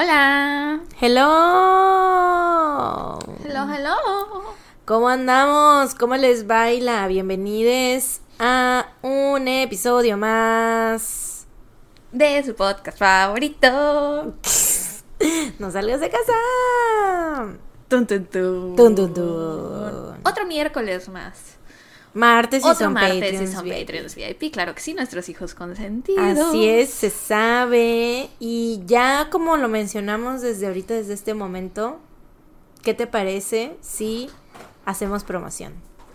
Hola. Hello. Hello, hello. ¿Cómo andamos? ¿Cómo les baila? Bienvenidos a un episodio más. De su podcast favorito. No salgas de casa. Tun, tun, tun. Tun, tun, tun. Otro miércoles más. Martes y Otro son martes y son VIP. Patreons VIP. Claro que sí, nuestros hijos consentidos. Así es, se sabe. Y ya como lo mencionamos desde ahorita, desde este momento, ¿qué te parece si hacemos promoción?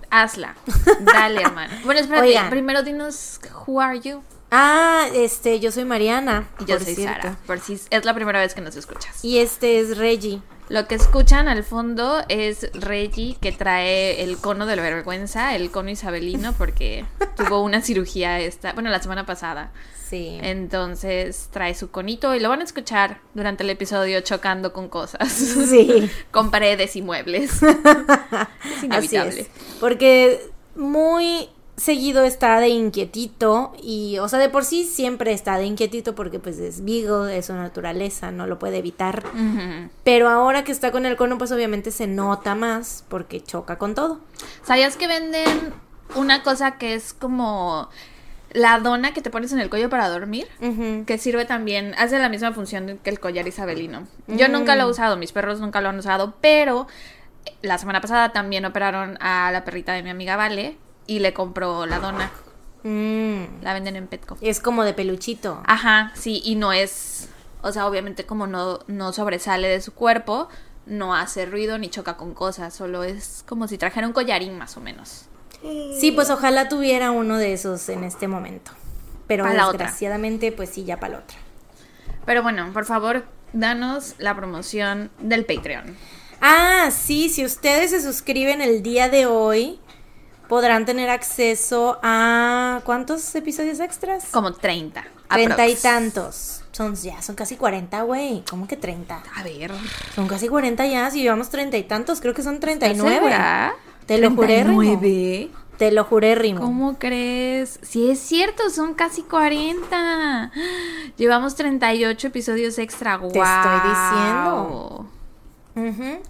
Hazla. Dale, hermano. Bueno, espérate. Oigan. Primero dinos, who are you? Ah, este, yo soy Mariana. Y yo soy cierto. Sara. Por si es la primera vez que nos escuchas. Y este es Reggie. Lo que escuchan al fondo es Reggie que trae el cono de la vergüenza, el cono isabelino, porque tuvo una cirugía esta, bueno, la semana pasada. Sí. Entonces trae su conito y lo van a escuchar durante el episodio chocando con cosas. Sí. con paredes y muebles. es inevitable. Así es. Porque muy seguido está de inquietito y, o sea, de por sí siempre está de inquietito porque pues es Vigo, es su naturaleza, no lo puede evitar. Pero ahora que está con el cono pues obviamente se nota más porque choca con todo. ¿Sabías que venden una cosa que es como la dona que te pones en el cuello para dormir? Que sirve también, hace la misma función que el collar isabelino. Yo Mm. nunca lo he usado, mis perros nunca lo han usado, pero la semana pasada también operaron a la perrita de mi amiga Vale y le compró la dona. Mm. La venden en Petco. Es como de peluchito. Ajá, sí, y no es, o sea, obviamente como no, no sobresale de su cuerpo, no hace ruido ni choca con cosas, solo es como si trajera un collarín más o menos. Sí, pues ojalá tuviera uno de esos en este momento. Pero Pa' la otra. desgraciadamente pues sí, ya para la otra. Pero bueno, por favor, danos la promoción del Patreon. Ah, sí, si ustedes se suscriben el día de hoy, podrán tener acceso a ¿cuántos episodios extras? Como 30. Treinta y tantos. Son ya, son casi 40, güey. ¿Cómo que 30? A ver. Son casi 40 ya, si llevamos treinta y tantos, creo que son ¿Estás 39. segura? Te lo juré, Rimo. 39. Te lo juré, Rimo. ¿Cómo crees? Sí, es cierto, son casi 40. Llevamos 38 episodios extra. ¡Guau! Te estoy diciendo. Ujú.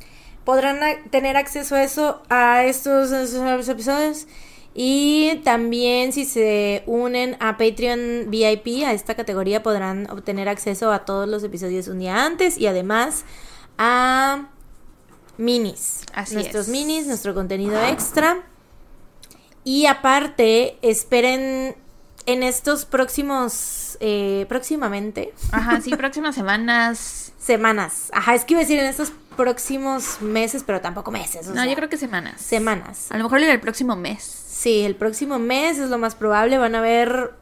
Podrán a- tener acceso a eso, a estos, esos episodios. Y también si se unen a Patreon VIP, a esta categoría, podrán obtener acceso a todos los episodios un día antes y además a minis. Así Nuestros es. minis, nuestro contenido extra. Y aparte, esperen en estos próximos, eh, próximamente, Ajá, sí, próximas semanas. Semanas. Ajá, es que iba a decir en estos próximos meses, pero tampoco meses. o No, sea, yo creo que semanas. Semanas. A lo mejor el próximo mes. Sí, el próximo mes es lo más probable. Van a ver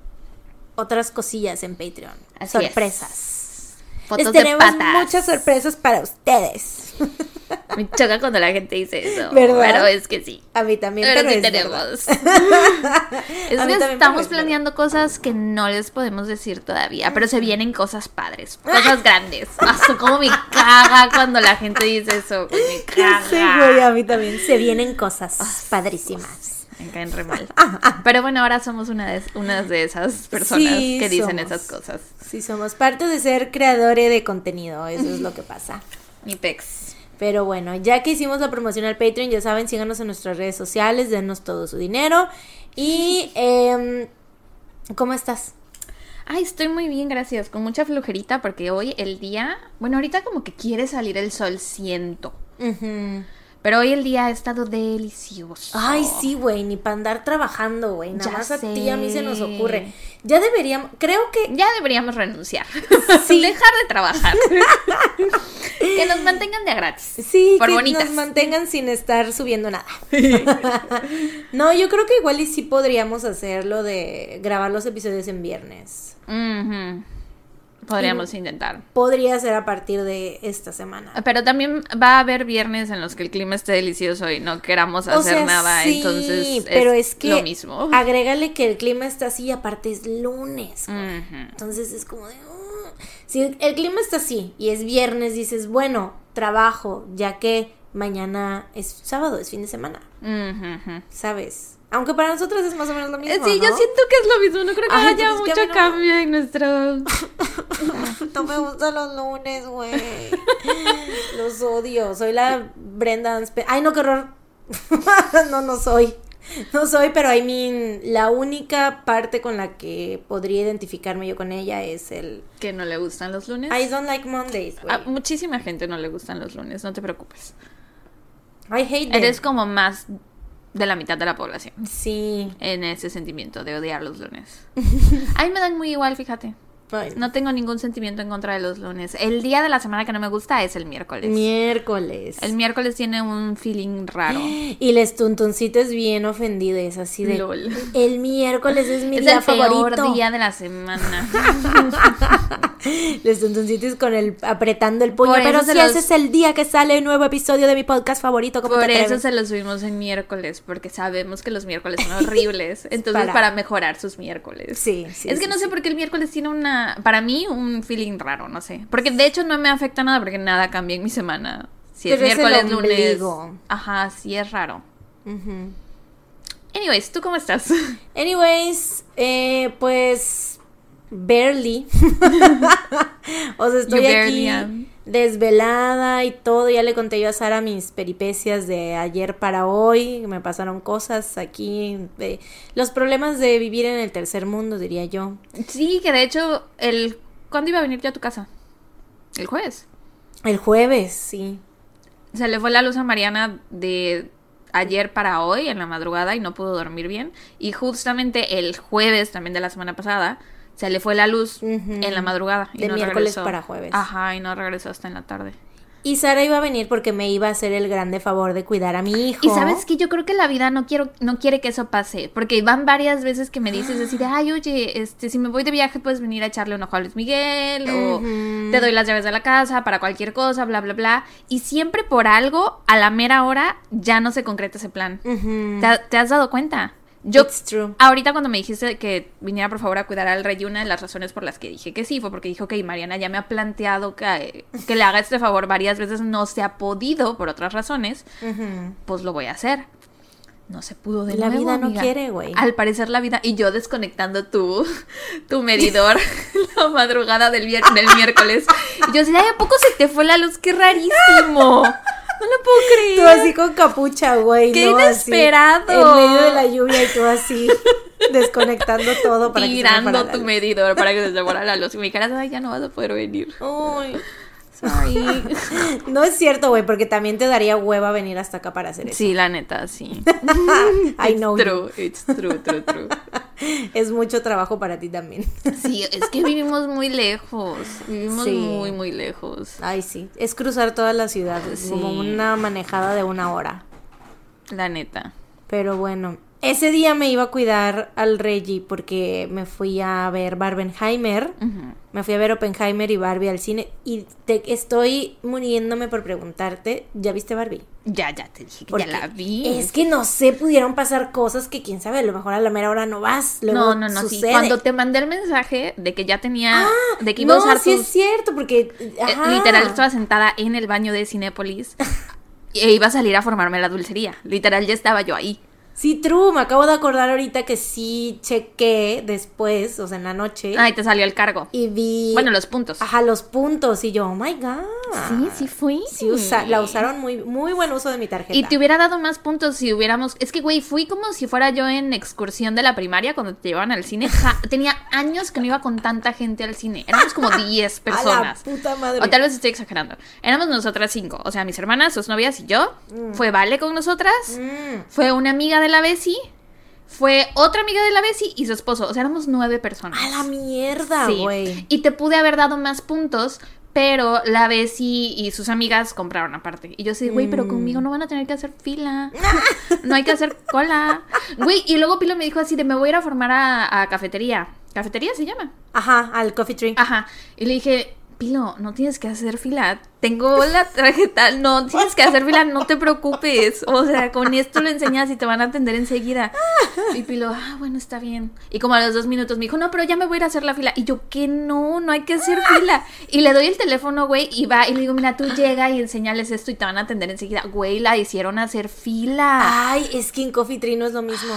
otras cosillas en Patreon. Así sorpresas. Fotos Les de tenemos patas. muchas sorpresas para ustedes. Me choca cuando la gente dice eso. ¿Verdad? Pero es que sí. A mí también. Pero, sí es tenemos. es que pero estamos es planeando cosas que no les podemos decir todavía, pero se vienen cosas padres, cosas grandes. Asu, cómo me caga cuando la gente dice eso. Me caga. sé, güey, a mí también. Se vienen cosas padrísimas. Me caen re mal. Pero bueno, ahora somos una de, unas de esas personas Sí, que dicen somos. esas cosas. Sí, somos parte de ser creadores de contenido. Eso es lo que pasa. Mi pex. Pero bueno, ya que hicimos la promoción al Patreon, ya saben, síganos en nuestras redes sociales, denos todo su dinero. Y, em, ¿cómo estás? Ay, estoy muy bien, gracias. Con mucha flojerita porque hoy el día, bueno, ahorita como que quiere salir el sol, siento. Ujú. Pero hoy el día ha estado delicioso. Ay, sí, güey, ni para andar trabajando, güey. Nada Ya más a ti a mí se nos ocurre. Ya deberíamos, creo que Ya deberíamos renunciar. Sí. Dejar de trabajar. que nos mantengan de a gratis. sí, Por que bonitas. nos mantengan sin estar subiendo nada. no, yo creo que igual y sí podríamos hacerlo de grabar los episodios en viernes. Podríamos intentar. Podría ser a partir de esta semana. Pero también va a haber viernes en los que el clima esté delicioso y no queramos O hacer sea, nada. sí, entonces, pero es que lo mismo. agrégale que el clima está así y aparte es lunes. Entonces es como de... "Uh". Si el, clima está así y es viernes, dices, bueno, trabajo, ya que mañana es sábado, es fin de semana, Ujú, ujú. ¿sabes? Aunque para nosotros es más o menos lo mismo. Sí, ¿no? yo siento que es lo mismo. No creo que Ay, haya que mucho mí no- cambio en nuestro. No me gustan los lunes, güey. Los odio. Soy la Brenda Anspe- Ay, no, qué horror. no, no soy. No soy, pero I mean, la única parte con la que podría identificarme yo con ella es el que no le gustan los lunes. I don't like Mondays, güey. A muchísima gente no le gustan los lunes, no te preocupes. I hate them. Eres como más de la mitad de la población Sí. en ese sentimiento de odiar los lunes. A mí me dan muy igual, fíjate. Ay, No tengo ningún sentimiento en contra de los lunes. El día de la semana que no me gusta es el miércoles. Miércoles. El miércoles tiene un feeling raro. Y les tuntuncitos bien ofendidas, así de. Lol. El miércoles es mi Es día el peor favorito. día de la semana. Les tuntuncitos con el apretando el puño. Por Pero si los- ese es el día que sale el nuevo episodio de mi podcast favorito, ¿cómo Por te eso se los subimos en miércoles, porque sabemos que los miércoles son horribles. Entonces, Para- para, mejorar sus miércoles. Sí, sí. es que sí, no sí. sé por qué el miércoles tiene una, para mí, un feeling raro, no sé. Porque de hecho no me afecta nada porque nada cambia en mi semana. Si Pero es es miércoles, lunes. ombligo. Ajá, sí es raro. Anyways, ¿tú cómo estás? Anyways, eh, pues. Barely. o sea, estoy You aquí barely am. Desvelada y todo. Ya le conté yo a Sara mis peripecias de ayer para hoy. Me pasaron cosas aquí. de- los problemas de vivir en el tercer mundo, diría yo. sí, que de hecho, el ¿cuándo iba a venir yo a tu casa? El jueves. El jueves, sí. Se le fue la luz a Mariana de ayer para hoy en la madrugada y no pudo dormir bien. Y justamente el jueves también de la semana pasada se le fue la luz en la madrugada. Y De no miércoles regresó. para jueves. Ajá, y no regresó hasta en la tarde. Y Sara iba a venir porque me iba a hacer el grande favor de cuidar a mi hijo. Y sabes que yo creo que la vida no quiero, no quiere que eso pase. Porque van varias veces que me dices así de, ay, oye, este, si me voy de viaje, puedes venir a echarle un ojo a Luis Miguel. O te doy las llaves de la casa para cualquier cosa, bla, bla, bla. Y siempre por algo, a la mera hora, ya no se concreta ese plan. ¿Te, te has dado cuenta? Yo, It's true. ahorita cuando me dijiste que viniera por favor a cuidar al rey, una de las razones por las que dije que sí fue porque dijo que Mariana ya me ha planteado que, que le haga este favor varias veces, no se ha podido por otras razones, pues lo voy a hacer. No se pudo de La nuevo, vida no amiga. quiere, güey. Al parecer la vida y yo desconectando tu, tu medidor la madrugada del, vier- del miércoles. Y yo decía, ay, ¿a poco se te fue la luz? ¡Qué rarísimo! No lo puedo creer. Tú así con capucha, güey. ¡Qué ¿no? Así, inesperado! en medio de la lluvia y tú así desconectando todo para que se me tirando fuera la tu medidor para que se te la luz. Y mi cara, ay, ya no vas a poder venir. Ay, Sorry. no es cierto, güey, porque también te daría hueva venir hasta acá para hacer eso. Sí, la neta, sí. I know It's you. true, it's true, true, true. Es mucho trabajo para ti también. Sí, es que vivimos muy lejos. Vivimos Sí. muy, muy lejos. Ay, sí. Es cruzar toda la ciudad. Sí. como una manejada de una hora. La neta. Pero bueno, ese día me iba a cuidar al Reggie porque me fui a ver Barbenheimer. Me fui a ver Oppenheimer y Barbie al cine. Y te estoy muriéndome por preguntarte, ¿ya viste Barbie? Ya, ya te dije que Porque ya la vi. Es que no sé, pudieron pasar cosas que quién sabe, a lo mejor a la mera hora no vas. Luego no, no, no, sí. Cuando te mandé el mensaje de que ya tenía, de que iba no, a usar sí tus- es cierto, porque eh, ajá. literal estaba sentada en el baño de Cinépolis e iba a salir a formarme la dulcería. Literal ya estaba yo ahí. Sí, true, me acabo de acordar ahorita que sí chequé después, o sea, en la noche. Ay, te salió el cargo. Y vi. Bueno, los puntos. Ajá, los puntos. Y yo, oh my god. Sí, sí fui. Sí, usa- la usaron muy, muy buen uso de mi tarjeta. Y te hubiera dado más puntos si hubiéramos. Es que, güey, fui como si fuera yo en excursión de la primaria cuando te llevaban al cine. Ja- Tenía años que no iba con tanta gente al cine. Éramos como 10 A personas. la puta madre. O tal vez estoy exagerando. Éramos nosotras cinco. O sea, mis hermanas, sus novias y yo. Fue Vale con nosotras. Mm. Fue una amiga de la Bessie. Fue otra amiga de la Bessie y su esposo. O sea, éramos nueve personas. A la mierda, Sí. güey. Y te pude haber dado más puntos, pero la Bessie y sus amigas compraron aparte. Y yo sí, güey, pero Mm. conmigo no van a tener que hacer fila. no hay que hacer cola. Güey, y luego Pilo me dijo así de me voy a ir a formar a, a cafetería. ¿Cafetería se llama? Ajá, al coffee tree. Ajá. Y le dije, Pilo, no tienes que hacer fila. Tengo la tarjeta, no tienes que hacer fila, no te preocupes. O sea, con esto lo enseñas y te van a atender enseguida. Y Pilo, ah, bueno, está bien. Y como a los dos minutos me dijo, no, pero ya me voy a ir a hacer la fila. Y yo, que no, no hay que hacer fila. Y le doy el teléfono, güey, y va, y le digo, mira, tú llega y enseñales esto y te van a atender enseguida. Güey, la hicieron hacer fila. Ay, es que en es lo mismo.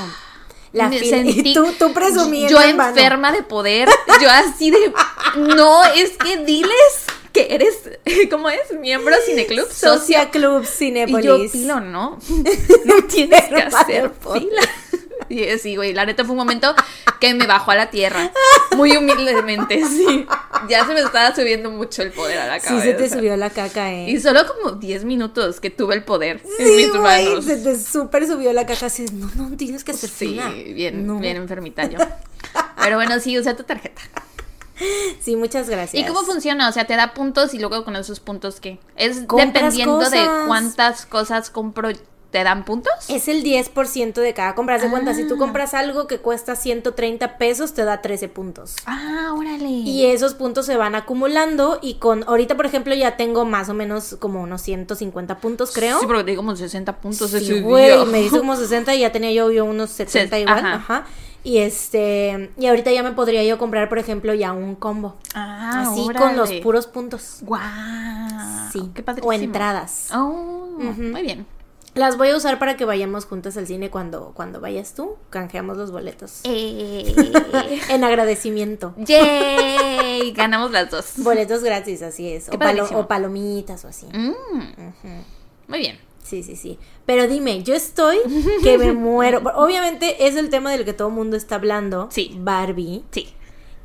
La fila. y tú, tú presumiendo. Yo enferma de poder, yo así de, no, es que diles que eres, ¿cómo es? Miembro Cineclub. Socia Club Cinepolis. Y yo, Pilo, no. No tienes que hacer fila. Y sí, güey, la neta fue un momento que me bajó a la tierra. Muy humildemente, sí. Ya se me estaba subiendo mucho el poder a la cabeza. Sí, se te subió la caca, eh. Y solo como 10 minutos que tuve el poder sí, en mis manos. Se te súper subió la caca así. No, no, tienes que hacer Sí, bien, No. bien enfermita yo. Pero bueno, sí, usa tu tarjeta. Sí, muchas gracias. ¿Y cómo funciona? O sea, te da puntos y luego con esos puntos, ¿qué? ¿Es dependiendo de cuántas cosas compro, te dan puntos? Es el 10% de cada compra. De cuenta, si tú Ah. compras algo que cuesta 130 pesos, te da 13 puntos. Ah, órale. Y esos puntos se van acumulando y con, ahorita por ejemplo ya tengo más o menos como unos 150 puntos creo. Sí, porque te como 60 puntos Sí, ese güey, me hizo como 60 y ya tenía yo, yo unos 70 Se- igual, ajá. ajá. Y este, y ahorita ya me podría yo comprar, por ejemplo, ya un combo. Ah, así con los puros puntos. Guau. Sí, Qué padrísimo. o entradas. Oh, muy bien. Las voy a usar para que vayamos juntas al cine cuando, cuando vayas tú. Canjeamos los boletos. Eh. En agradecimiento. Yay, ganamos las dos. Boletos gratis, así es. O, palo- o palomitas o así. Mm, Muy bien. Sí, sí, sí. Pero dime, yo estoy que me muero. Obviamente es el tema del que todo el mundo está hablando. Sí. Barbie. Sí.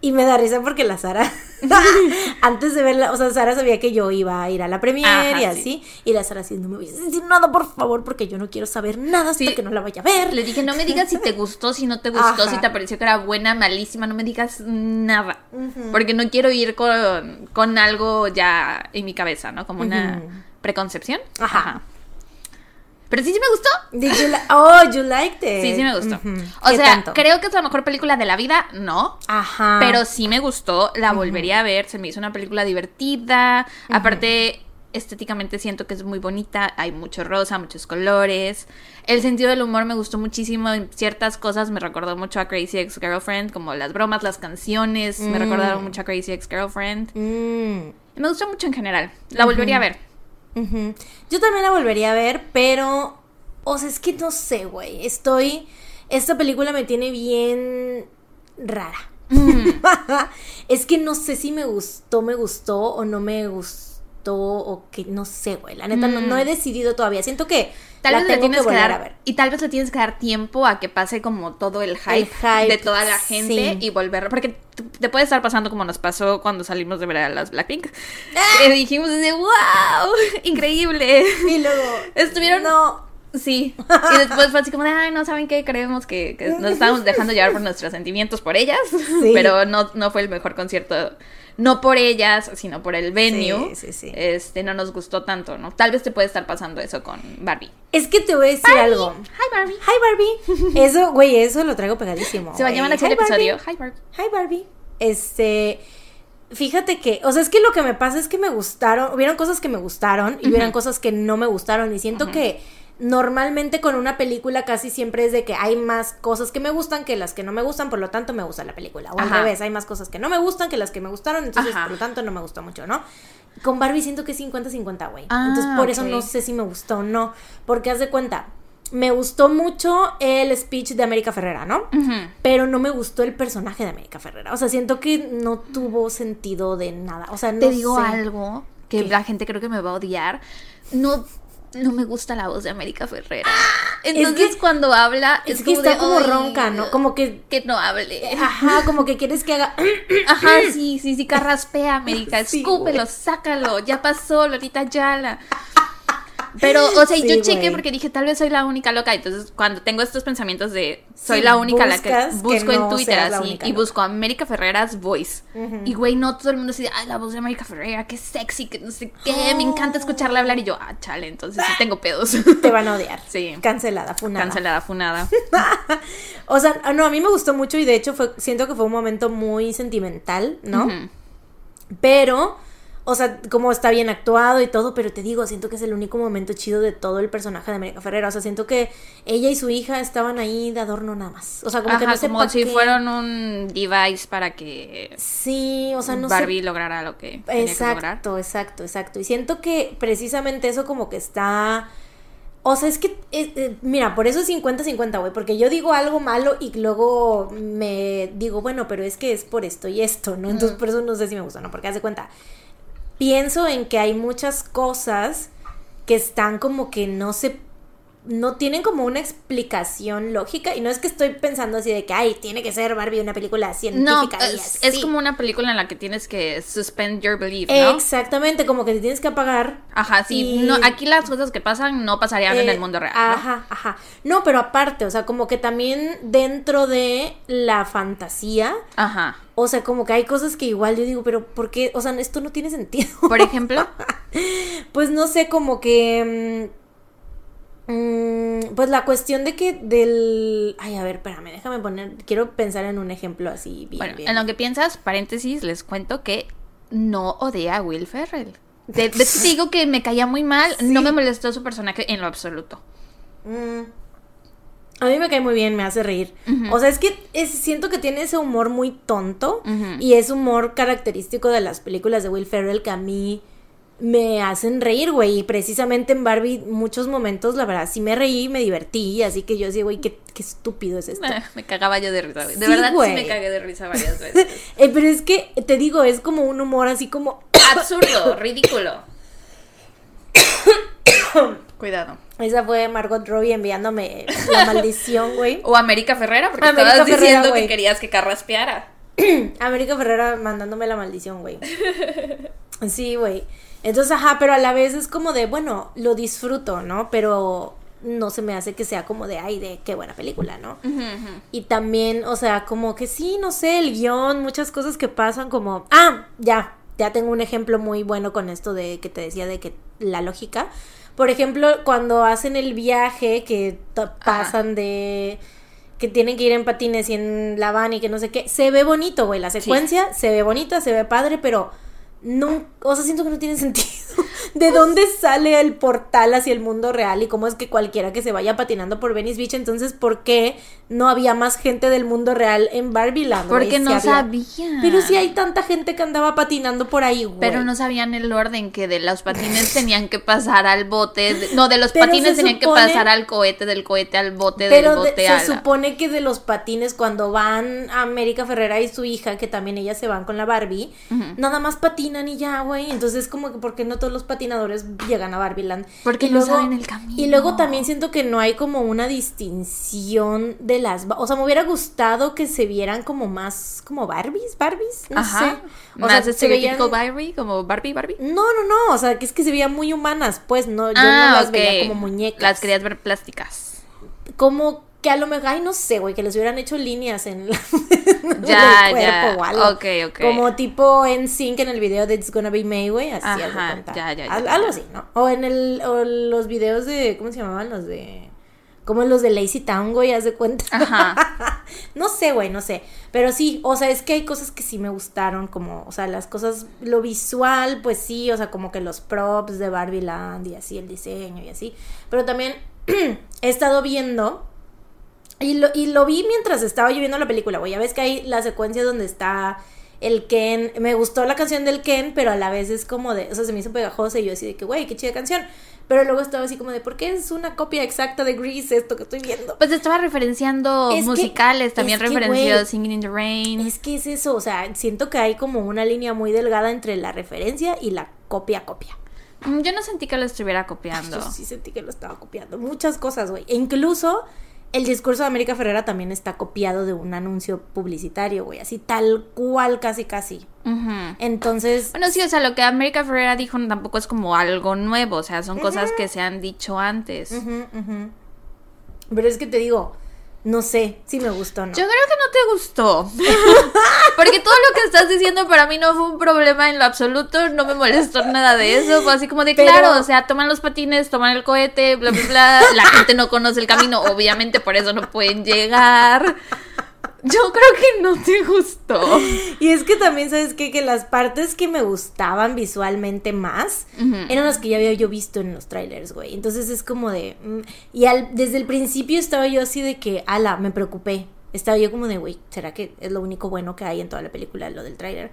Y me da risa porque la Sara, antes de verla, o sea, Sara sabía que yo iba a ir a la premier Ajá, y así. Y la Sara así, no me voy a decir nada, por favor, porque yo no quiero saber nada hasta Sí. que no la vaya a ver. Le dije, no me digas si te gustó, si no te gustó, Ajá. si te pareció que era buena, malísima, no me digas nada. Porque no quiero ir con, con algo ya en mi cabeza, ¿no? Como una preconcepción. Ajá. Pero sí, sí me gustó. Did you li- oh, you liked it. Sí, sí me gustó. O ¿Qué sea, tanto? creo que es la mejor película de la vida, no. Ajá. Pero sí me gustó, la volvería a ver, se me hizo una película divertida. Aparte, estéticamente siento que es muy bonita, hay mucho rosa, muchos colores. El sentido del humor me gustó muchísimo, en ciertas cosas me recordó mucho a Crazy Ex Girlfriend, como las bromas, las canciones, me Mm. recordaron mucho a Crazy Ex Girlfriend. Mm, Me gustó mucho en general, la volvería a ver. Yo también la volvería a ver, pero. O sea, es que no sé, güey. Estoy. Esta película me tiene bien rara. Mm. es que no sé si me gustó, me gustó o no me gustó o que no sé, güey. La neta no, Mm. no he decidido todavía. Siento que Tal la vez le tienes que dar a ver. y tal vez le tienes que dar tiempo a que pase como todo el hype, El hype, de toda la gente sí. y volver porque te puede estar pasando como nos pasó cuando salimos de ver a las Blackpink. ¡Ah! Que dijimos de wow, increíble. Y luego. Estuvieron No. Sí. Y después fue así como de, ay, no saben qué, creemos que, que nos estábamos dejando llevar por nuestros sentimientos por ellas, Sí. pero no, no fue el mejor concierto. No por ellas, sino por el venue. Sí, sí, sí. Este, no nos gustó tanto, ¿no? Tal vez te puede estar pasando eso con Barbie. Es que te voy a decir algo. Hi Barbie. Hi Barbie. Eso, güey, eso lo traigo pegadísimo. Se va a llamar así Hi, el episodio. Hi Barbie. Hi Barbie. Este. Fíjate que, o sea, es que lo que me pasa es que me gustaron, hubieron cosas que me gustaron y hubieran cosas que no me gustaron y siento que normalmente con una película casi siempre es de que hay más cosas que me gustan que las que no me gustan, por lo tanto me gusta la película. O al Ajá. revés, hay más cosas que no me gustan que las que me gustaron, entonces Ajá. por lo tanto no me gustó mucho, ¿no? Con Barbie siento que es 50-50, güey. Ah, entonces por eso no sé si me gustó o no, porque haz de cuenta, me gustó mucho el speech de América Ferrera, ¿no? Pero no me gustó el personaje de América Ferrera. O sea, siento que no tuvo sentido de nada. O sea, no Te digo sé. algo que ¿Qué? la gente creo que me va a odiar. No, no me gusta la voz de América Ferrera. Es Entonces que- cuando habla Es que como está de, como "Ay, ronca, ¿no? Como que. que no hable. Ajá, como que quieres que haga. Ajá, sí, sí, sí, carraspea, América, Sí, escúpelo, sácalo, ya pasó, Lolita Yala. Pero, o sea, Sí, yo chequé porque dije, tal vez soy la única loca. Entonces, cuando tengo estos pensamientos de soy Sí, la única la que busco en Twitter así y busco América Ferreras voice. Y güey, no todo el mundo dice, ay, la voz de América Ferrera, qué sexy, que no sé qué, me encanta escucharla hablar. Y yo, ah, chale, entonces sí tengo pedos. Te van a odiar. Sí. Cancelada, funada. Cancelada, funada. O sea, no, a mí me gustó mucho y de hecho fue, siento que fue un momento muy sentimental, ¿no? Pero, o sea, como está bien actuado y todo, pero te digo, siento que es el único momento chido de todo el personaje de América Ferrera. O sea, siento que ella y su hija estaban ahí de adorno nada más. O sea, como que no sé como si fueron un device para que sí, o sea, no Barbie lograra lo que tenía exacto, que exacto, exacto. Y siento que precisamente eso como que está o sea, es que, eh, eh, mira, por eso es 50-50, güey, porque yo digo algo malo y luego me digo, bueno, pero es que es por esto y esto, ¿no? Entonces, por eso no sé si me gusta, ¿no? Porque hace cuenta, pienso en que hay muchas cosas que están como que no se no tienen como una explicación lógica y no es que estoy pensando así de que ay tiene que ser Barbie una película científica no, es, como una película en la que tienes que suspend your belief ¿no? exactamente como que te tienes que apagar ajá sí no, aquí las cosas que pasan no pasarían en el eh, mundo real ¿no? ajá ajá no pero aparte o sea como que también dentro de la fantasía ajá o sea, como que hay cosas que igual yo digo, pero ¿por qué? O sea, esto no tiene sentido. Por ejemplo. pues no sé, como que... Mm, pues la cuestión de que del... Ay, a ver, espérame, déjame poner... Quiero pensar en un ejemplo así bien. Bueno, en lo que piensas, paréntesis, les cuento que no odia a Will Ferrell. De, digo que me caía muy mal, no me molestó su personaje en lo absoluto. Mm. A mí me cae muy bien, me hace reír. O sea, es que siento que tiene ese humor muy tonto y es humor característico de las películas de Will Ferrell que a mí me hacen reír, güey. Y precisamente en Barbie, muchos momentos, la verdad, sí me reí me divertí. Así que yo decía, güey, qué, estúpido es esto. me cagaba yo de risa, De verdad, sí me cagué de risa varias veces. eh, pero es que, te digo, es como un humor así como. Absurdo, ridículo. Cuidado. Esa fue Margot Robbie enviándome la maldición, güey. O América Ferrera, porque estabas diciendo que querías que carraspeara. América Ferrera mandándome la maldición, güey. Sí, güey. Entonces, ajá, pero a la vez es como de, bueno, lo disfruto, ¿no? Pero no se me hace que sea como de, ay, de qué buena película, ¿no? Y también, o sea, como que sí, no sé, el guion, muchas cosas que pasan como, ah, ya, ya tengo un ejemplo muy bueno con esto de que te decía de que la lógica. Por ejemplo, cuando hacen el viaje que pasan de que tienen que ir en patines y en la van y que no sé qué, se ve bonito, güey, la secuencia se ve bonita, se ve padre, pero no, o sea, siento que no tiene sentido. ¿De dónde sale el portal hacia el mundo real y cómo es que cualquiera que se vaya patinando por Venice Beach, entonces ¿por qué no había más gente del mundo real en Barbieland? Porque no sabían. Pero sí hay tanta gente que andaba patinando por ahí, güey. Pero no sabían el orden que de los patines tenían que pasar al bote, no, de los patines tenían que pasar al cohete, del cohete al bote, del bote se supone que de los patines cuando van a América Ferrera y su hija, que también ellas se van con la Barbie, nada más patinan y ya, güey. Entonces como que porque no todos los patinadores llegan a Barbieland. Porque y no luego, saben el camino. Y luego también siento que no hay como una distinción de las... O sea, me hubiera gustado que se vieran como más como Barbies, Barbies, no sé. O más sea, se veían... Barbie, como Barbie, Barbie. No, no, no, o sea, que es que se veían muy humanas, pues, no, yo no ah, las veía como muñecas. Las querías ver plásticas. Como que a lo mejor, ay, no sé, güey, que les hubieran hecho líneas en, la, ya, ya. o algo. Como tipo en sync en el video de It's Gonna Be May, güey, así Ajá, ya, ya, ya, Algo así, ¿no? O en el, o los videos de, ¿cómo se llamaban? Los de, como los de Lazy Town, güey, haz de cuenta. Ajá. no sé, güey, no sé. Pero sí, o sea, es que hay cosas que sí me gustaron, como, o sea, las cosas, lo visual, pues sí, o sea, como que los props de Barbie Land y así, el diseño y así. Pero también he estado viendo y lo, y lo vi mientras estaba yo viendo la película, güey. Ya ves que hay la secuencia donde está el Ken. Me gustó la canción del Ken, pero a la vez es como de. O sea, se me hizo pegajosa y yo así de que, güey, qué chida canción. Pero luego estaba así como de, ¿por qué es una copia exacta de Grease esto que estoy viendo? Pues estaba referenciando musicales, también referenció Singing in the Rain. Es que es eso, o sea, siento que hay como una línea muy delgada entre la referencia y la copia-copia. Mm, yo no sentí que lo estuviera copiando. yo sí sentí que lo estaba copiando. Muchas cosas, güey. E incluso el discurso de América Ferrera también está copiado de un anuncio publicitario, güey, así tal cual, casi, casi. Entonces... Bueno, sí, o sea, lo que América Ferrera dijo tampoco es como algo nuevo, o sea, son cosas que se han dicho antes. Pero es que te digo, no sé si me gustó o no. Yo creo que no te gustó. Porque todo lo que estás diciendo para mí no fue un problema en lo absoluto, no me molestó nada de eso. Fue así como de claro, o sea, toman los patines, toman el cohete, bla, bla, bla. La gente no conoce el camino, obviamente por eso no pueden llegar. Yo creo que no te gustó. Y es que también, ¿sabes qué? Que las partes que me gustaban visualmente más eran las que ya había yo visto en los trailers, güey. Entonces es como de... mm, y al- desde el principio estaba yo así de que, ala, me preocupé. Estaba yo como de, güey, ¿será que es lo único bueno que hay en toda la película, lo del trailer?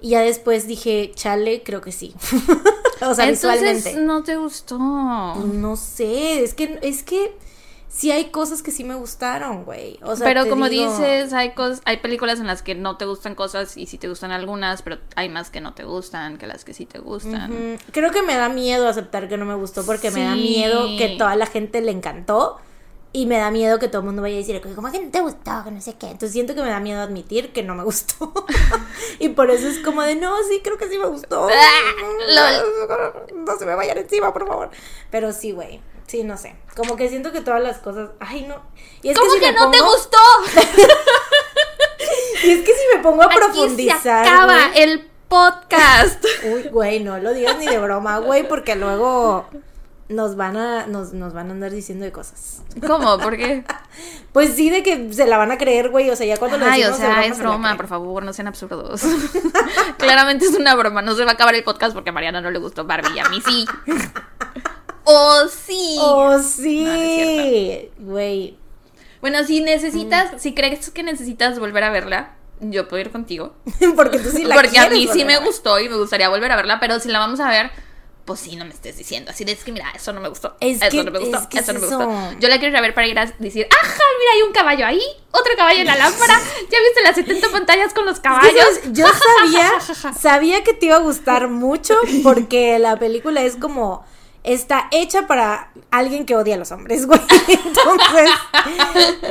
Y ya después dije, chale, creo que sí. o sea, Entonces visualmente. no te gustó. No sé, es que, es que sí hay cosas que sí me gustaron, güey. O sea, pero como digo- dices, hay cos hay películas en las que no te gustan cosas y sí te gustan algunas, pero hay más que no te gustan que las que sí te gustan. Creo que me da miedo aceptar que no me gustó porque me da miedo que toda la gente le encantó y me da miedo que todo el mundo vaya a decir como que no te gustó, que no sé qué. Entonces siento que me da miedo admitir que no me gustó. y por eso es como de, no, sí, creo que sí me gustó. no se me vayan encima, por favor. Pero sí, güey. Sí, no sé. Como que siento que todas las cosas... Ay, no. Y es ¿Cómo si que, no te gustó? Y es que si me pongo a Aquí profundizar... se acaba güey, el podcast. Uy, güey, no lo digas ni de broma, güey, porque luego nos van a nos, nos van a andar diciendo de cosas. ¿Cómo? ¿Por qué? Pues sí, de que se la van a creer, güey, o sea, ya cuando lo Ay, o decimos sea, es broma, por favor, no sean absurdos. Claramente es una broma, no se va a acabar el podcast porque a Mariana no le gustó Barbie y a mí sí. ¡Oh, sí! Oh, No, no es sí. Güey. Bueno, si necesitas, si crees que necesitas volver a verla, yo puedo ir contigo. porque tú sí la porque a mí sí me gustó y me gustaría volver a verla, pero si la vamos a ver, pues sí, no me estés diciendo así de es que mira, eso no me gustó. Es eso que- no me gustó, es que eso es no me gustó. Yo la quiero ir a ver para ir a decir, ajá, mira, hay un caballo ahí, otro caballo en la lámpara. ¿Ya viste las 70 pantallas con los que, caballos? Yo sabía, sabía que te iba a gustar mucho porque la película es como está hecha para alguien que odia a los hombres, güey. Entonces,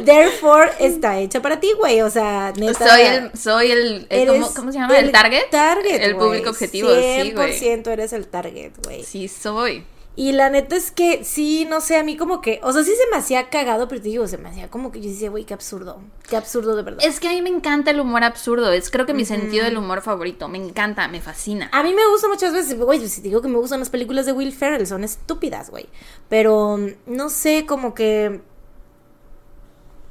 therefore está hecha para ti, güey. O sea, neta. Soy el, soy el, el- ¿cómo, se llama? ¿El, target? Target, El güey. público objetivo, sí, güey. 100% eres el target, güey. Sí, soy. Y la neta es que sí, no sé, a mí como que, o sea, sí se me hacía cagado, pero te digo, se me hacía como que yo decía, güey, qué absurdo, qué absurdo de verdad. Es que a mí me encanta el humor absurdo. Es creo que mi sentido del humor favorito. Me encanta, me fascina. A mí me gusta muchas veces, güey, si te digo que me gustan las películas de Will Ferrell, son estúpidas, güey. Pero mm, no sé, como que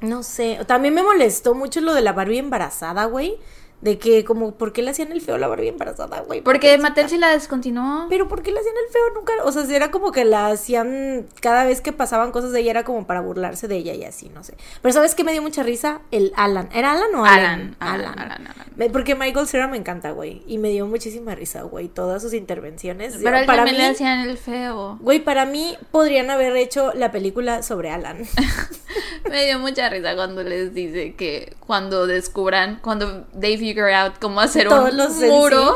no sé, también me molestó mucho lo de la Barbie embarazada, güey, de que como por qué le hacían el feo la Barbie embarazada, güey. Porque. Mattel sí la descontinuó. Pero ¿por qué le hacían el feo? Nunca, o sea, si era como que la hacían cada vez que pasaban cosas de ella era como para burlarse de ella y así, no sé. Pero ¿sabes qué me dio mucha risa? El Alan. ¿Era Alan o Alan? Alan, Alan, Alan, Alan. Porque Michael Cera me encanta, güey. Y me dio muchísima risa, güey. Todas sus intervenciones. Pero él para mí, le hacían el feo. güey, para mí podrían haber hecho la película sobre Alan. Me dio mucha risa cuando les dice que cuando descubran, cuando they figure out cómo hacer Todos un los muro.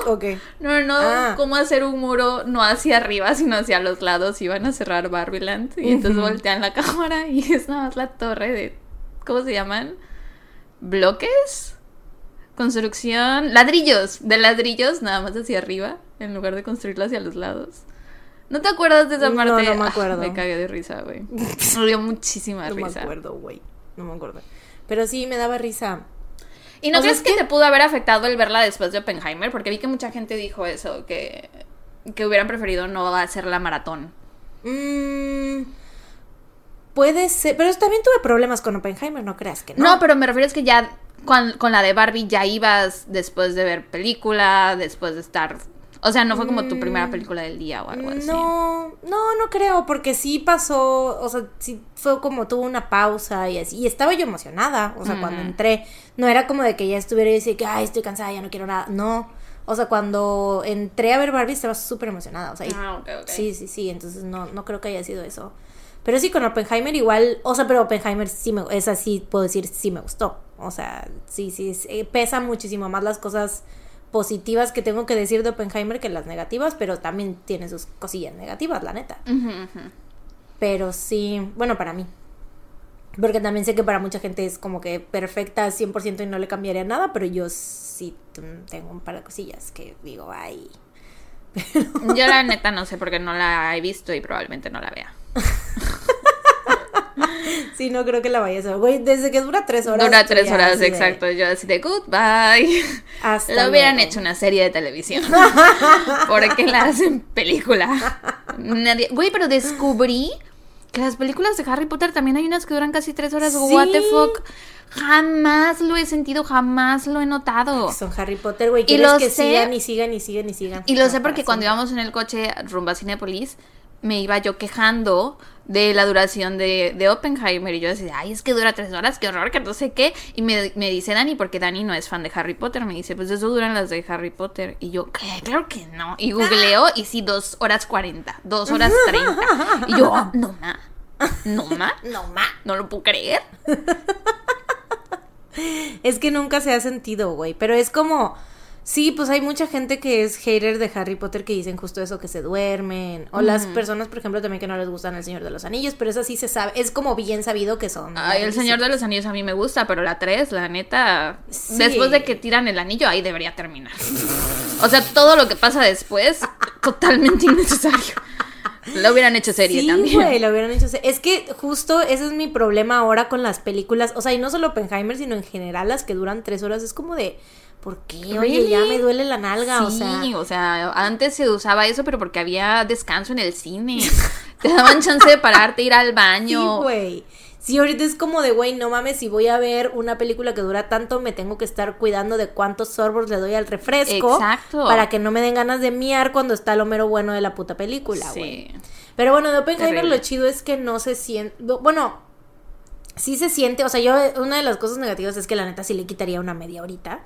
No, no, Ah. cómo hacer un muro no hacia arriba, sino hacia los lados. Iban a cerrar Barbieland. Y entonces voltean la cámara y es nada más la torre de. ¿Cómo se llaman? ¿Bloques? Construcción. Ladrillos. De ladrillos, nada más hacia arriba. En lugar de construirlo hacia los lados. ¿No te acuerdas de esa No, parte? no me Ah, acuerdo. me cagué de risa, güey. Me dio muchísima No me risa. acuerdo, güey. No me acuerdo. Pero sí, me daba risa. ¿Y no O crees es que... que- te pudo haber afectado el verla después de Oppenheimer? Porque vi que mucha gente dijo eso, que, que hubieran preferido no hacer la maratón. Mm, puede ser. Pero también tuve problemas con Oppenheimer, no creas que no. No, pero me refiero es que ya con, con la de Barbie ya ibas después de ver película, después de estar... O sea, no fue como tu primera película del día o algo así. Mm. No, no, no creo, porque sí pasó, o sea, sí fue como tuvo una pausa y así, y estaba yo emocionada, o sea, cuando entré, no era como de que ya estuviera y decía que, ay, estoy cansada, ya no quiero nada, no, o sea, cuando entré a ver Barbie estaba súper emocionada, o sea, Ah, ok, ok. sí, sí, sí, entonces no, no creo que haya sido eso. Pero sí, con Oppenheimer igual, o sea, pero Oppenheimer sí me, esa sí puedo decir, sí me gustó, o sea, sí, sí, eh, pesa muchísimo más las cosas positivas que tengo que decir de Oppenheimer que las negativas, pero también tiene sus cosillas negativas, la neta. Pero sí, bueno, para mí. Porque también sé que para mucha gente es como que perfecta al 100% y no le cambiaría nada, pero yo sí tengo un par de cosillas que digo, ay. Yo la neta no sé porque no la he visto y probablemente no la vea. Sí, no creo que la vayas a ver. Güey, desde que dura tres horas. Dura tres horas, así de, exacto. Yo así de goodbye. Hasta Lo hubieran luego. hecho una serie de televisión. ¿Por qué la hacen película? Nadie... Güey, pero descubrí Que las películas de Harry Potter también hay unas que duran casi tres horas. What the fuck. Jamás lo he sentido, jamás lo he notado. Son Harry Potter, güey. Quieres que sigan y sigan y sigan y sigan. Y lo sé porque cuando íbamos en el coche rumbo a Cinepolis, me iba yo quejando de la duración de, de Oppenheimer. Y yo decía, ay, es que dura tres horas, qué horror, que no sé qué. Y me, me, dice Dani, porque Dani no es fan de Harry Potter, me dice, pues eso duran las de Harry Potter. Y yo, ¿qué? Claro que no. Y googleo y sí, dos horas cuarenta, dos horas treinta. Y yo, oh, no más. No más. No más. No lo puedo creer. es que nunca se ha sentido, güey. Pero es como Sí, pues hay mucha gente que es hater de Harry Potter que dicen justo eso, que se duermen. O las personas, por ejemplo, también que no les gustan El Señor de los Anillos, pero eso sí se sabe, es como bien sabido que son. Ay, El Señor de los Anillos a mí me gusta, pero la 3, la neta, después de que tiran el anillo, ahí debería terminar. o sea, todo lo que pasa después, totalmente innecesario. Lo hubieran hecho serie sí, también. Güey, lo hubieran hecho serie. Es que justo ese es mi problema ahora con las películas. O sea, y no solo Oppenheimer, sino en general las que duran tres horas. Es como de. ¿Por qué? Oye, ya me duele la nalga, o sea. o sea, antes se usaba eso, pero porque había descanso en el cine. Te daban chance de pararte, ir al baño. Sí, güey. Sí, ahorita es como de, güey, no mames, si voy a ver una película que dura tanto, me tengo que estar cuidando de cuántos sorbos le doy al refresco. Exacto. Para que no me den ganas de miar cuando está lo mero bueno de la puta película, güey. Sí. Pero bueno, de Oppenheimer lo chido es que no se siente. Bueno, sí se siente. O sea, yo, una de las cosas negativas es que la neta sí le quitaría una media horita.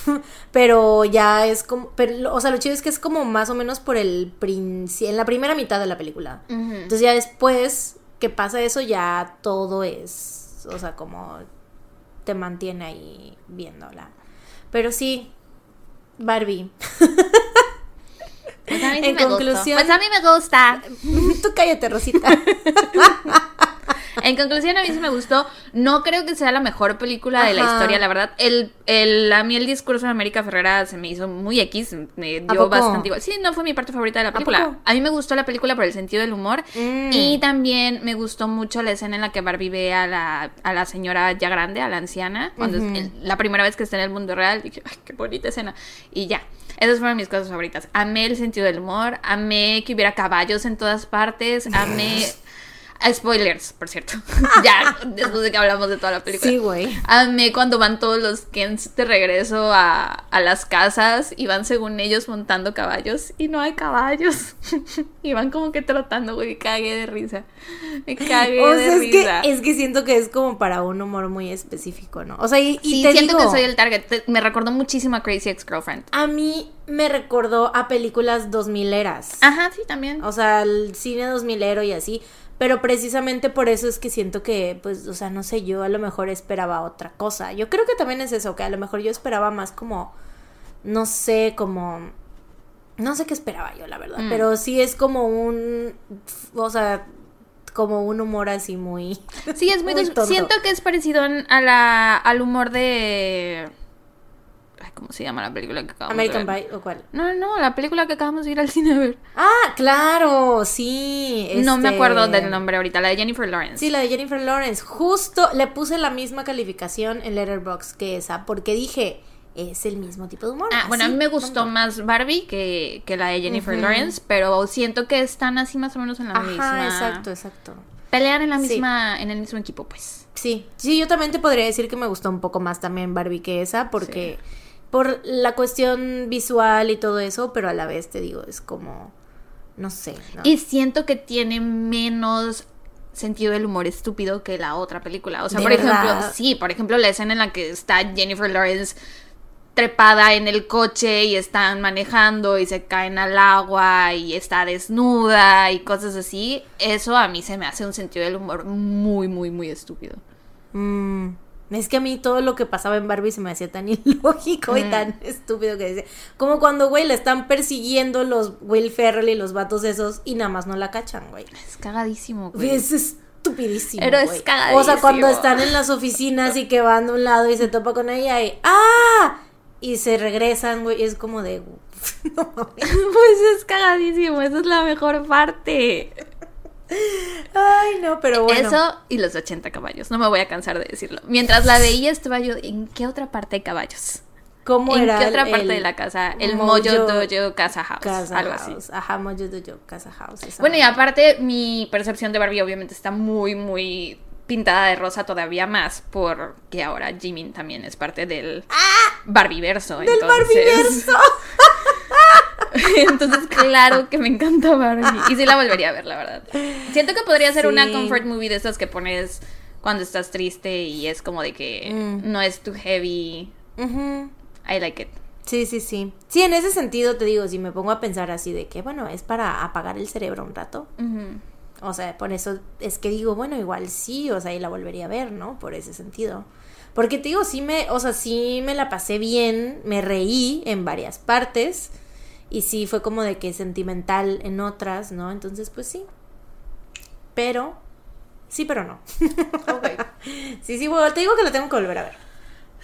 pero ya es como, pero, o sea, lo chido es que es como más o menos por el en la primera mitad de la película. Entonces ya después que pasa eso ya todo es, o sea, como te mantiene ahí viéndola. Pero sí, Barbie. Pues a mí en conclusión, pues a mí me gusta. Tú cállate, Rosita. En conclusión, a mí sí me gustó. No creo que sea la mejor película de la historia, la verdad. El, el, a mí el discurso de América Ferrera se me hizo muy X, me dio bastante igual. Sí, no fue mi parte favorita de la película. ¿A, mí me gustó la película por el sentido del humor. Mm. Y también me gustó mucho la escena en la que Barbie ve a la, a la señora ya grande, a la anciana, cuando es la primera vez que está en el mundo real. Dije, ay, qué bonita escena. Y ya. Esas fueron mis cosas favoritas. Amé el sentido del humor, amé que hubiera caballos en todas partes, amé Spoilers, por cierto. ya, después de que hablamos de toda la película. Sí, güey. Amé cuando van todos los Kens de regreso a, a, las casas y van según ellos montando caballos y no hay caballos. y van como que trotando, güey. Me cagué de risa. Me o sea, de es risa. Que, es que siento que es como para un humor muy específico, ¿no? O sea, y, sí, siento que soy el target. me recordó muchísimo a Crazy Ex-Girlfriend. A mí me recordó a películas 2000 eras. Ajá, sí, también. O sea, el cine 2000 ero y así. Pero precisamente por eso es que siento que, pues, o sea, no sé, yo a lo mejor esperaba otra cosa. Yo creo que también es eso, que a lo mejor yo esperaba más como, no sé, como... No sé qué esperaba yo, la verdad. Mm. Pero sí es como un... O sea, como un humor así muy... Sí, es muy... siento que es parecido a la, al humor de ¿Cómo se llama la película que acabamos American de ver? Pie o cuál? No, no, la película que acabamos de ir al cine a ver. Ah, claro, sí. No me acuerdo del nombre ahorita, la de Jennifer Lawrence. Sí, la de Jennifer Lawrence. Justo le puse la misma calificación en Letterboxd que esa, porque dije, es el mismo tipo de humor. Ah, bueno, a mí me gustó más Barbie que, que, la de Jennifer Lawrence, pero siento que están así más o menos en la Ajá, misma. exacto, exacto. Pelean en la misma, en el mismo equipo, pues. Sí, sí, yo también te podría decir que me gustó un poco más también Barbie que esa, porque por la cuestión visual y todo eso, pero a la vez te digo, es como, no sé. Y siento que tiene menos sentido del humor estúpido que la otra película. O sea, por ejemplo, sí, por ejemplo, la escena en la que está Jennifer Lawrence trepada en el coche y están manejando y se caen al agua y está desnuda y cosas así, eso a mí se me hace un sentido del humor muy, muy, muy estúpido. Mm. Es que a mí todo lo que pasaba en Barbie se me hacía tan ilógico y tan estúpido que decía. Como cuando, güey, le están persiguiendo los Will Ferrell y los vatos esos y nada más no la cachan, güey. Es cagadísimo, güey. Es estupidísimo. Pero es cagadísimo. O sea, cuando están en las oficinas y que van de un lado y se topa con ella y ¡ah! Y se regresan, güey. Es como de. no Pues es cagadísimo. Esa es la mejor parte. Ay, no, pero bueno. Eso y los 80 caballos. No me voy a cansar de decirlo. Mientras la veía, estaba yo, ¿en qué otra parte hay caballos? cómo ¿En era. qué otra parte de la casa? El Mojo, Dojo Casa House. Casa algo House. así. Ajá, Mojo Dojo Casa House. Bueno, y aparte, mi percepción de Barbie obviamente está muy, muy pintada de rosa todavía más porque ahora Jimin también es parte del Barbieverso. ¡Ah! ¡Del entonces- Barbieverso! Entonces, claro que me encanta Barbie. Y sí la volvería a ver, la verdad. Siento que podría ser una comfort movie de estas que pones cuando estás triste y es como de que Mm. no es too heavy. I like it. Sí, sí, sí. Sí, en ese sentido te digo, si me pongo a pensar así de que, bueno, es para apagar el cerebro un rato. O sea, por eso es que digo, bueno, igual sí, o sea, y la volvería a ver, ¿no? Por ese sentido. Porque te digo, sí me, o sea, sí me la pasé bien, me reí en varias partes y sí fue como de que sentimental en otras, ¿no? Entonces, pues sí. Pero, sí, pero no. sí, sí, bueno, te digo que la tengo que volver a ver.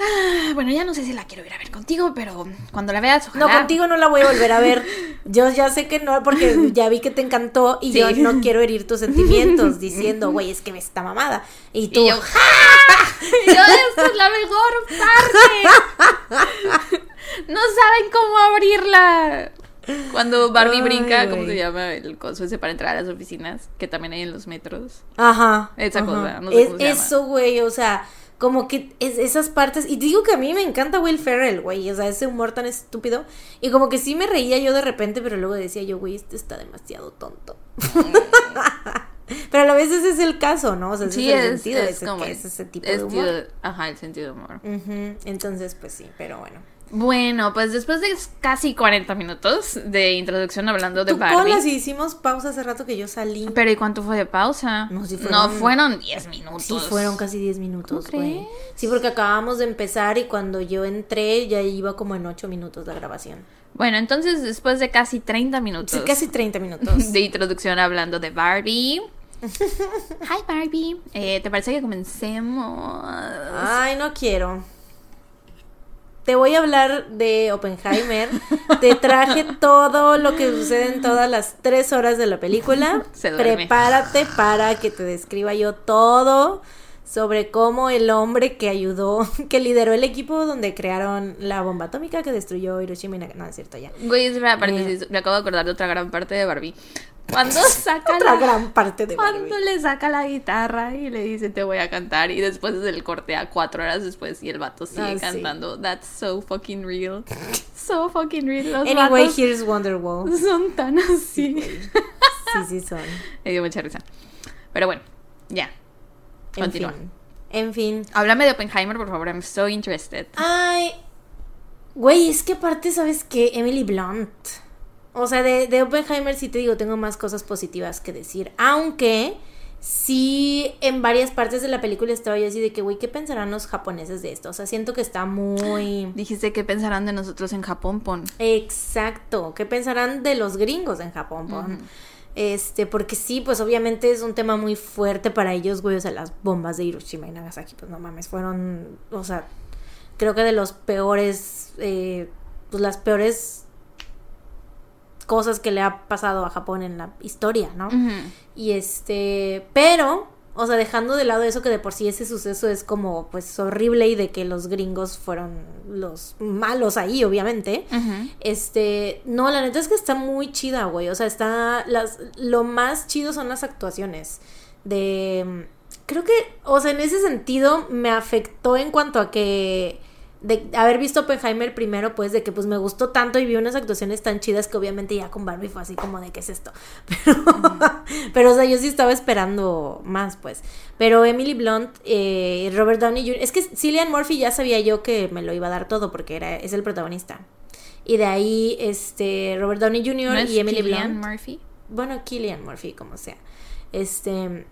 Ah, Bueno, ya no sé si la quiero ir a ver contigo, pero cuando la veas, ojalá. No, contigo no la voy a volver a ver. Yo ya sé que no, porque ya vi que te encantó y Sí. yo no quiero herir tus sentimientos diciendo, güey, es que me está mamada. Y tú, Y yo, yo, esta es la mejor parte. No saben cómo abrirla. Cuando Barbie Ay, brinca, ¿cómo güey. se llama? El coso ese para entrar a las oficinas, que también hay en los metros. Ajá. Esa ajá. cosa, no sé Es- cómo se. Eso, güey, o sea, como que es, esas partes. Y te digo que a mí me encanta Will Ferrell, güey. O sea, ese humor tan estúpido. Y como que sí me reía yo de repente, pero luego decía yo, güey, este está demasiado tonto. pero a la vez ese es el caso, ¿no? O sea, ese Sí, es el sentido, es ese, como que es ese tipo de humor. tío- ajá, el sentido de humor. Entonces, pues sí, pero bueno. Bueno, pues después de casi 40 minutos de introducción hablando de Tú Barbie. ponlas y hicimos pausa hace rato que yo salí. Pero ¿y cuánto fue de pausa? No, sí No, fueron- fueron 10 minutos. Sí, fueron casi 10 minutos, ¿Cómo güey. Sí, porque acabamos de empezar y cuando yo entré ya iba como en 8 minutos la grabación. Bueno, entonces después de casi 30 minutos. Sí, casi 30 minutos. de introducción hablando de Barbie. Hi Barbie. Eh, ¿Te parece que comencemos? Ay, no quiero. Te voy a hablar de Oppenheimer. Te traje todo lo que sucede en todas las tres horas de la película. Se. Prepárate para que te describa yo todo sobre cómo el hombre que ayudó, que lideró el equipo donde crearon la bomba atómica que destruyó Hiroshima y Nagasaki. No, es cierto, ya. Güey, espera, paréntesis, me acabo de acordar de otra gran parte de Barbie. Cuando saca Otra la... gran parte de Barbie. Cuando le saca la guitarra y le dice te voy a cantar y después es el corte a cuatro horas después y el vato sigue Ah, sí. cantando. That's so fucking real. So fucking real. Los Anyway, vatos here's Wonderwall. son tan así. Sí, sí son. Me dio mucha risa. Pero bueno, ya. En Continúa. fin. En fin. Háblame de Oppenheimer, por favor. I'm so interested. Ay, güey, es que aparte, ¿sabes qué? Emily Blunt. O sea, de, de Oppenheimer sí te digo, tengo más cosas positivas que decir. Aunque sí, en varias partes de la película estaba yo así de que, güey, ¿qué pensarán los japoneses de esto? O sea, siento que está muy... Dijiste que pensarán de nosotros en Japón, pon. Exacto. ¿Qué pensarán de los gringos en Japón? pon? Este, porque sí, pues obviamente es un tema muy fuerte para ellos, güey. O sea, las bombas de Hiroshima y Nagasaki, pues no mames, fueron, o sea, creo que de los peores, eh, pues las peores cosas que le ha pasado a Japón en la historia, ¿no? Y este, pero, o sea, dejando de lado eso que de por sí ese suceso es como, pues, horrible y de que los gringos fueron los malos ahí, obviamente. Este, no, la neta es que está muy chida, güey. O sea, está, las, lo más chido son las actuaciones. De, creo que, o sea, en ese sentido me afectó en cuanto a que, de haber visto Oppenheimer primero, pues, de que pues me gustó tanto y vi unas actuaciones tan chidas que obviamente ya con Barbie fue así como de, ¿qué es esto? Pero, pero o sea, yo sí estaba esperando más, pues. Pero Emily Blunt, eh, Robert Downey Jr., es que Cillian Murphy ya sabía yo que me lo iba a dar todo porque era, es el protagonista. Y de ahí, este, Robert Downey Jr. ¿No es y Emily Cillian Blunt. Murphy? Bueno, Killian Murphy, como sea. Este.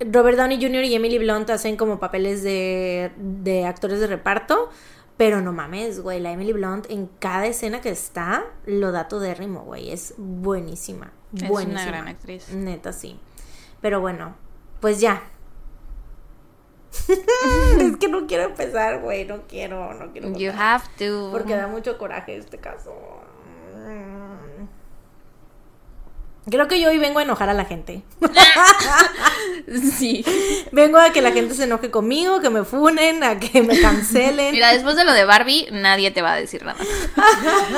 Robert Downey Jr. y Emily Blunt hacen como papeles de, de actores de reparto. Pero no mames, güey. La Emily Blunt en cada escena que está lo da todérrimo, güey. Es buenísima. Es buenísima. una gran actriz. Neta, sí. Pero bueno, pues ya. es que no quiero empezar, güey. No quiero, no quiero. You empezar. have to. Porque da mucho coraje este caso. Creo que yo hoy vengo a enojar a la gente. sí. Vengo a que la gente se enoje conmigo, que me funen, a que me cancelen. Mira, después de lo de Barbie, nadie te va a decir nada.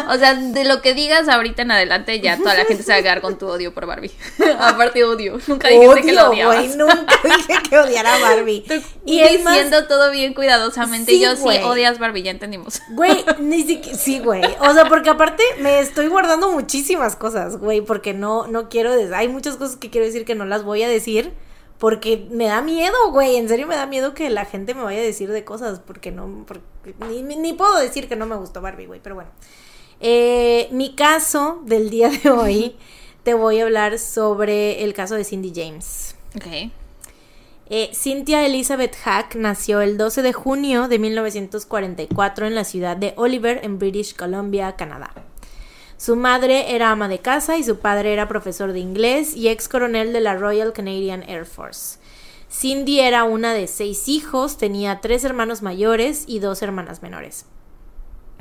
o sea, de lo que digas ahorita en adelante, ya toda la gente se va a quedar con tu odio por Barbie. Aparte, odio. Nunca dijiste que lo odiabas. Güey, nunca dije que odiara a Barbie. y diciendo todo bien cuidadosamente. yo sí odias Barbie, ya entendimos. Güey, ni siquiera. Sí, güey. O sea, porque aparte me estoy guardando muchísimas cosas, güey, porque no, no quiero. Hay muchas cosas que quiero decir que no las voy a decir porque me da miedo, güey. En serio me da miedo que la gente me vaya a decir de cosas. Porque no. ni, puedo decir que no me gustó Barbie, güey. Pero bueno. Eh, mi caso del día de hoy. te voy a hablar sobre el caso de Cindy James. Ok. Eh, Cynthia Elizabeth Hack nació el 12 de junio de 1944 en la ciudad de Oliver, en British Columbia, Canadá. Su madre era ama de casa y su padre era profesor de inglés y ex coronel de la Royal Canadian Air Force. Cindy era una de seis hijos, tenía tres hermanos mayores y dos hermanas menores.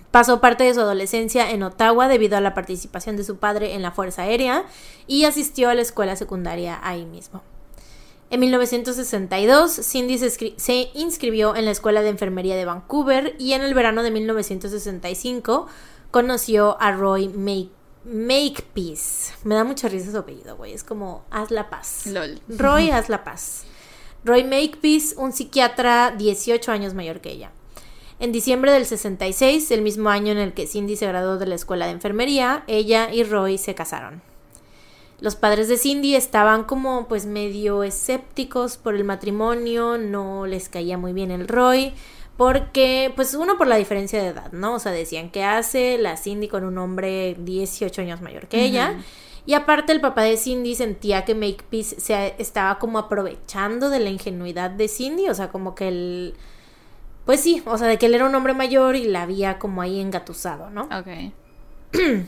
Pasó parte de su adolescencia en Ottawa debido a la participación de su padre en la Fuerza Aérea y asistió a la escuela secundaria ahí mismo. En 1962, Cindy se, inscribió en la Escuela de Enfermería de Vancouver y en el verano de 1965 conoció a Roy Makepeace. Me da mucha risa su apellido, güey. Es como haz la paz. Roy haz la paz. Roy Makepeace, un psiquiatra 18 años mayor que ella. En diciembre del 66, el mismo año en el que Cindy se graduó de la escuela de enfermería, ella y Roy se casaron. Los padres de Cindy estaban como pues medio escépticos por el matrimonio, no les caía muy bien el Roy, porque, pues uno por la diferencia de edad, ¿no? O sea, decían que hace la Cindy con un hombre 18 años mayor que ella. Y aparte el papá de Cindy sentía que Makepeace se estaba como aprovechando de la ingenuidad de Cindy, o sea, como que él... Pues sí, o sea, de que él era un hombre mayor y la había como ahí engatusado, ¿no? Ok.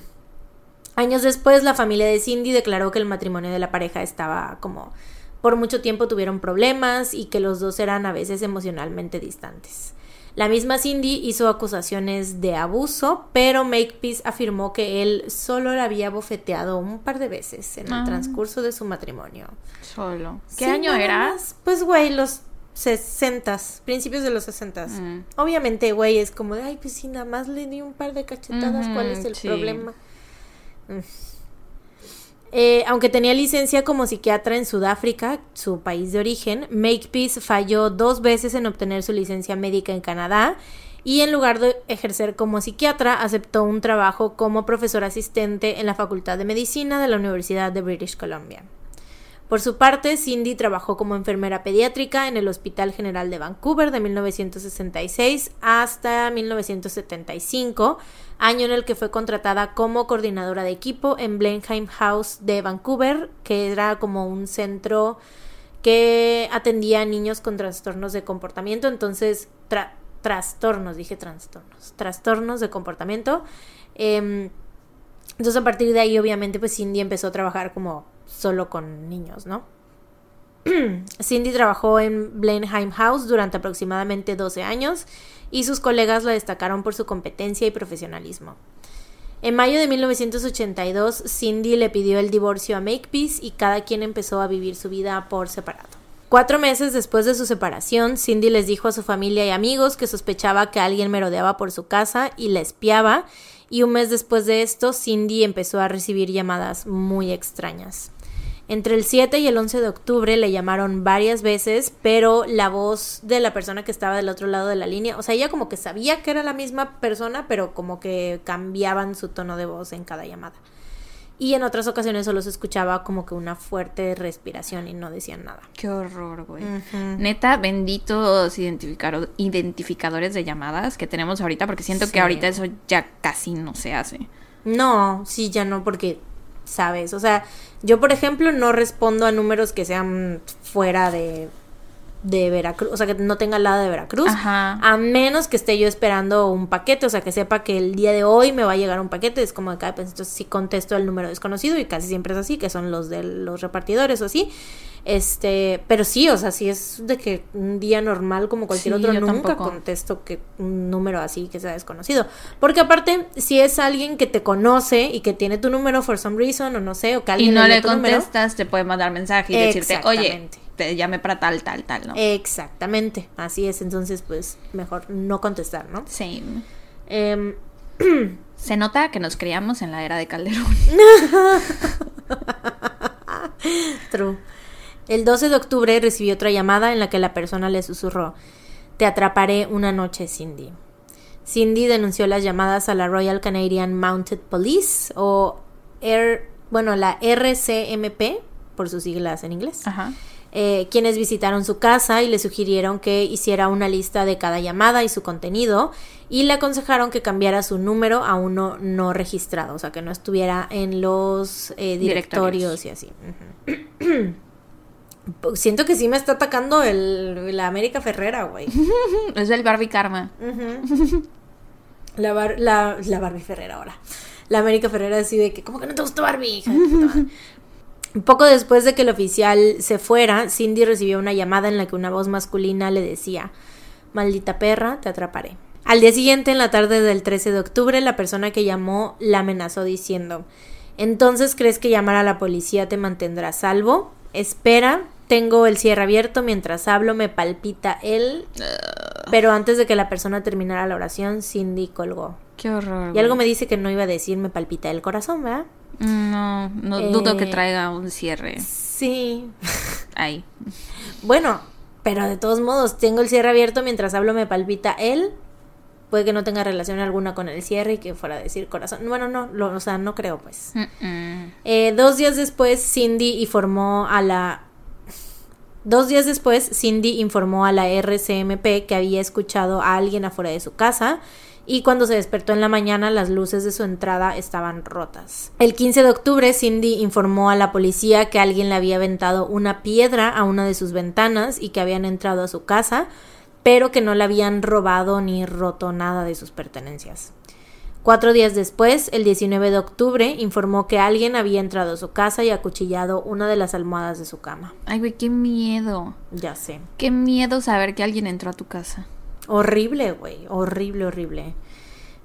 Años después, la familia de Cindy declaró que el matrimonio de la pareja estaba como por mucho tiempo tuvieron problemas y que los dos eran a veces emocionalmente distantes. La misma Cindy hizo acusaciones de abuso, pero Makepeace afirmó que él solo la había bofeteado un par de veces en el ah. transcurso de su matrimonio. Solo. ¿Qué año era? pues, güey, los sesentas, principios de los sesentas. Mm. Obviamente, güey, es como de, ay, pues si nada más le di un par de cachetadas, ¿cuál es el problema? Mm. Eh, aunque tenía licencia como psiquiatra en Sudáfrica, su país de origen, Makepeace falló dos veces en obtener su licencia médica en Canadá y en lugar de ejercer como psiquiatra, aceptó un trabajo como profesor asistente en la Facultad de Medicina de la Universidad de British Columbia. Por su parte, Cindy trabajó como enfermera pediátrica en el Hospital General de Vancouver de 1966 hasta 1975, año en el que fue contratada como coordinadora de equipo en Blenheim House de Vancouver, que era como un centro que atendía a niños con trastornos de comportamiento, entonces trastornos, dije trastornos, trastornos de comportamiento. Em, entonces a partir de ahí obviamente pues Cindy empezó a trabajar como solo con niños, ¿no? Cindy trabajó en Blenheim House durante aproximadamente 12 años y sus colegas la destacaron por su competencia y profesionalismo. En mayo de 1982, Cindy le pidió el divorcio a Makepeace y cada quien empezó a vivir su vida por separado. Cuatro meses después de su separación, Cindy les dijo a su familia y amigos que sospechaba que alguien merodeaba por su casa y la espiaba, y un mes después de esto, Cindy empezó a recibir llamadas muy extrañas. Entre el 7 y el 11 de octubre le llamaron varias veces, pero la voz de la persona que estaba del otro lado de la línea, o sea, ella como que sabía que era la misma persona, pero como que cambiaban su tono de voz en cada llamada. Y en otras ocasiones solo se escuchaba como que una fuerte respiración y no decían nada. Qué horror, güey. Neta, benditos identificadores de llamadas que tenemos ahorita, porque siento que ahorita eso ya casi no se hace. No, sí, ya no, porque sabes, o sea, yo por ejemplo no respondo a números que sean fuera de de Veracruz, o sea, que no tenga la de Veracruz, a menos que esté yo esperando un paquete, o sea, que sepa que el día de hoy me va a llegar un paquete, es como de cada pues, entonces sí contesto el número desconocido y casi siempre es así, que son los de los repartidores o así. Este, pero sí, o sea, si es de que un día normal como cualquier otro, nunca contesto que un número así que sea desconocido. Porque aparte, si es alguien que te conoce y que tiene tu número for some reason o no sé, o que alguien y no le contestas, te puede mandar mensaje y decirte, oye, te llame para tal, tal, tal, ¿no? Exactamente, así es. Entonces, pues, mejor no contestar, ¿no? Sí. Em, Se nota que nos criamos en la era de Calderón. True. El 12 de octubre recibió otra llamada en la que la persona le susurró, Te atraparé una noche, Cindy. Cindy denunció las llamadas a la Royal Canadian Mounted Police o Air, bueno, la RCMP, por sus siglas en inglés. Eh, quienes visitaron su casa y le sugirieron que hiciera una lista de cada llamada y su contenido y le aconsejaron que cambiara su número a uno no registrado, o sea, que no estuviera en los eh, directorios, y así. Siento que sí me está atacando el, la América Ferrera, güey. es el Barbie Karma. la, la, la, Barbie Ferrera ahora. La América Ferrera decide que, ¿cómo que no te gustó Barbie? Poco después de que el oficial se fuera, Cindy recibió una llamada en la que una voz masculina le decía, maldita perra, te atraparé. Al día siguiente, en la tarde del 13 de octubre, la persona que llamó la amenazó diciendo, entonces crees que llamar a la policía te mantendrá salvo? Espera, tengo el cierre abierto, mientras hablo me palpita él. Pero antes de que la persona terminara la oración, Cindy colgó. Qué horror. Y algo me dice que no iba a decir me palpita el corazón, ¿verdad? No, no dudo que eh, traiga un cierre. Sí. Ahí. Bueno, pero de todos modos, tengo el cierre abierto mientras hablo me palpita él. Puede que no tenga relación alguna con el cierre y que fuera a decir corazón. Bueno, no, lo, o sea, no creo, pues. Eh, dos días después, Cindy informó a la Dos días después, Cindy informó a la RCMP que había escuchado a alguien afuera de su casa y cuando se despertó en la mañana las luces de su entrada estaban rotas. El 15 de octubre, Cindy informó a la policía que alguien le había aventado una piedra a una de sus ventanas y que habían entrado a su casa, pero que no le habían robado ni roto nada de sus pertenencias. Cuatro días después, el 19 de octubre, informó que alguien había entrado a su casa y acuchillado una de las almohadas de su cama. Ay, güey, qué miedo. Ya sé. Qué miedo saber que alguien entró a tu casa. Horrible, güey. Horrible, horrible.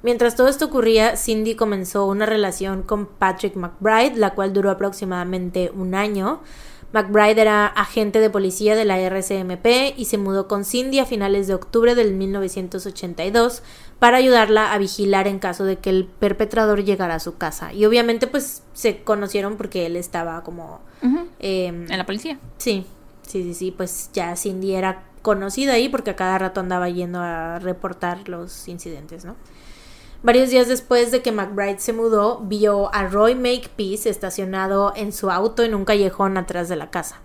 Mientras todo esto ocurría, Cindy comenzó una relación con Patrick McBride, la cual duró aproximadamente un año. McBride era agente de policía de la RCMP y se mudó con Cindy a finales de octubre del 1982 para ayudarla a vigilar en caso de que el perpetrador llegara a su casa. Y obviamente pues se conocieron porque él estaba como... Em, en la policía. Sí, sí, sí, sí, pues ya Cindy era conocida ahí porque a cada rato andaba yendo a reportar los incidentes, ¿no? Varios días después de que McBride se mudó, vio a Roy Makepeace estacionado en su auto en un callejón atrás de la casa.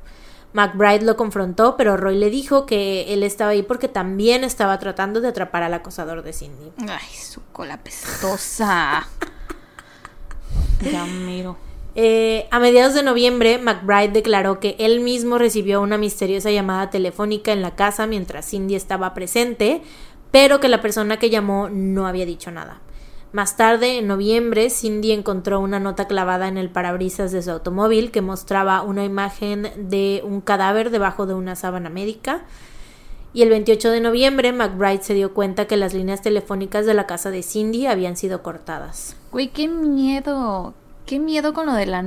McBride lo confrontó, pero Roy le dijo que él estaba ahí porque también estaba tratando de atrapar al acosador de Cindy. Ay, su cola pestosa. ya miro. Eh, a mediados de noviembre, McBride declaró que él mismo recibió una misteriosa llamada telefónica en la casa mientras Cindy estaba presente, pero que la persona que llamó no había dicho nada. Más tarde, en noviembre, Cindy encontró una nota clavada en el parabrisas de su automóvil que mostraba una imagen de un cadáver debajo de una sábana médica. Y el 28 de noviembre, McBride se dio cuenta que las líneas telefónicas de la casa de Cindy habían sido cortadas. Güey, qué miedo. Qué miedo con lo de la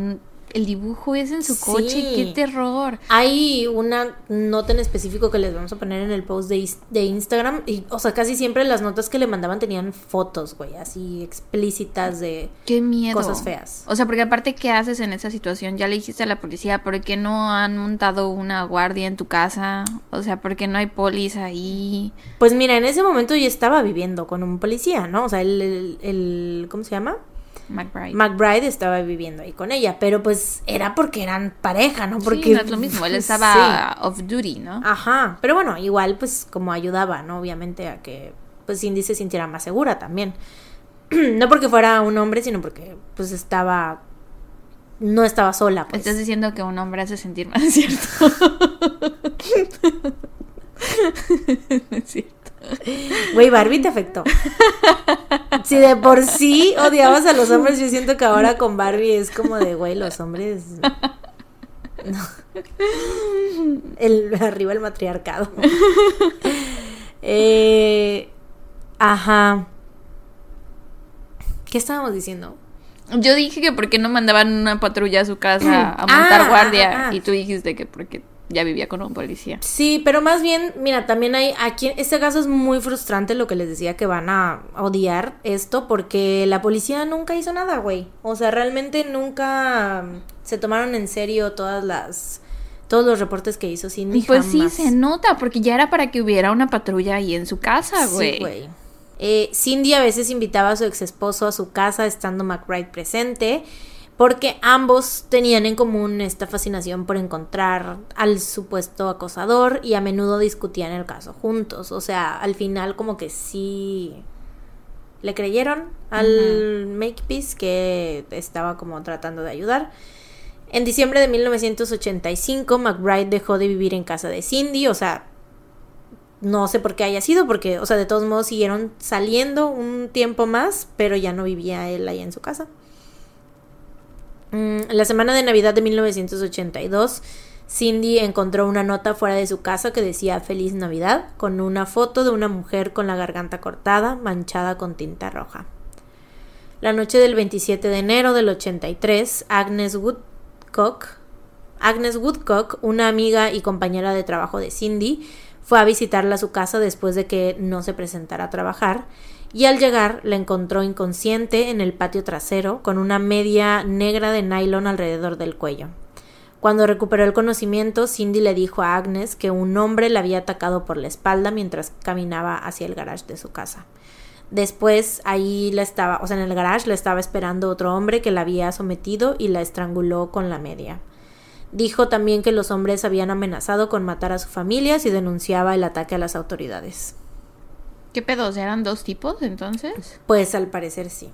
el dibujo es en su coche, qué terror. Hay una nota en específico que les vamos a poner en el post de, de Instagram. Y, o sea, casi siempre las notas que le mandaban tenían fotos, güey, así explícitas de qué miedo. cosas feas. O sea, porque aparte, ¿qué haces en esa situación? Ya le dijiste a la policía, ¿por qué no han montado una guardia en tu casa? O sea, ¿por qué no hay polis ahí? Pues mira, en ese momento yo estaba viviendo con un policía, ¿no? O sea, el, el ¿cómo se llama? McBride. McBride estaba viviendo ahí con ella, pero pues era porque eran pareja, ¿no? Porque sí, no es lo mismo, él estaba off duty, ¿no? Ajá, pero bueno, igual pues como ayudaba, ¿no? Obviamente a que pues Cindy se sintiera más segura también. no porque fuera un hombre, sino porque pues estaba no estaba sola, pues. Estás diciendo que un hombre hace sentir más, ¿cierto? es cierto. Güey, Barbie te afectó. Si de por sí odiabas a los hombres, yo siento que ahora con Barbie es como de, güey, los hombres. No. El, arriba el matriarcado. Eh, ajá. ¿Qué estábamos diciendo? Yo dije que por qué no mandaban una patrulla a su casa a montar Ah, guardia. ah, ah. Y tú dijiste que porque ya vivía con un policía. Sí, pero más bien, mira, también hay aquí, este caso es muy frustrante lo que les decía que van a odiar esto porque la policía nunca hizo nada, güey. O sea, realmente nunca se tomaron en serio todas las, todos los reportes que hizo Cindy. Pues sí, se nota, porque ya era para que hubiera una patrulla ahí en su casa, Sí, güey. güey. Eh, Cindy a veces invitaba a su ex esposo a su casa estando McBride presente porque ambos tenían en común esta fascinación por encontrar al supuesto acosador y a menudo discutían el caso juntos. O sea, al final como que sí le creyeron al Makepeace que estaba como tratando de ayudar. En diciembre de 1985, McBride dejó de vivir en casa de Cindy, o sea, no sé por qué haya sido, porque, o sea, de todos modos siguieron saliendo un tiempo más, pero ya no vivía él ahí en su casa. Mm, la semana de Navidad de 1982, Cindy encontró una nota fuera de su casa que decía Feliz Navidad, con una foto de una mujer con la garganta cortada, manchada con tinta roja. La noche del 27 de enero del 83, Agnes Woodcock, Agnes Woodcock, una amiga y compañera de trabajo de Cindy, fue a visitarla a su casa después de que no se presentara a trabajar y al llegar la encontró inconsciente en el patio trasero con una media negra de nylon alrededor del cuello. Cuando recuperó el conocimiento, Cindy le dijo a Agnes que un hombre la había atacado por la espalda mientras caminaba hacia el garage de su casa. Después ahí estaba, o sea, en el garage la estaba esperando otro hombre que la había sometido y la estranguló con la media. Dijo también que los hombres habían amenazado con matar a su familia si denunciaba el ataque a las autoridades. ¿Qué pedos? ¿Eran dos tipos entonces? Pues al parecer sí.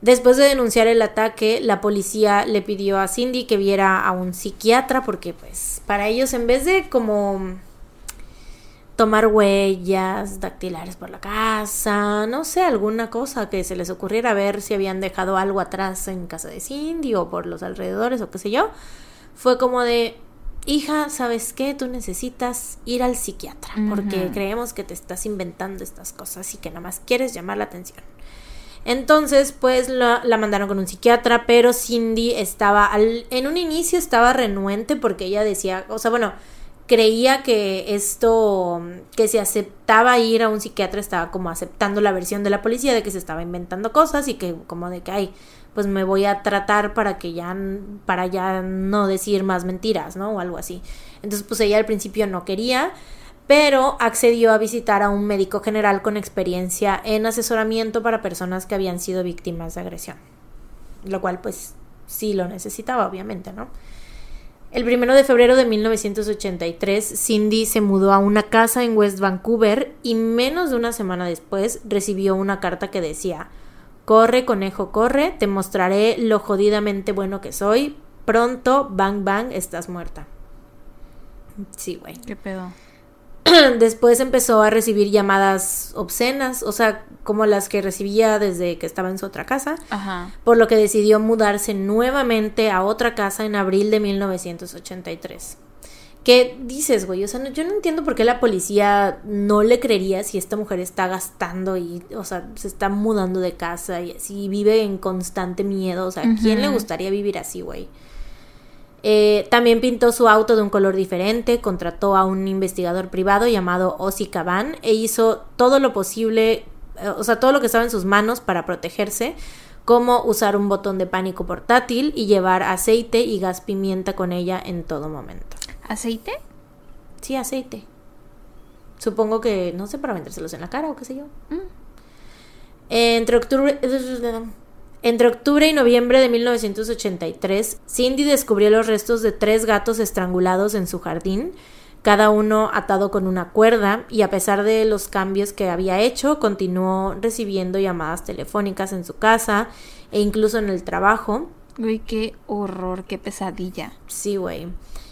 Después de denunciar el ataque, la policía le pidió a Cindy que viera a un psiquiatra porque pues para ellos en vez de como tomar huellas dactilares por la casa, no sé, alguna cosa que se les ocurriera ver si habían dejado algo atrás en casa de Cindy o por los alrededores o qué sé yo, fue como de, hija, ¿sabes qué? Tú necesitas ir al psiquiatra porque creemos que te estás inventando estas cosas y que nada más quieres llamar la atención. Entonces, pues la, la mandaron con un psiquiatra, pero Cindy estaba, al, en un inicio estaba renuente porque ella decía, o sea, bueno, creía que esto, que si aceptaba ir a un psiquiatra estaba como aceptando la versión de la policía de que se estaba inventando cosas y que como de que, ay, pues me voy a tratar para que ya, para ya no decir más mentiras, ¿no? O algo así. Entonces, pues ella al principio no quería, pero accedió a visitar a un médico general con experiencia en asesoramiento para personas que habían sido víctimas de agresión. Lo cual, pues, sí lo necesitaba, obviamente, ¿no? El primero de febrero de 1983, Cindy se mudó a una casa en West Vancouver y menos de una semana después recibió una carta que decía, Corre, conejo, corre, te mostraré lo jodidamente bueno que soy. Pronto, bang, bang, estás muerta. Sí, güey. ¿Qué pedo? Después empezó a recibir llamadas obscenas, o sea, como las que recibía desde que estaba en su otra casa, Ajá. por lo que decidió mudarse nuevamente a otra casa en abril de 1983. ¿Qué dices, güey? O sea, no- yo no entiendo por qué la policía no le creería si esta mujer está gastando y, o sea, se está mudando de casa y así vive en constante miedo. O sea, ¿a quién le gustaría vivir así, güey? Eh, también pintó su auto de un color diferente, contrató a un investigador privado llamado Ozzy Caban e hizo todo lo posible, eh, o sea, todo lo que estaba en sus manos para protegerse, como usar un botón de pánico portátil y llevar aceite y gas pimienta con ella en todo momento. ¿Aceite? Sí, aceite. Supongo que, no sé, para vendérselos en la cara o qué sé yo. Mm. Entre octubre, entre octubre y noviembre de 1983, Cindy descubrió los restos de tres gatos estrangulados en su jardín, cada uno atado con una cuerda, y a pesar de los cambios que había hecho, continuó recibiendo llamadas telefónicas en su casa e incluso en el trabajo, Güey, qué horror, qué pesadilla. Sí, güey.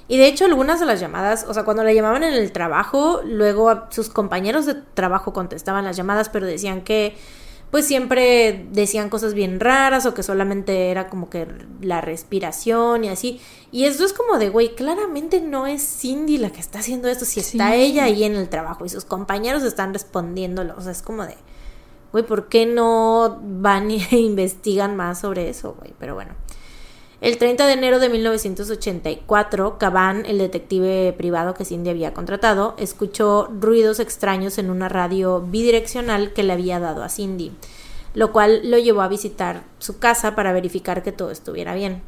Y de hecho, algunas de las llamadas, o sea, cuando la llamaban en el trabajo, luego sus compañeros de trabajo contestaban las llamadas, pero decían que pues siempre decían cosas bien raras o que solamente era como que la respiración y así. Y esto es como de, güey, claramente no es Cindy la que está haciendo esto, si está ella ahí en el trabajo y sus compañeros están respondiéndolo. O sea, es como de, güey, ¿por qué no van e investigan más sobre eso, güey? Pero bueno. El 30 de enero de 1984, Caban, el detective privado que Cindy había contratado, escuchó ruidos extraños en una radio bidireccional que le había dado a Cindy, lo cual lo llevó a visitar su casa para verificar que todo estuviera bien.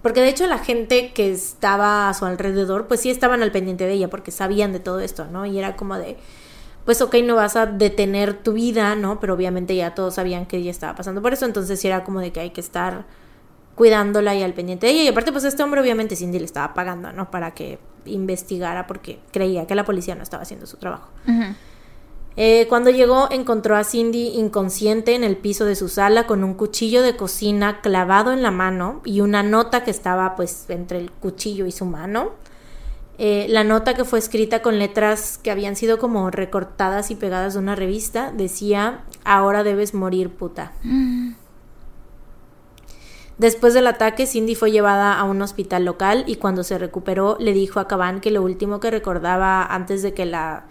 Porque de hecho la gente que estaba a su alrededor, pues sí estaban al pendiente de ella, porque sabían de todo esto, ¿no? Y era como de, pues ok, no vas a detener tu vida, ¿no? Pero obviamente ya todos sabían que ella estaba pasando por eso, entonces sí era como de que hay que estar cuidándola y al pendiente de ella. Y aparte, pues este hombre obviamente Cindy le estaba pagando, ¿no? Para que investigara porque creía que la policía no estaba haciendo su trabajo. Eh, cuando llegó, encontró a Cindy inconsciente en el piso de su sala con un cuchillo de cocina clavado en la mano y una nota que estaba pues entre el cuchillo y su mano. Eh, la nota que fue escrita con letras que habían sido como recortadas y pegadas de una revista decía, ahora debes morir puta. Mm. Después del ataque, Cindy fue llevada a un hospital local y cuando se recuperó le dijo a Caban que lo último que recordaba antes de que la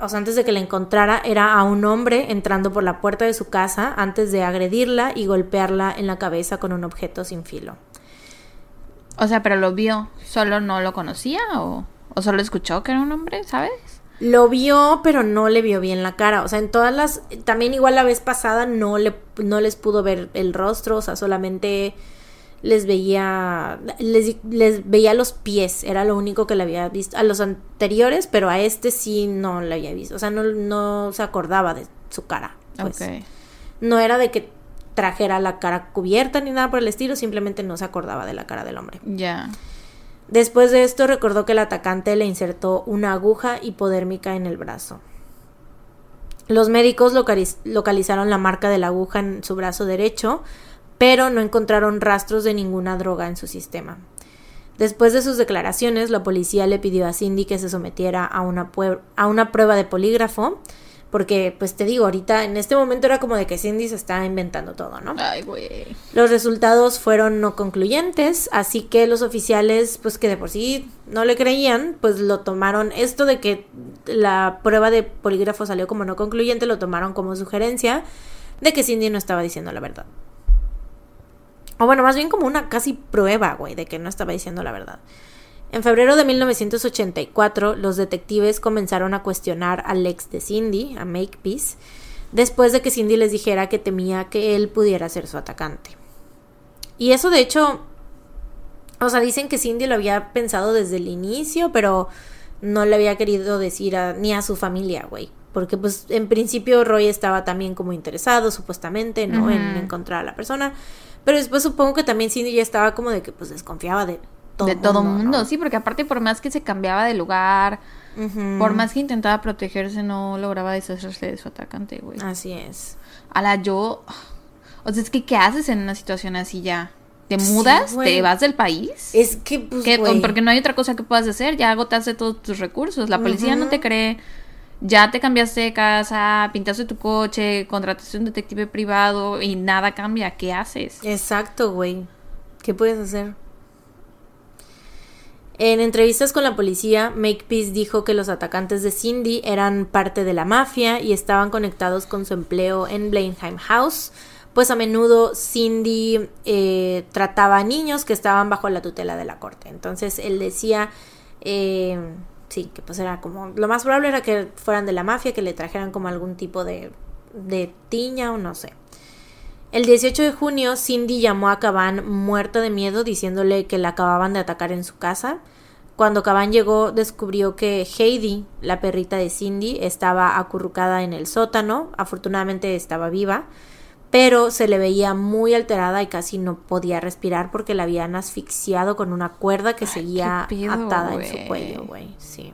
o sea, antes de que la encontrara era a un hombre entrando por la puerta de su casa antes de agredirla y golpearla en la cabeza con un objeto sin filo. O sea, pero lo vio, solo no lo conocía o, o solo escuchó que era un hombre, ¿sabes? Lo vio, pero no le vio bien la cara. O sea, en todas las. También, igual la vez pasada, no, le, no les pudo ver el rostro. O sea, solamente les veía. Les, les veía los pies. Era lo único que le había visto. A los anteriores, pero a este sí no le había visto. O sea, no, no se acordaba de su cara. Pues. No era de que trajera la cara cubierta ni nada por el estilo. Simplemente no se acordaba de la cara del hombre. Ya. Después de esto recordó que el atacante le insertó una aguja hipodérmica en el brazo. Los médicos localizaron la marca de la aguja en su brazo derecho, pero no encontraron rastros de ninguna droga en su sistema. Después de sus declaraciones, la policía le pidió a Cindy que se sometiera a una, a una prueba de polígrafo porque, pues te digo, ahorita en este momento era como de que Cindy se está inventando todo, ¿no? Ay, güey. Los resultados fueron no concluyentes, así que los oficiales, pues que de por sí no le creían, pues lo tomaron. Esto de que la prueba de polígrafo salió como no concluyente, lo tomaron como sugerencia de que Cindy no estaba diciendo la verdad. O bueno, más bien como una casi prueba, güey, de que no estaba diciendo la verdad. En febrero de 1984, los detectives comenzaron a cuestionar al ex de Cindy, a Makepeace, después de que Cindy les dijera que temía que él pudiera ser su atacante. Y eso de hecho, o sea, dicen que Cindy lo había pensado desde el inicio, pero no le había querido decir ni a su familia, güey. Porque pues en principio Roy estaba también como interesado, supuestamente, ¿no? En encontrar a la persona. Pero después supongo que también Cindy ya estaba como de que pues desconfiaba de de todo mundo, mundo. Sí, porque aparte por más que se cambiaba de lugar, por más que intentaba protegerse, no lograba deshacerse de su atacante, güey. Así es. A la yo... O sea, es que ¿qué haces en una situación así ya? ¿Te mudas? ¿Te vas del país? Es que, pues, Porque no hay otra cosa que puedas hacer. Ya agotaste todos tus recursos. La policía no te cree. Ya te cambiaste de casa, pintaste tu coche, contrataste un detective privado y nada cambia. ¿Qué haces? Exacto, güey. ¿Qué puedes hacer? En entrevistas con la policía, Makepeace dijo que los atacantes de Cindy eran parte de la mafia y estaban conectados con su empleo en Blenheim House, pues a menudo Cindy eh, trataba a niños que estaban bajo la tutela de la corte. Entonces él decía, eh, sí, que pues era como, lo más probable era que fueran de la mafia, que le trajeran como algún tipo de, de tiña o no sé. El 18 de junio, Cindy llamó a Caban muerta de miedo diciéndole que la acababan de atacar en su casa. Cuando Caban llegó, descubrió que Heidi, la perrita de Cindy, estaba acurrucada en el sótano. Afortunadamente estaba viva, pero se le veía muy alterada y casi no podía respirar porque la habían asfixiado con una cuerda que seguía atada en su cuello, güey. Sí.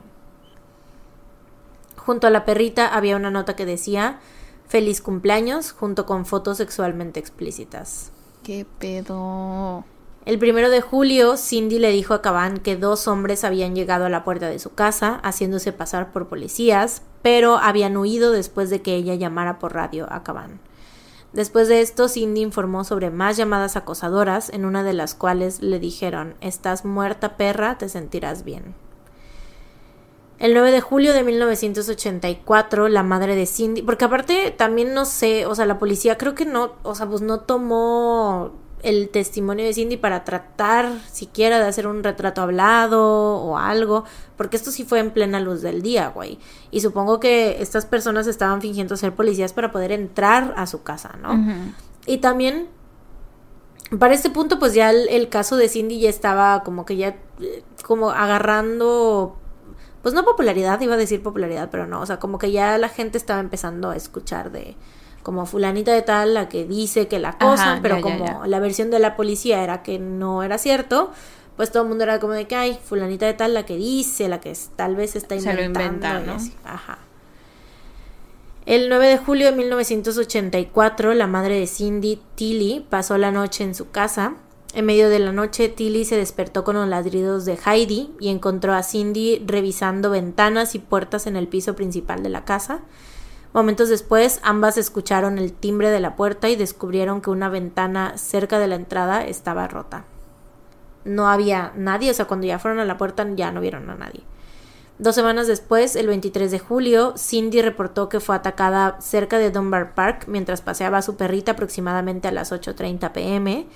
Junto a la perrita había una nota que decía Feliz cumpleaños junto con fotos sexualmente explícitas. ¿Qué pedo? El primero de julio, Cindy le dijo a Caban que dos hombres habían llegado a la puerta de su casa, haciéndose pasar por policías, pero habían huido después de que ella llamara por radio a Caban. Después de esto, Cindy informó sobre más llamadas acosadoras, en una de las cuales le dijeron, Estás muerta perra, te sentirás bien. El 9 de julio de 1984, la madre de Cindy, porque aparte también no sé, o sea, la policía creo que no, o sea, pues no tomó el testimonio de Cindy para tratar siquiera de hacer un retrato hablado o algo, porque esto sí fue en plena luz del día, güey. Y supongo que estas personas estaban fingiendo ser policías para poder entrar a su casa, ¿no? Y también, para este punto, pues ya el, caso de Cindy ya estaba como que ya, eh, como agarrando, pues no popularidad, iba a decir popularidad, pero no, o sea, como que ya la gente estaba empezando a escuchar de como fulanita de tal, la que dice que la acosan, pero como la versión de la policía era que no era cierto, pues todo el mundo era como de que hay fulanita de tal, la que dice, la que tal vez está inventando. Se Ajá. El 9 de julio de 1984, la madre de Cindy, Tilly, pasó la noche en su casa. En medio de la noche, Tilly se despertó con los ladridos de Heidi y encontró a Cindy revisando ventanas y puertas en el piso principal de la casa. Momentos después, ambas escucharon el timbre de la puerta y descubrieron que una ventana cerca de la entrada estaba rota. No había nadie, o sea, cuando ya fueron a la puerta ya no vieron a nadie. Dos semanas después, el 23 de julio, Cindy reportó que fue atacada cerca de Dunbar Park mientras paseaba a su perrita aproximadamente a las 8.30 pm.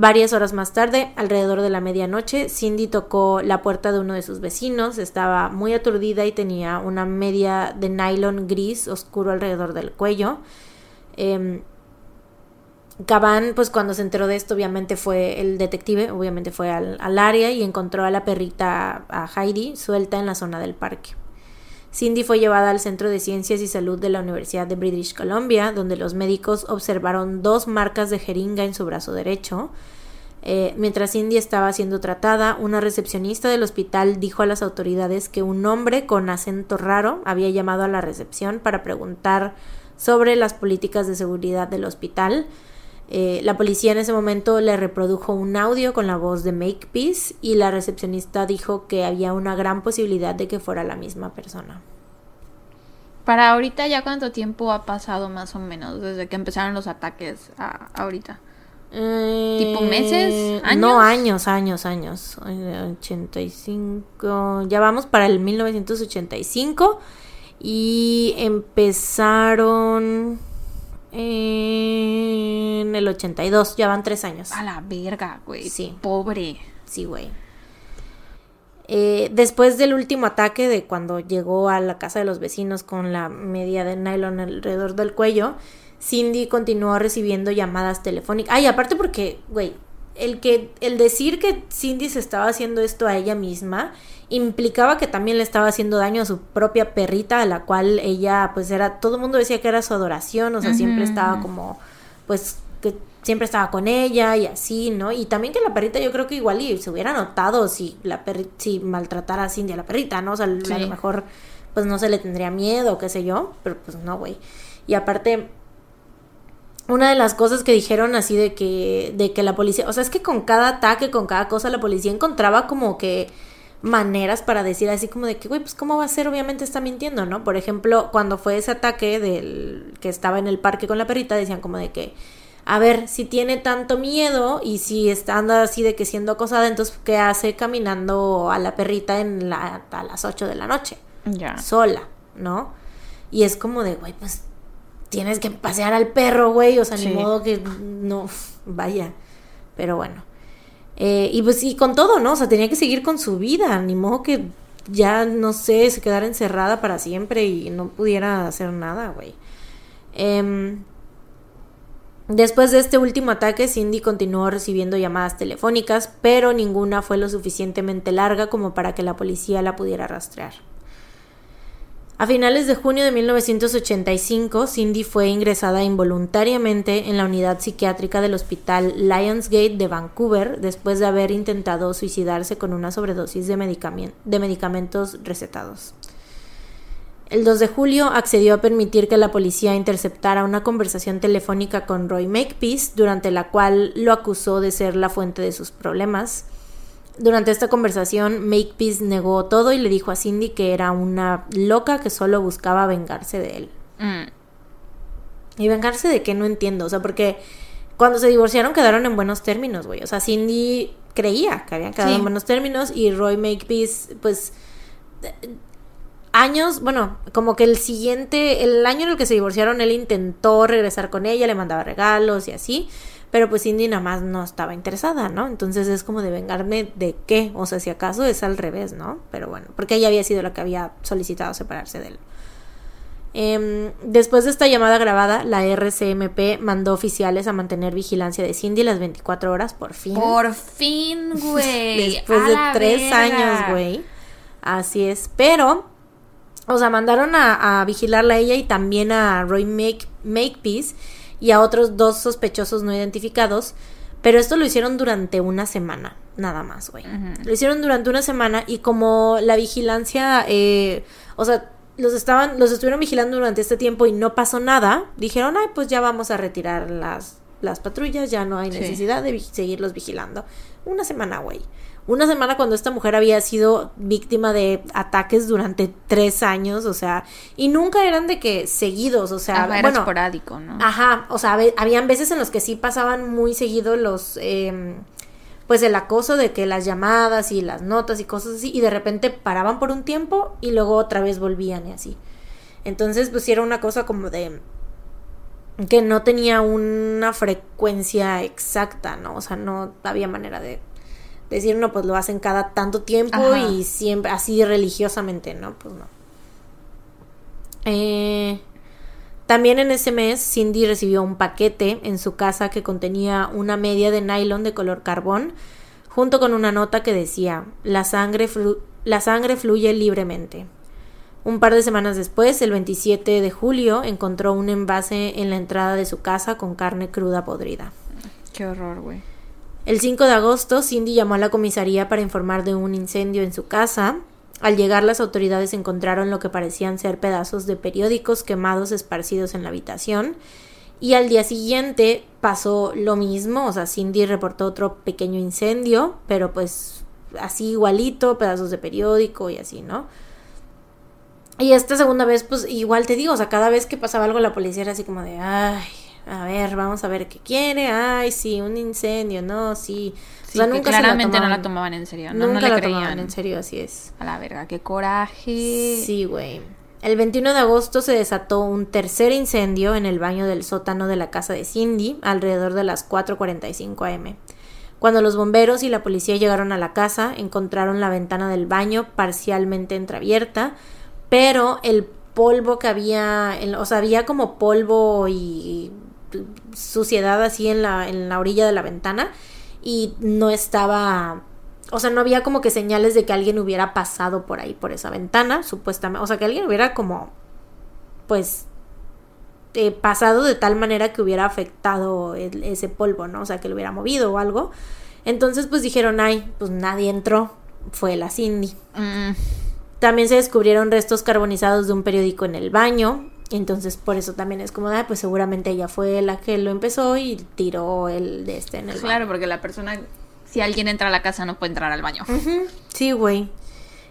Varias horas más tarde, alrededor de la medianoche, Cindy tocó la puerta de uno de sus vecinos, estaba muy aturdida y tenía una media de nylon gris oscuro alrededor del cuello. Eh, pues cuando se enteró de esto, obviamente fue el detective, obviamente fue al, al área y encontró a la perrita, a Heidi, suelta en la zona del parque. Cindy fue llevada al Centro de Ciencias y Salud de la Universidad de British Columbia, donde los médicos observaron dos marcas de jeringa en su brazo derecho. Eh, mientras Cindy estaba siendo tratada, una recepcionista del hospital dijo a las autoridades que un hombre con acento raro había llamado a la recepción para preguntar sobre las políticas de seguridad del hospital. Eh, la policía en ese momento le reprodujo un audio con la voz de Makepeace y la recepcionista dijo que había una gran posibilidad de que fuera la misma persona. Para ahorita ya cuánto tiempo ha pasado más o menos desde que empezaron los ataques a ahorita. ¿Tipo meses? ¿Años? No, años, años, años. 85. Ya vamos para el 1985. Y empezaron en el 82, ya van tres años. A la verga, güey. Sí. Pobre. Sí, güey. Eh, después del último ataque de cuando llegó a la casa de los vecinos con la media de nylon alrededor del cuello, Cindy continuó recibiendo llamadas telefónicas. Ay, aparte porque, güey, el que el decir que Cindy se estaba haciendo esto a ella misma implicaba que también le estaba haciendo daño a su propia perrita, a la cual ella, pues era, todo el mundo decía que era su adoración, o sea, siempre estaba como, pues, que siempre estaba con ella y así, ¿no? Y también que la perrita yo creo que igual y se hubiera notado si la perrita, si maltratara a Cindy a la perrita, ¿no? O sea, a lo mejor, pues no se le tendría miedo, qué sé yo, pero pues no, güey. Y aparte, una de las cosas que dijeron así de que, de que la policía, o sea, es que con cada ataque, con cada cosa, la policía encontraba como que maneras para decir así como de que, güey, pues cómo va a ser, obviamente está mintiendo, ¿no? Por ejemplo, cuando fue ese ataque del que estaba en el parque con la perrita, decían como de que, a ver, si tiene tanto miedo y si está andando así de que siendo acosada, entonces, ¿qué hace caminando a la perrita en la, a las 8 de la noche? Ya. Sola, ¿no? Y es como de, güey, pues tienes que pasear al perro, güey, o sea, ni modo que no, vaya. Pero bueno. Eh, y pues y con todo, ¿no? O sea, tenía que seguir con su vida, ni modo que ya, no sé, se quedara encerrada para siempre y no pudiera hacer nada, güey. Em, después de este último ataque, Cindy continuó recibiendo llamadas telefónicas, pero ninguna fue lo suficientemente larga como para que la policía la pudiera rastrear. A finales de junio de 1985, Cindy fue ingresada involuntariamente en la unidad psiquiátrica del hospital Lionsgate de Vancouver después de haber intentado suicidarse con una sobredosis de, medicamentos recetados. El 2 de julio accedió a permitir que la policía interceptara una conversación telefónica con Roy Makepeace, durante la cual lo acusó de ser la fuente de sus problemas. Durante esta conversación, Makepeace negó todo y le dijo a Cindy que era una loca que solo buscaba vengarse de él. Mm. ¿Y vengarse de qué? No entiendo. O sea, porque cuando se divorciaron quedaron en buenos términos, güey. O sea, Cindy creía que habían quedado en buenos términos y Roy Makepeace, pues años, bueno, como que el siguiente, el año en el que se divorciaron, él intentó regresar con ella, le mandaba regalos y así, pero pues Cindy nada más no estaba interesada, ¿no? Entonces es como de vengarme de qué, o sea, si acaso es al revés, ¿no? Pero bueno, porque ella había sido la que había solicitado separarse de él. Em, después de esta llamada grabada, la RCMP mandó oficiales a mantener vigilancia de Cindy las 24 horas, por fin. Por fin, güey. Después de tres años, güey. Así es. Pero o sea, mandaron a, vigilarla a ella y también a Roy Make, Makepeace y a otros dos sospechosos no identificados. Pero esto lo hicieron durante una semana, nada más, güey. Lo hicieron durante una semana y como la vigilancia, eh, o sea, los estaban, los estuvieron vigilando durante este tiempo y no pasó nada, dijeron, ay, pues ya vamos a retirar las, las patrullas, ya no hay necesidad de seguirlos vigilando. Una semana, güey una semana cuando esta mujer había sido víctima de ataques durante tres años, o sea, y nunca eran de que seguidos, o sea, era esporádico, ¿no? Ajá, o sea, habían veces en los que sí pasaban muy seguido los, eh, pues el acoso de que las llamadas y las notas y cosas así, y de repente paraban por un tiempo y luego otra vez volvían y así. Entonces, pues sí era una cosa como de que no tenía una frecuencia exacta, ¿no? O sea, no había manera de decir, no, pues lo hacen cada tanto tiempo y siempre así religiosamente, ¿no? Pues no. Eh, también en ese mes, Cindy recibió un paquete en su casa que contenía una media de nylon de color carbón, junto con una nota que decía, la sangre, la sangre fluye libremente. Un par de semanas después, el 27 de julio, encontró un envase en la entrada de su casa con carne cruda podrida. Qué horror, güey. El 5 de agosto, Cindy llamó a la comisaría para informar de un incendio en su casa. Al llegar, las autoridades encontraron lo que parecían ser pedazos de periódicos quemados esparcidos en la habitación. Y al día siguiente pasó lo mismo, o sea, Cindy reportó otro pequeño incendio, pero pues así igualito, pedazos de periódico y así, ¿no? Y esta segunda vez, pues igual te digo, o sea, cada vez que pasaba algo la policía era así como de, ay, a ver, vamos a ver qué quiere, ay, sí, un incendio, no, sí. o sea, nunca claramente no la tomaban en serio, no, nunca la tomaban en serio, así es. A la verga, qué coraje. Sí, güey. El 21 de agosto se desató un tercer incendio en el baño del sótano de la casa de Cindy, alrededor de las 4.45 am. Cuando los bomberos y la policía llegaron a la casa, encontraron la ventana del baño parcialmente entreabierta, pero el polvo que había, o sea, había como polvo y suciedad así en la, en la orilla de la ventana y no estaba o sea, no había como que señales de que alguien hubiera pasado por ahí, por esa ventana, supuestamente. O sea, que alguien hubiera como, pues, eh, pasado de tal manera que hubiera afectado ese polvo, ¿no? O sea, que lo hubiera movido o algo. Entonces, pues dijeron, ay, pues nadie entró. Fue la Cindy. Mm. También se descubrieron restos carbonizados de un periódico en el baño. Entonces, por eso también es como, ah, pues seguramente ella fue la que lo empezó y tiró el de este en el Claro, porque la persona, si alguien entra a la casa, no puede entrar al baño. Sí, güey.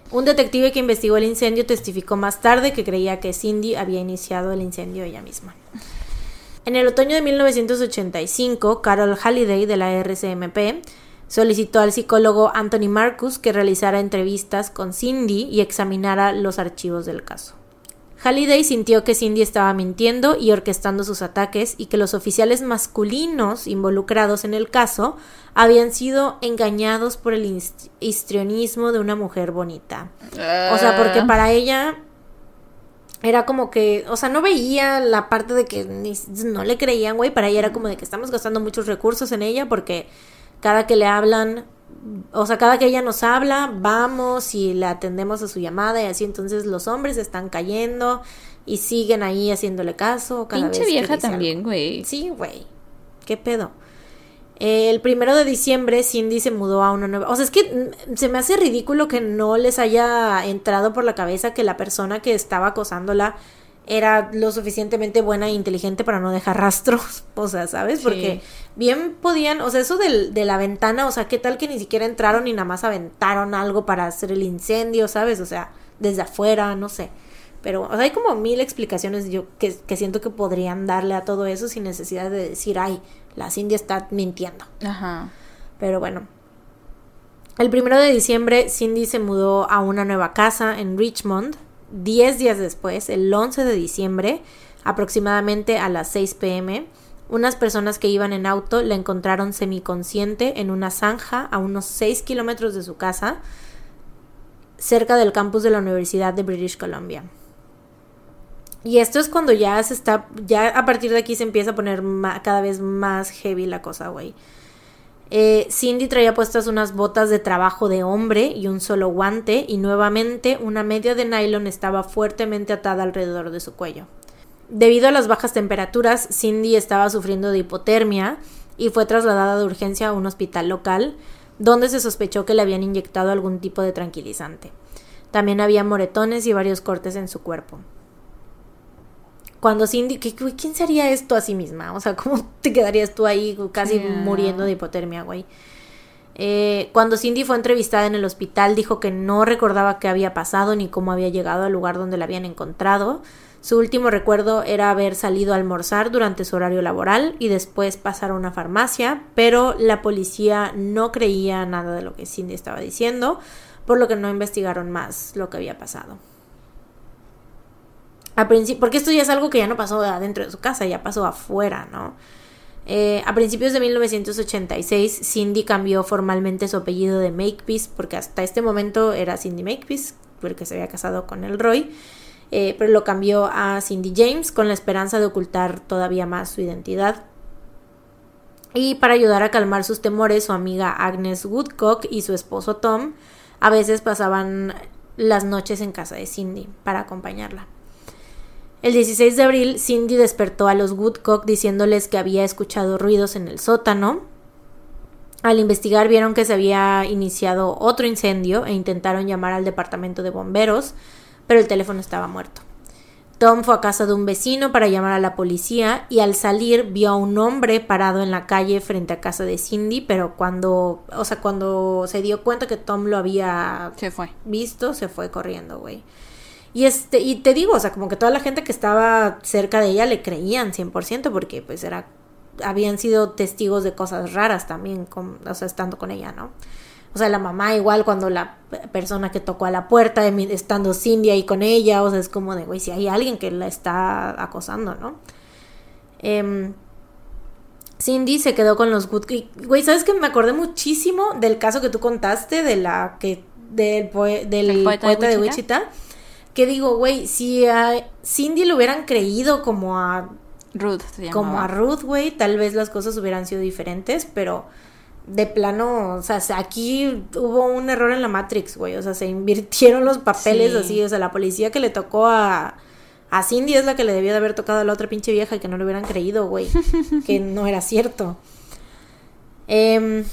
Un detective que investigó el incendio testificó más tarde que creía que Cindy había iniciado el incendio ella misma. En el otoño de 1985, Carol Halliday de la RCMP solicitó al psicólogo Anthony Marcus que realizara entrevistas con Cindy y examinara los archivos del caso. Halliday sintió que Cindy estaba mintiendo y orquestando sus ataques y que los oficiales masculinos involucrados en el caso habían sido engañados por el histrionismo de una mujer bonita. O sea, porque ah. para ella era como que, o sea, no veía la parte de que no le creían, güey, para ella era como de que estamos gastando muchos recursos en ella porque cada que le hablan o sea, cada que ella nos habla, vamos y le atendemos a su llamada y así, entonces los hombres están cayendo y siguen ahí haciéndole caso. Cada Pinche vieja también, güey. Sí, güey. ¿Qué pedo? El primero de diciembre Cindy se mudó a una nueva... O sea, es que se me hace ridículo que no les haya entrado por la cabeza que la persona que estaba acosándola era lo suficientemente buena e inteligente para no dejar rastros, o sea, ¿sabes? Porque bien podían, o sea, eso del, de la ventana, o sea, ¿qué tal que ni siquiera entraron y nada más aventaron algo para hacer el incendio, ¿sabes? O sea, desde afuera, no sé. Pero o sea, hay como mil explicaciones yo que, que, siento que podrían darle a todo eso sin necesidad de decir, ay, la Cindy está mintiendo. Ajá. Pero bueno. El primero de diciembre, Cindy se mudó a una nueva casa en Richmond. Diez días después, el 11 de diciembre, aproximadamente a las 6 pm, unas personas que iban en auto la encontraron semiconsciente en una zanja a unos 6 kilómetros de su casa, cerca del campus de la Universidad de British Columbia. Y esto es cuando ya se está, ya a partir de aquí se empieza a poner cada vez más heavy la cosa, güey. Eh, Cindy traía puestas unas botas de trabajo de hombre y un solo guante y nuevamente una media de nylon estaba fuertemente atada alrededor de su cuello. Debido a las bajas temperaturas, Cindy estaba sufriendo de hipotermia y fue trasladada de urgencia a un hospital local donde se sospechó que le habían inyectado algún tipo de tranquilizante. También había moretones y varios cortes en su cuerpo cuando Cindy, ¿quién se haría esto a sí misma? O sea, ¿cómo te quedarías tú ahí casi muriendo de hipotermia, güey? Eh, cuando Cindy fue entrevistada en el hospital, dijo que no recordaba qué había pasado ni cómo había llegado al lugar donde la habían encontrado. Su último recuerdo era haber salido a almorzar durante su horario laboral y después pasar a una farmacia, pero la policía no creía nada de lo que Cindy estaba diciendo, por lo que no investigaron más lo que había pasado porque esto ya es algo que ya no pasó adentro de su casa, ya pasó afuera, ¿no? Eh, a principios de 1986, Cindy cambió formalmente su apellido de Makepeace, porque hasta este momento era Cindy Makepeace, porque se había casado con el Roy, eh, pero lo cambió a Cindy James con la esperanza de ocultar todavía más su identidad. Y para ayudar a calmar sus temores, su amiga Agnes Woodcock y su esposo Tom a veces pasaban las noches en casa de Cindy para acompañarla. El 16 de abril, Cindy despertó a los Woodcock diciéndoles que había escuchado ruidos en el sótano. Al investigar vieron que se había iniciado otro incendio e intentaron llamar al departamento de bomberos, pero el teléfono estaba muerto. Tom fue a casa de un vecino para llamar a la policía y al salir vio a un hombre parado en la calle frente a casa de Cindy, pero cuando, o sea, cuando se dio cuenta que Tom lo había se fue. visto, se fue corriendo, güey. Y, este, y te digo, o sea, como que toda la gente que estaba cerca de ella le creían 100% porque pues era, habían sido testigos de cosas raras también, con, o sea, estando con ella, ¿no? O sea, la mamá igual cuando la persona que tocó a la puerta, estando Cindy ahí con ella, o sea, es como de, güey, si hay alguien que la está acosando, ¿no? Em, Cindy se quedó con los good... Güey, ¿sabes que me acordé muchísimo del caso que tú contaste de la que... del, del poeta, de Wichita? Que digo, güey, si a Cindy lo hubieran creído como a Ruth, como a Ruth, güey, tal vez las cosas hubieran sido diferentes, pero de plano, o sea, aquí hubo un error en la Matrix, güey, o sea, se invirtieron los papeles así, o sea, la policía que le tocó a a Cindy es la que le debía de haber tocado a la otra pinche vieja y que no le hubieran creído, güey, que no era cierto. Eh,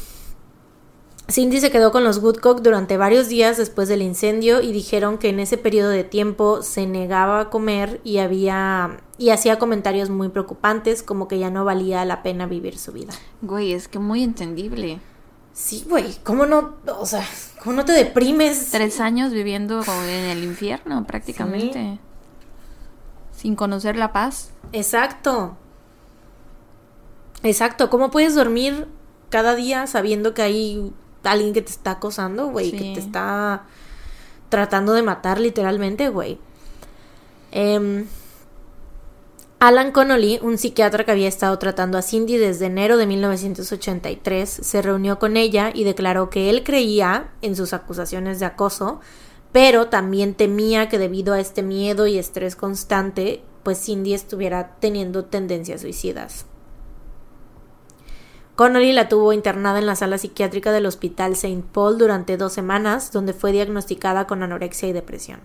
Cindy se quedó con los Woodcock durante varios días después del incendio y dijeron que en ese periodo de tiempo se negaba a comer y había y hacía comentarios muy preocupantes como que ya no valía la pena vivir su vida. Güey, es que muy entendible. Sí, güey, ¿cómo no, o sea, cómo no te deprimes? Tres años viviendo en el infierno prácticamente. Sin conocer la paz. Exacto. Exacto, ¿cómo puedes dormir cada día sabiendo que hay alguien que te está acosando, güey, que te está tratando de matar literalmente, güey. Em, Alan Connolly, un psiquiatra que había estado tratando a Cindy desde enero de 1983, se reunió con ella y declaró que él creía en sus acusaciones de acoso, pero también temía que debido a este miedo y estrés constante, pues Cindy estuviera teniendo tendencias suicidas. Connolly la tuvo internada en la sala psiquiátrica del Hospital St. Paul durante dos semanas, donde fue diagnosticada con anorexia y depresión.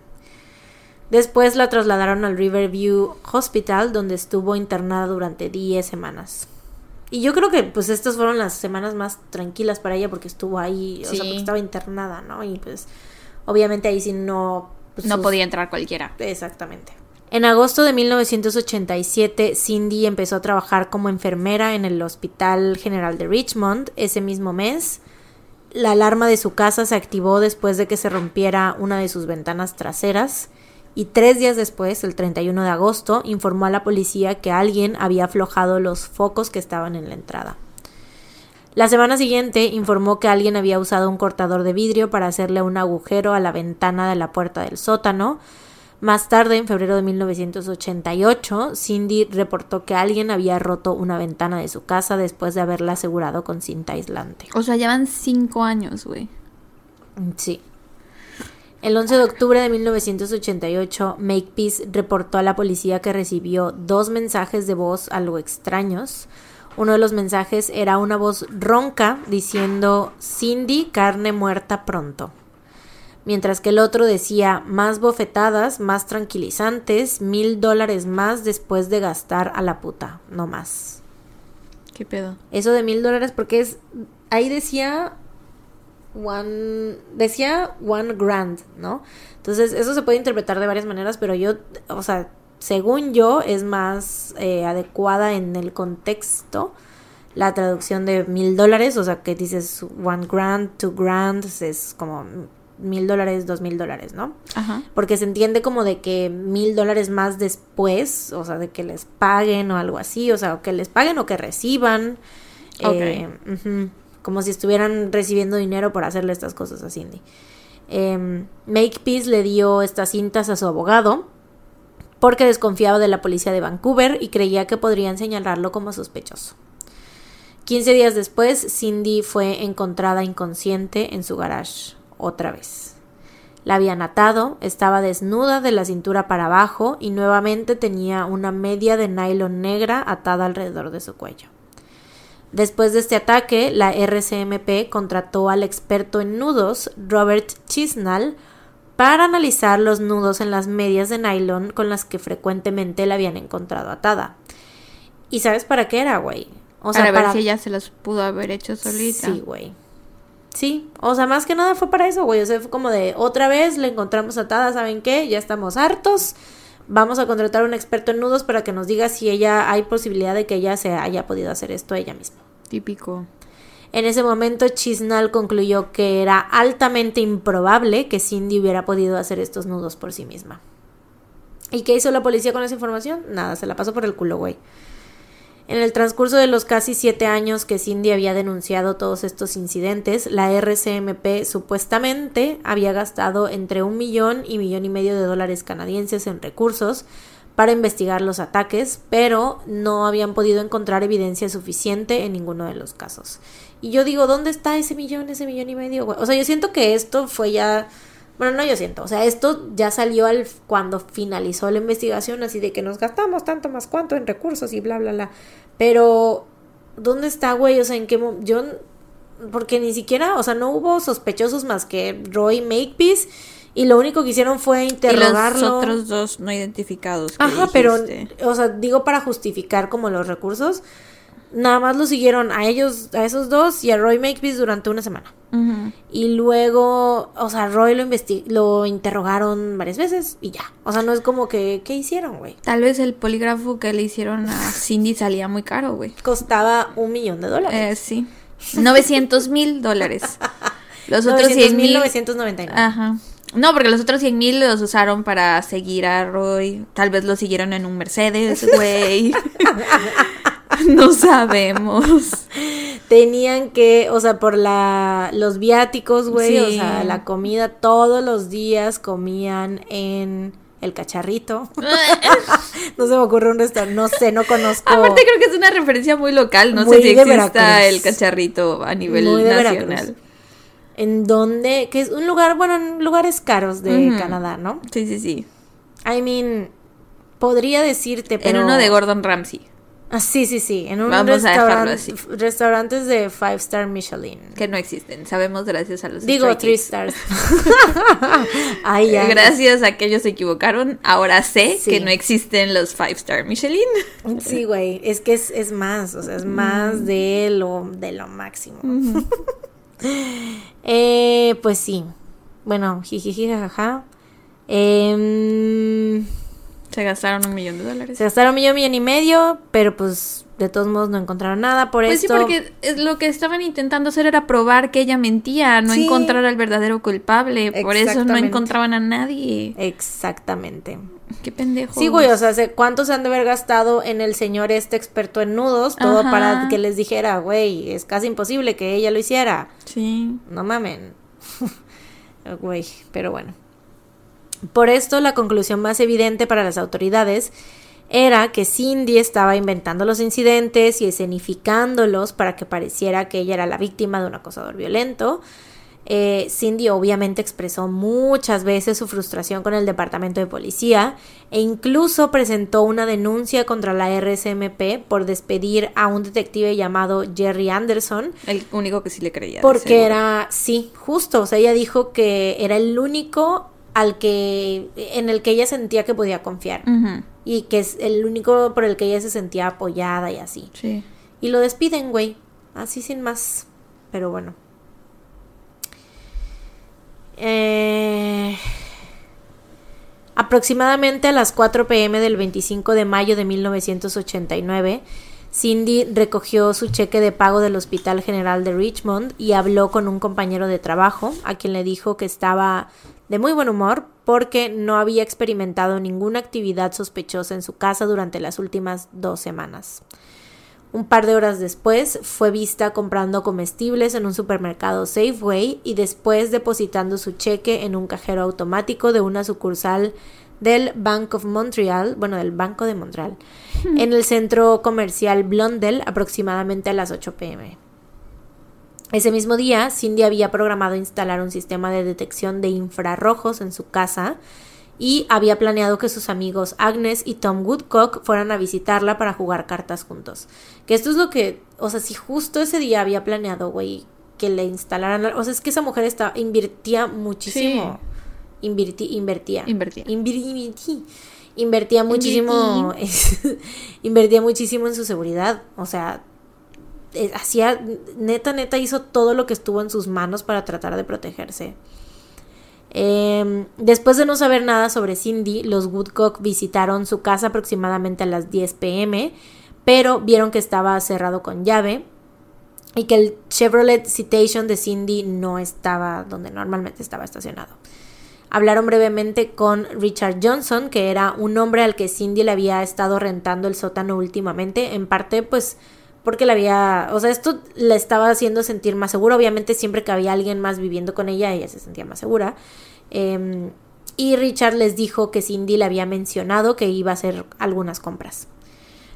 Después la trasladaron al Riverview Hospital, donde estuvo internada durante 10 semanas. Y yo creo que pues estas fueron las semanas más tranquilas para ella porque estuvo ahí, o sea, porque estaba internada, ¿no? Y pues obviamente ahí sí no... pues, No sus- podía entrar cualquiera. Exactamente. En agosto de 1987, Cindy empezó a trabajar como enfermera en el Hospital General de Richmond. Ese mismo mes, la alarma de su casa se activó después de que se rompiera una de sus ventanas traseras. Y tres días después, el 31 de agosto, informó a la policía que alguien había aflojado los focos que estaban en la entrada. La semana siguiente informó que alguien había usado un cortador de vidrio para hacerle un agujero a la ventana de la puerta del sótano. Más tarde, en febrero de 1988, Cindy reportó que alguien había roto una ventana de su casa después de haberla asegurado con cinta aislante. O sea, llevan cinco años, güey. Sí. El 11 de octubre de 1988, Makepeace reportó a la policía que recibió dos mensajes de voz algo extraños. Uno de los mensajes era una voz ronca diciendo Cindy, carne muerta pronto. Mientras que el otro decía más bofetadas, más tranquilizantes, mil dólares más después de gastar a la puta, no más. ¿Qué pedo? Eso de mil dólares porque es... Ahí decía... One... Decía one grand, ¿no? Entonces eso se puede interpretar de varias maneras, pero yo, o sea, según yo es más eh, adecuada en el contexto la traducción de mil dólares, o sea, que dices one grand, two grand, es como mil dólares, dos mil dólares, ¿no? Ajá. Porque se entiende como de que mil dólares más después, o sea, de que les paguen o algo así, o sea, o que les paguen o que reciban. eh, como si estuvieran recibiendo dinero por hacerle estas cosas a Cindy. Eh, Makepeace le dio estas cintas a su abogado porque desconfiaba de la policía de Vancouver y creía que podrían señalarlo como sospechoso. 15 días después, Cindy fue encontrada inconsciente en su garage, otra vez. La habían atado, estaba desnuda de la cintura para abajo y nuevamente tenía una media de nylon negra atada alrededor de su cuello. Después de este ataque, la RCMP contrató al experto en nudos, Robert Chisnall, para analizar los nudos en las medias de nylon con las que frecuentemente la habían encontrado atada. ¿Y sabes para qué era, güey? O para ver si ella se los pudo haber hecho solita. Sí, güey. Sí, o sea, más que nada fue para eso, güey. O sea, fue como de otra vez le encontramos atada, ¿saben qué? Ya estamos hartos. Vamos a contratar a un experto en nudos para que nos diga si ella hay posibilidad de que ella se haya podido hacer esto ella misma. Típico. En ese momento, Chisnall concluyó que era altamente improbable que Cindy hubiera podido hacer estos nudos por sí misma. ¿Y qué hizo la policía con esa información? Nada, se la pasó por el culo, güey. En el transcurso de los casi siete años que Cindy había denunciado todos estos incidentes, la RCMP supuestamente había gastado entre un millón y millón y medio de dólares canadienses en recursos para investigar los ataques, pero no habían podido encontrar evidencia suficiente en ninguno de los casos. Y yo digo, ¿dónde está ese millón, ese millón y medio? O sea, yo siento que esto fue ya... Bueno, no yo siento, o sea, esto ya salió al cuando finalizó la investigación, así de que nos gastamos tanto más cuánto en recursos y bla, bla, bla. Pero, ¿dónde está, güey? O sea, ¿en qué mo- Yo, porque ni siquiera, o sea, no hubo sospechosos más que Roy Makepeace y lo único que hicieron fue Y interrogarlo. los otros dos no identificados. Ajá, pero, o sea, digo para justificar como los recursos, nada más lo siguieron a ellos, a esos dos y a Roy Makepeace durante una semana. Y luego, o sea, Roy lo lo interrogaron varias veces y ya. O sea, no es como que, ¿qué hicieron, güey? Tal vez el polígrafo que le hicieron a Cindy salía muy caro, güey. Costaba un millón de dólares. Eh, sí. 900 mil dólares. Los otros 100 mil. 999. Ajá. No, porque los otros 100 mil los usaron para seguir a Roy. Tal vez lo siguieron en un Mercedes, güey. no sabemos. Tenían que, o sea, por la los viáticos, güey, o sea, la comida todos los días comían en el cacharrito. no se me ocurre un restaurante, no sé, no conozco. Aparte creo que es una referencia muy local. No Muy sé si de exista Veracruz. el cacharrito a nivel Muy nacional. Veracruz. en donde, que es un lugar, bueno, en lugares caros de. Canadá, ¿no? Sí, sí, sí. I mean, podría decirte, pero... En uno de Gordon Ramsay. Ah, sí, sí, sí. En un Vamos a dejarlo restaurante. así. Restaurantes de Five Star Michelin. Que no existen. Sabemos gracias a los Digo, three stars. Ay, ya. Gracias a que ellos se equivocaron, ahora sé Sí. que no existen los Five Star Michelin. Sí, güey. Es que es, es más. O sea, es más de lo, de lo máximo. eh, pues sí. Bueno, jijiji, jajaja. Em, Se gastaron un millón de dólares. se gastaron un millón, millón y medio, pero pues de todos modos no encontraron nada por Pues esto. sí, porque es- lo que estaban intentando hacer era probar que ella mentía, no Sí. encontrar al verdadero culpable. Por eso no encontraban a nadie. Exactamente. Qué pendejo. Sí, güey, o sea, ¿se- ¿cuántos se han de haber gastado en el señor este experto en nudos? Todo Ajá. para que les dijera, güey, es casi imposible que ella lo hiciera. Sí. No mamen. Güey, pero bueno. Por esto, la conclusión más evidente para las autoridades era que Cindy estaba inventando los incidentes y escenificándolos para que pareciera que ella era la víctima de un acosador violento. Eh, Cindy obviamente expresó muchas veces su frustración con el departamento de policía e incluso presentó una denuncia contra la RSMP por despedir a un detective llamado Jerry Anderson El único que sí le creía. porque era, sí, justo, o sea, ella dijo que era el único al que, en el que ella sentía que podía confiar y que es el único por el que ella se sentía apoyada y así. Sí. Y lo despiden, güey, así sin más, pero bueno. Eh, aproximadamente a las 4 pm del 25 de mayo de 1989, Cindy recogió su cheque de pago del Hospital General de Richmond y habló con un compañero de trabajo, a quien le dijo que estaba de muy buen humor porque no había experimentado ninguna actividad sospechosa en su casa durante las últimas dos semanas. Un par de horas después fue vista comprando comestibles en un supermercado Safeway y después depositando su cheque en un cajero automático de una sucursal del Bank of Montreal, bueno, del Banco de Montreal, en el centro comercial Blondel aproximadamente a las 8 pm. Ese mismo día, Cindy había programado instalar un sistema de detección de infrarrojos en su casa y había planeado que sus amigos Agnes y Tom Woodcock fueran a visitarla para jugar cartas juntos. Que esto es lo que, o sea, si justo ese día había planeado, güey, que le instalaran, la- o sea, es que esa mujer estaba, invertía muchísimo. Invirti- invertía. Invertía. Invertí. Invertía muchísimo. invertía muchísimo en su seguridad. O sea, eh, hacía, neta, neta, hizo todo lo que estuvo en sus manos para tratar de protegerse. Eh, después de no saber nada sobre Cindy, los Woodcock visitaron su casa aproximadamente a las 10 pm, pero vieron que estaba cerrado con llave y que el Chevrolet Citation de Cindy no estaba donde normalmente estaba estacionado. Hablaron brevemente con Richard Johnson, que era un hombre al que Cindy le había estado rentando el sótano últimamente, en parte pues porque le había, o sea, esto le estaba haciendo sentir más segura, obviamente siempre que había alguien más viviendo con ella, ella se sentía más segura. Eh, y Richard les dijo que Cindy le había mencionado que iba a hacer algunas compras.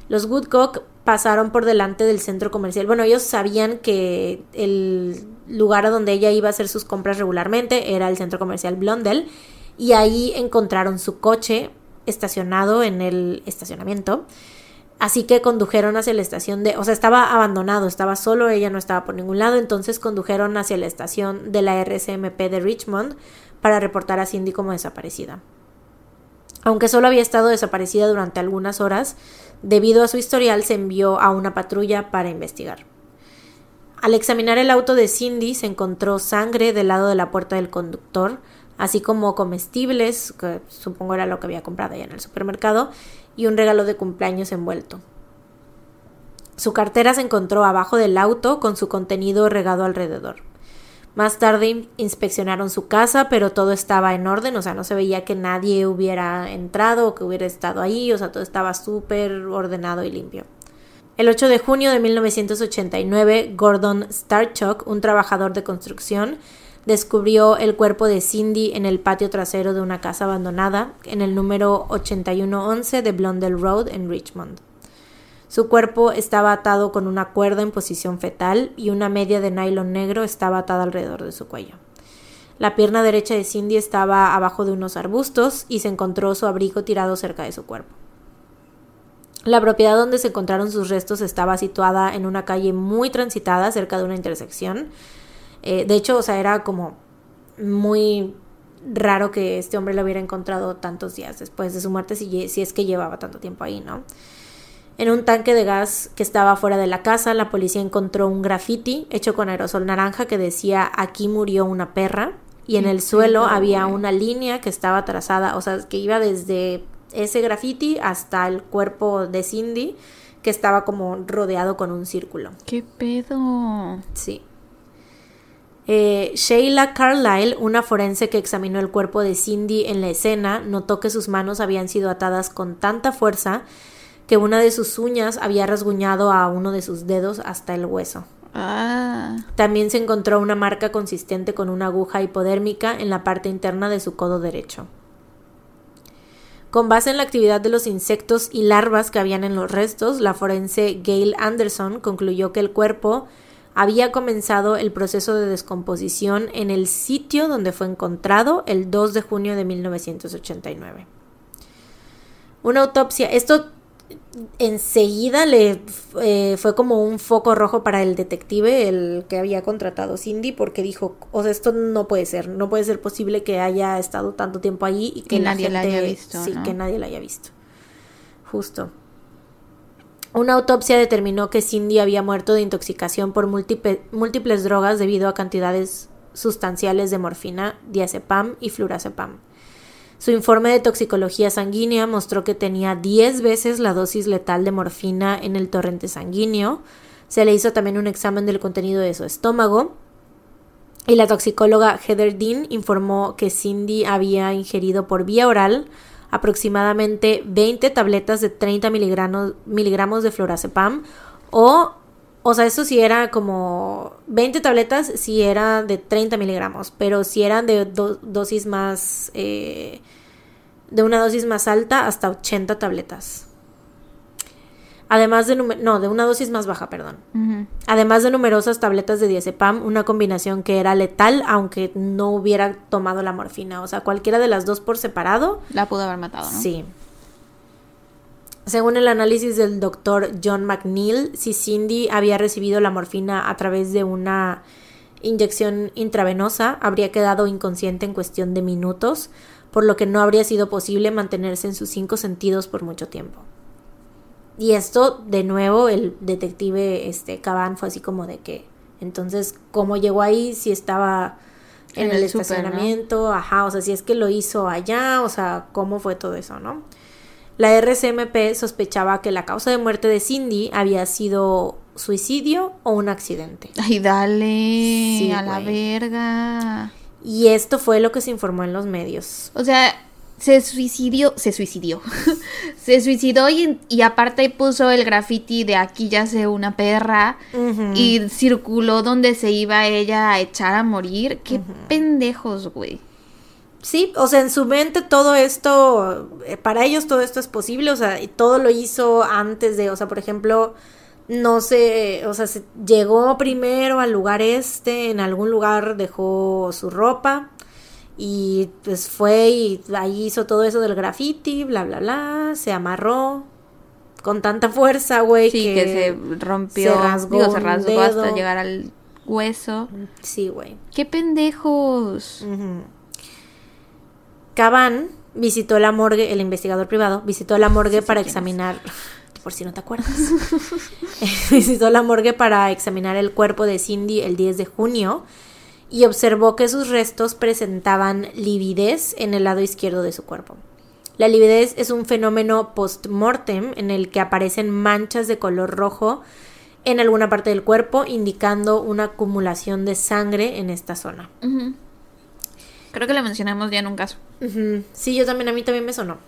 Los Woodcock pasaron por delante del centro comercial. Bueno, ellos sabían que el lugar a donde ella iba a hacer sus compras regularmente era el centro comercial Blondel y ahí encontraron su coche estacionado en el estacionamiento. Así que condujeron hacia la estación de, o sea, estaba abandonado, estaba solo, ella no estaba por ningún lado, entonces condujeron hacia la estación de la RCMP de Richmond para reportar a Cindy como desaparecida. Aunque solo había estado desaparecida durante algunas horas, debido a su historial se envió a una patrulla para investigar. Al examinar el auto de Cindy se encontró sangre del lado de la puerta del conductor, así como comestibles, que supongo era lo que había comprado ella en el supermercado, y un regalo de cumpleaños envuelto. Su cartera se encontró abajo del auto con su contenido regado alrededor. Más tarde inspeccionaron su casa, pero todo estaba en orden, o sea, no se veía que nadie hubiera entrado o que hubiera estado ahí, o sea, todo estaba súper ordenado y limpio. El 8 de junio de 1989, Gordon Starchuk, un trabajador de construcción, descubrió el cuerpo de Cindy en el patio trasero de una casa abandonada en el número 8111 de Blondell Road en Richmond. Su cuerpo estaba atado con una cuerda en posición fetal y una media de nylon negro estaba atada alrededor de su cuello. La pierna derecha de Cindy estaba abajo de unos arbustos y se encontró su abrigo tirado cerca de su cuerpo. La propiedad donde se encontraron sus restos estaba situada en una calle muy transitada cerca de una intersección. Eh, de hecho, o sea, era como muy raro que este hombre lo hubiera encontrado tantos días después de su muerte, si, si es que llevaba tanto tiempo ahí, ¿no? En un tanque de gas que estaba fuera de la casa, la policía encontró un graffiti hecho con aerosol naranja que decía aquí murió una perra y en el suelo había una línea que estaba trazada, o sea, que iba desde ese graffiti hasta el cuerpo de Cindy que estaba como rodeado con un círculo. ¿Qué pedo? Sí. Eh, Sheila Carlyle, una forense que examinó el cuerpo de Cindy en la escena, notó que sus manos habían sido atadas con tanta fuerza que una de sus uñas había rasguñado a uno de sus dedos hasta el hueso. Ah. También se encontró una marca consistente con una aguja hipodérmica en la parte interna de su codo derecho. Con base en la actividad de los insectos y larvas que habían en los restos, la forense Gail Anderson concluyó que el cuerpo había comenzado el proceso de descomposición en el sitio donde fue encontrado el 2 de junio de 1989. Una autopsia, esto enseguida le eh, fue como un foco rojo para el detective, el que había contratado Cindy, porque dijo, o sea, esto no puede ser, no puede ser posible que haya estado tanto tiempo ahí y que nadie la haya visto. Sí, que nadie la haya visto. Justo. Una autopsia determinó que Cindy había muerto de intoxicación por múltiples drogas debido a cantidades sustanciales de morfina, diazepam y flurazepam. Su informe de toxicología sanguínea mostró que tenía 10 veces la dosis letal de morfina en el torrente sanguíneo. Se le hizo también un examen del contenido de su estómago. Y la toxicóloga Heather Dean informó que Cindy había ingerido por vía oral aproximadamente 20 tabletas de 30 miligramos, miligramos de florazepam o o sea, eso sí era como 20 tabletas, sí era de 30 miligramos, pero si eran de dosis más, eh, de una dosis más alta hasta 80 tabletas. Además de, no, de una dosis más baja, perdón. Además de numerosas tabletas de diazepam, una combinación que era letal aunque no hubiera tomado la morfina. O sea, cualquiera de las dos por separado. La pudo haber matado, ¿no? Sí. Según el análisis del doctor John McNeil, si Cindy había recibido la morfina a través de una inyección intravenosa, habría quedado inconsciente en cuestión de minutos, por lo que no habría sido posible mantenerse en sus cinco sentidos por mucho tiempo. Y esto, de nuevo, el detective este, Caban fue así como de que, entonces, ¿cómo llegó ahí? Si estaba en, el, estacionamiento, ajá, o sea, si es que lo hizo allá, o sea, ¿cómo fue todo eso, no? La RCMP sospechaba que la causa de muerte de Cindy había sido suicidio o un accidente. Ay, dale, a la verga. Y esto fue lo que se informó en los medios. O sea, se suicidió, se suicidió, se suicidó y, y, aparte puso el graffiti de aquí ya sé una perra y circuló donde se iba ella a echar a morir. Qué pendejos, güey. Sí, o sea, en su mente todo esto, eh, para ellos todo esto es posible, o sea, todo lo hizo antes de, o sea, por ejemplo, no sé, o sea, se llegó primero al lugar este, en algún lugar dejó su ropa y pues fue y ahí hizo todo eso del graffiti, bla, bla, bla, se amarró con tanta fuerza, güey, sí, que, se rompió, se rasgó, se rasgó hasta llegar al hueso. Sí, güey. Qué pendejos. Caban visitó la morgue, el investigador privado, visitó la morgue para examinar, por si no te acuerdas, visitó la morgue para examinar el cuerpo de Cindy el 10 de junio y observó que sus restos presentaban lividez en el lado izquierdo de su cuerpo. La lividez es un fenómeno post-mortem en el que aparecen manchas de color rojo en alguna parte del cuerpo, indicando una acumulación de sangre en esta zona. Creo que la mencionamos ya en un caso. Sí, yo también, a mí también me sonó.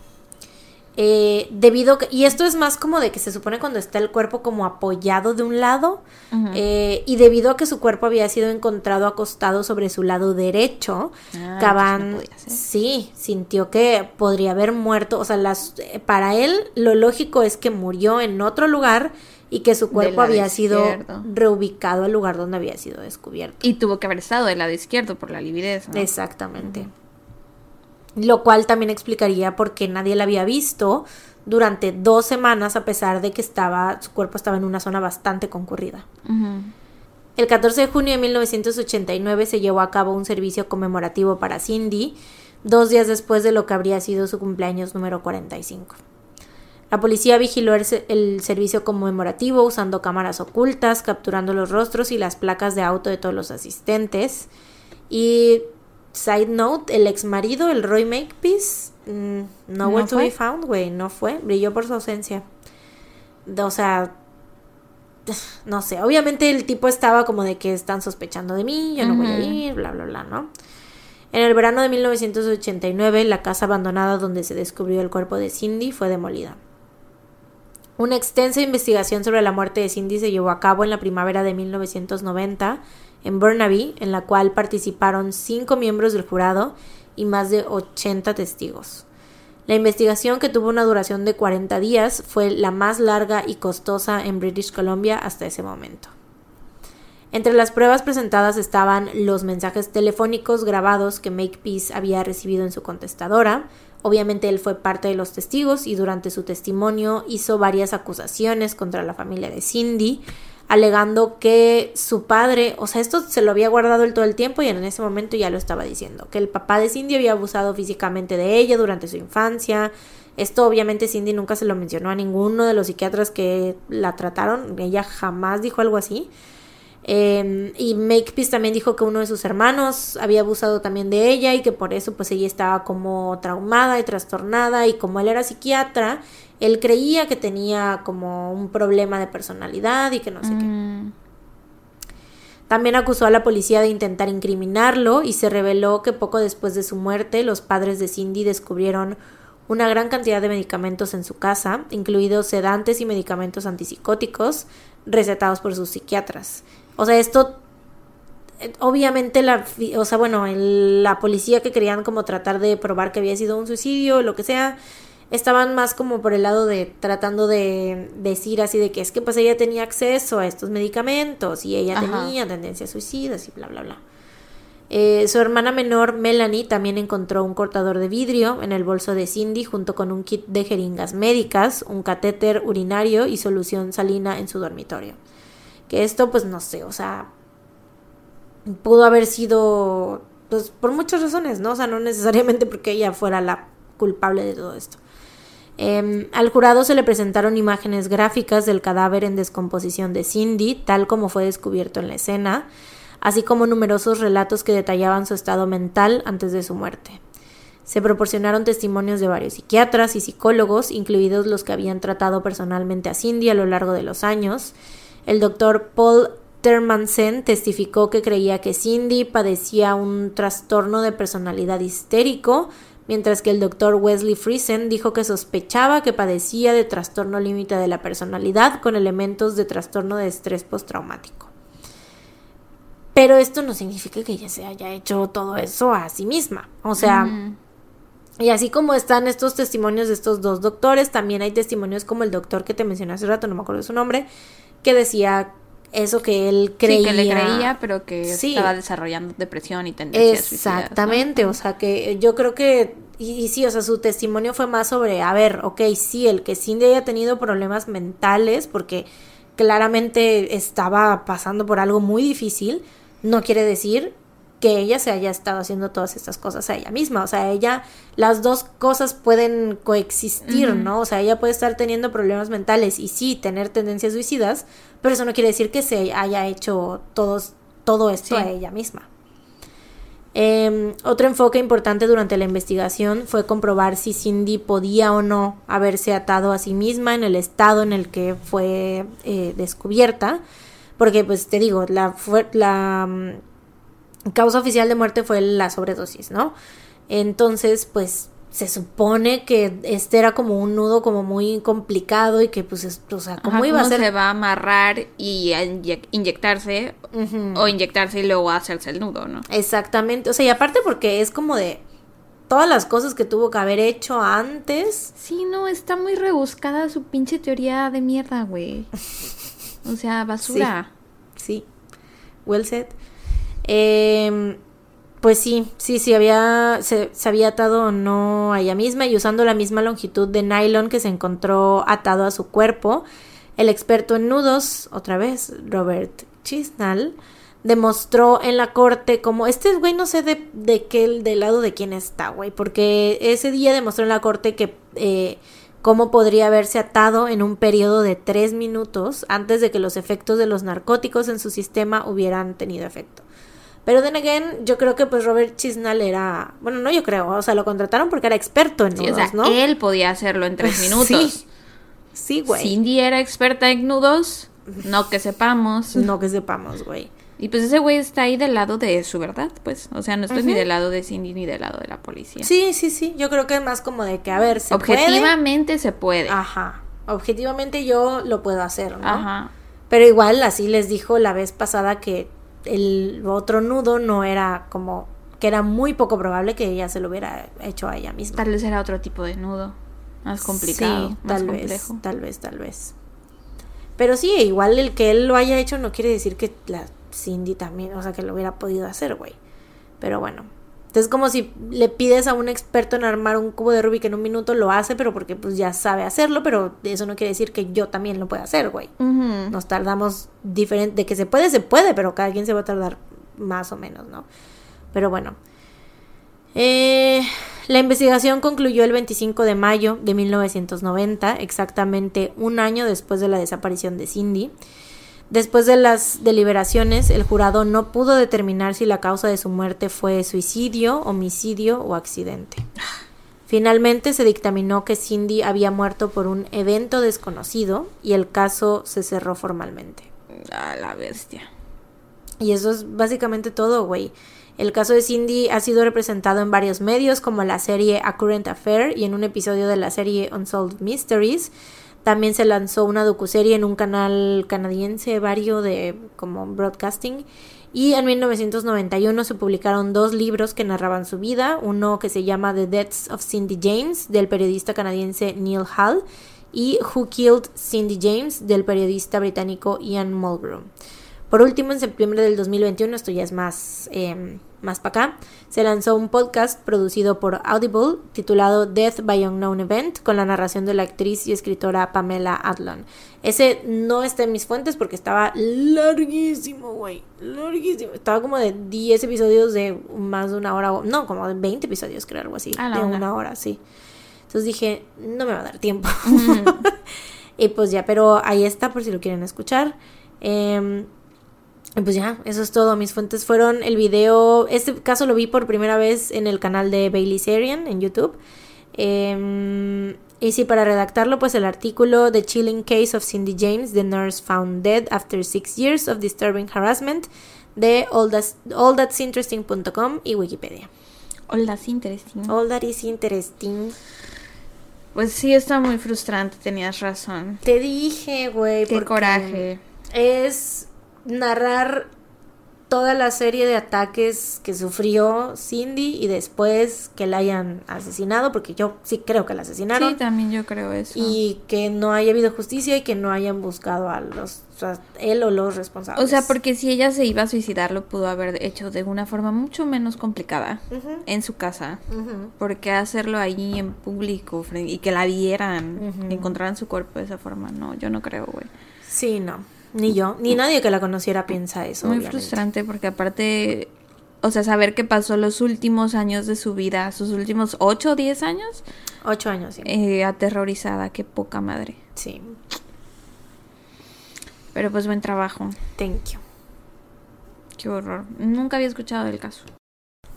Eh, debido y esto es más como de que se supone cuando está el cuerpo como apoyado de un lado eh, y debido a que su cuerpo había sido encontrado acostado sobre su lado derecho ah, Caban sí sintió que podría haber muerto o sea las eh, para él lo lógico es que murió en otro lugar y que su cuerpo había sido reubicado al lugar donde había sido descubierto. Y tuvo que haber estado del lado izquierdo por la lividez. Exactamente. Lo cual también explicaría por qué nadie la había visto durante dos semanas a pesar de que estaba, su cuerpo estaba en una zona bastante concurrida. El 14 de junio de 1989 se llevó a cabo un servicio conmemorativo para Cindy, dos días después de lo que habría sido su cumpleaños número 45. La policía vigiló el, el, servicio conmemorativo usando cámaras ocultas, capturando los rostros y las placas de auto de todos los asistentes. Y, side note, el ex marido, el Roy Makepeace, Mm, nowhere ¿No to be found, güey. No fue. Brilló por su ausencia. O sea, no sé. Obviamente el tipo estaba como de que están sospechando de mí, yo no voy a ir, bla, bla, bla, ¿no? En el verano de 1989, la casa abandonada donde se descubrió el cuerpo de Cindy fue demolida. Una extensa investigación sobre la muerte de Cindy se llevó a cabo en la primavera de 1990 en Burnaby, en la cual participaron cinco miembros del jurado y más de 80 testigos. La investigación, que tuvo una duración de 40 días, fue la más larga y costosa en British Columbia hasta ese momento. Entre las pruebas presentadas estaban los mensajes telefónicos grabados que Makepeace había recibido en su contestadora. Obviamente él fue parte de los testigos y durante su testimonio hizo varias acusaciones contra la familia de Cindy, alegando que su padre, o sea, esto se lo había guardado todo el tiempo y en ese momento ya lo estaba diciendo, que el papá de Cindy había abusado físicamente de ella durante su infancia. Esto obviamente Cindy nunca se lo mencionó a ninguno de los psiquiatras que la trataron, ella jamás dijo algo así. Eh, y Makepeace también dijo que uno de sus hermanos había abusado también de ella y que por eso pues ella estaba como traumada y trastornada y como él era psiquiatra, él creía que tenía como un problema de personalidad y que no sé qué. Mm. También acusó a la policía de intentar incriminarlo y se reveló que poco después de su muerte los padres de Cindy descubrieron una gran cantidad de medicamentos en su casa, incluidos sedantes y medicamentos antipsicóticos recetados por sus psiquiatras. O sea, esto eh, obviamente la o sea, bueno, la policía que querían como tratar de probar que había sido un suicidio o lo que sea, estaban más como por el lado de tratando de decir así de que es que pues ella tenía acceso a estos medicamentos y ella tenía tendencias suicidas y bla bla bla. Eh, su hermana menor, Melanie, también encontró un cortador de vidrio en el bolso de Cindy junto con un kit de jeringas médicas, un catéter urinario y solución salina en su dormitorio. Que esto, pues no sé, o sea, pudo haber sido, pues por muchas razones, ¿no? O sea, no necesariamente porque ella fuera la culpable de todo esto. Em, al jurado se le presentaron imágenes gráficas del cadáver en descomposición de Cindy, tal como fue descubierto en la escena, así como numerosos relatos que detallaban su estado mental antes de su muerte. Se proporcionaron testimonios de varios psiquiatras y psicólogos, incluidos los que habían tratado personalmente a Cindy a lo largo de los años. El doctor Paul Termansen testificó que creía que Cindy padecía un trastorno de personalidad histérico, mientras que el doctor Wesley Friesen dijo que sospechaba que padecía de trastorno límite de la personalidad con elementos de trastorno de estrés postraumático. Pero esto no significa que ella se haya hecho todo eso a sí misma. O sea, y así como están estos testimonios de estos dos doctores, también hay testimonios como el doctor que te mencioné hace rato, no me acuerdo su nombre, que decía eso que él creía. Sí, que le creía, pero que estaba desarrollando depresión y tendencias Exactamente, o sea que yo creo que, y, sí, o sea, su testimonio fue más sobre, a ver, ok, sí, el que Cindy haya tenido problemas mentales, porque claramente estaba pasando por algo muy difícil, no quiere decir que ella se haya estado haciendo todas estas cosas a ella misma. O sea, ella, las dos cosas pueden coexistir, ¿no? O sea, ella puede estar teniendo problemas mentales y sí tener tendencias suicidas, pero eso no quiere decir que se haya hecho todos, todo esto a ella misma. Em, otro enfoque importante durante la investigación fue comprobar si Cindy podía o no haberse atado a sí misma en el estado en el que fue eh, descubierta. Porque, pues te digo, la, la mm, causa oficial de muerte fue la sobredosis, ¿no? Entonces, pues se supone que este era como un nudo como muy complicado y que pues, o sea, ¿cómo iba a ser? se va a amarrar y a inyectarse o inyectarse y luego hacerse el nudo, ¿no? Exactamente, o sea, y aparte porque es como de todas las cosas que tuvo que haber hecho antes. Sí, no, está muy rebuscada su pinche teoría de mierda, güey. O sea, basura. Sí, sí. well said. Eh, pues sí, sí, sí, había, se, se, había atado o no a ella misma y usando la misma longitud de nylon que se encontró atado a su cuerpo, el experto en nudos, otra vez, Robert Chisnall, demostró en la corte como este güey no sé de, de qué del lado de quién está güey porque ese día demostró en la corte que eh, cómo podría haberse atado en un periodo de tres minutos antes de que los efectos de los narcóticos en su sistema hubieran tenido efecto pero de again, yo creo que pues Robert Chisnall era, bueno, no yo creo, o sea, lo contrataron porque era experto en nudos, o sea, ¿no? Él podía hacerlo en tres minutos. Sí, güey. Cindy era experta en nudos, no que sepamos. No que sepamos, güey. Y pues ese güey está ahí del lado de su verdad, pues. O sea, no estoy ni del lado de Cindy ni del lado de la policía. Sí, sí, sí. Yo creo que es más como de que, a ver, ¿se Objetivamente se puede. Ajá. Objetivamente yo lo puedo hacer, ¿no? Ajá. Pero igual, así les dijo la vez pasada que el otro nudo no era como que era muy poco probable que ella se lo hubiera hecho a ella misma. Tal vez era otro tipo de nudo, más complicado, sí, tal vez, tal vez, tal vez. Pero sí, igual el que él lo haya hecho no quiere decir que la Cindy también, o sea, que lo hubiera podido hacer, güey. Pero bueno. Entonces como si le pides a un experto en armar un cubo de Rubik en un minuto, lo hace, pero porque pues ya sabe hacerlo, pero eso no quiere decir que yo también lo pueda hacer, güey. Nos tardamos diferente, de que se puede, se puede, pero cada quien se va a tardar más o menos, ¿no? Pero bueno. Eh, la investigación concluyó el 25 de mayo de 1990, exactamente un año después de la desaparición de Cindy. Después de las deliberaciones, el jurado no pudo determinar si la causa de su muerte fue suicidio, homicidio o accidente. Finalmente se dictaminó que Cindy había muerto por un evento desconocido y el caso se cerró formalmente. A la bestia. Y eso es básicamente todo, güey. El caso de Cindy ha sido representado en varios medios como la serie A Current Affair y en un episodio de la serie Unsolved Mysteries. También se lanzó una docuserie en un canal canadiense vario de como broadcasting. Y en 1991 se publicaron dos libros que narraban su vida, uno que se llama The Deaths of Cindy James del periodista canadiense Neil Hall y Who Killed Cindy James del periodista británico Ian Mulgrew. Por último, en septiembre del 2021, esto ya es más, eh, más para acá, se lanzó un podcast producido por Audible titulado Death by Unknown Event con la narración de la actriz y escritora Pamela Adlon. Ese no está en mis fuentes porque estaba larguísimo, güey. Larguísimo. Estaba como de 10 episodios de más de una hora. No, como de 20 episodios, creo, algo así. de una hora, sí. Entonces dije, no me va a dar tiempo. y pues ya, pero ahí está por si lo quieren escuchar. Eh, y pues ya, eso es todo. Mis fuentes fueron el video. Este caso lo vi por primera vez en el canal de Bailey Sarian en YouTube. Em, y sí, para redactarlo, pues el artículo The Chilling Case of Cindy James, The Nurse Found Dead After Six Years of Disturbing Harassment de allthat'sinteresting.com y Wikipedia. All That's Interesting. All That Is Interesting. Pues sí, está muy frustrante, tenías razón. Te dije, güey. Qué coraje. Es narrar toda la serie de ataques que sufrió Cindy y después que la hayan asesinado, porque yo sí creo que la asesinaron. Sí, también yo creo eso. Y que no haya habido justicia y que no hayan buscado a los, él o los responsables. O sea, porque si ella se iba a suicidar, lo pudo haber hecho de una forma mucho menos complicada en su casa. Porque hacerlo ahí en público y que la vieran, encontraran su cuerpo de esa forma, no, yo no creo, güey. Sí, no. Ni yo, ni nadie que la conociera piensa eso. Muy frustrante porque aparte, o sea, saber que pasó los últimos años de su vida, sus últimos 8 o 10 años. 8 años, sí. Eh, aterrorizada, qué poca madre. Sí. Pero pues buen trabajo. Thank you. Qué horror. Nunca había escuchado del caso.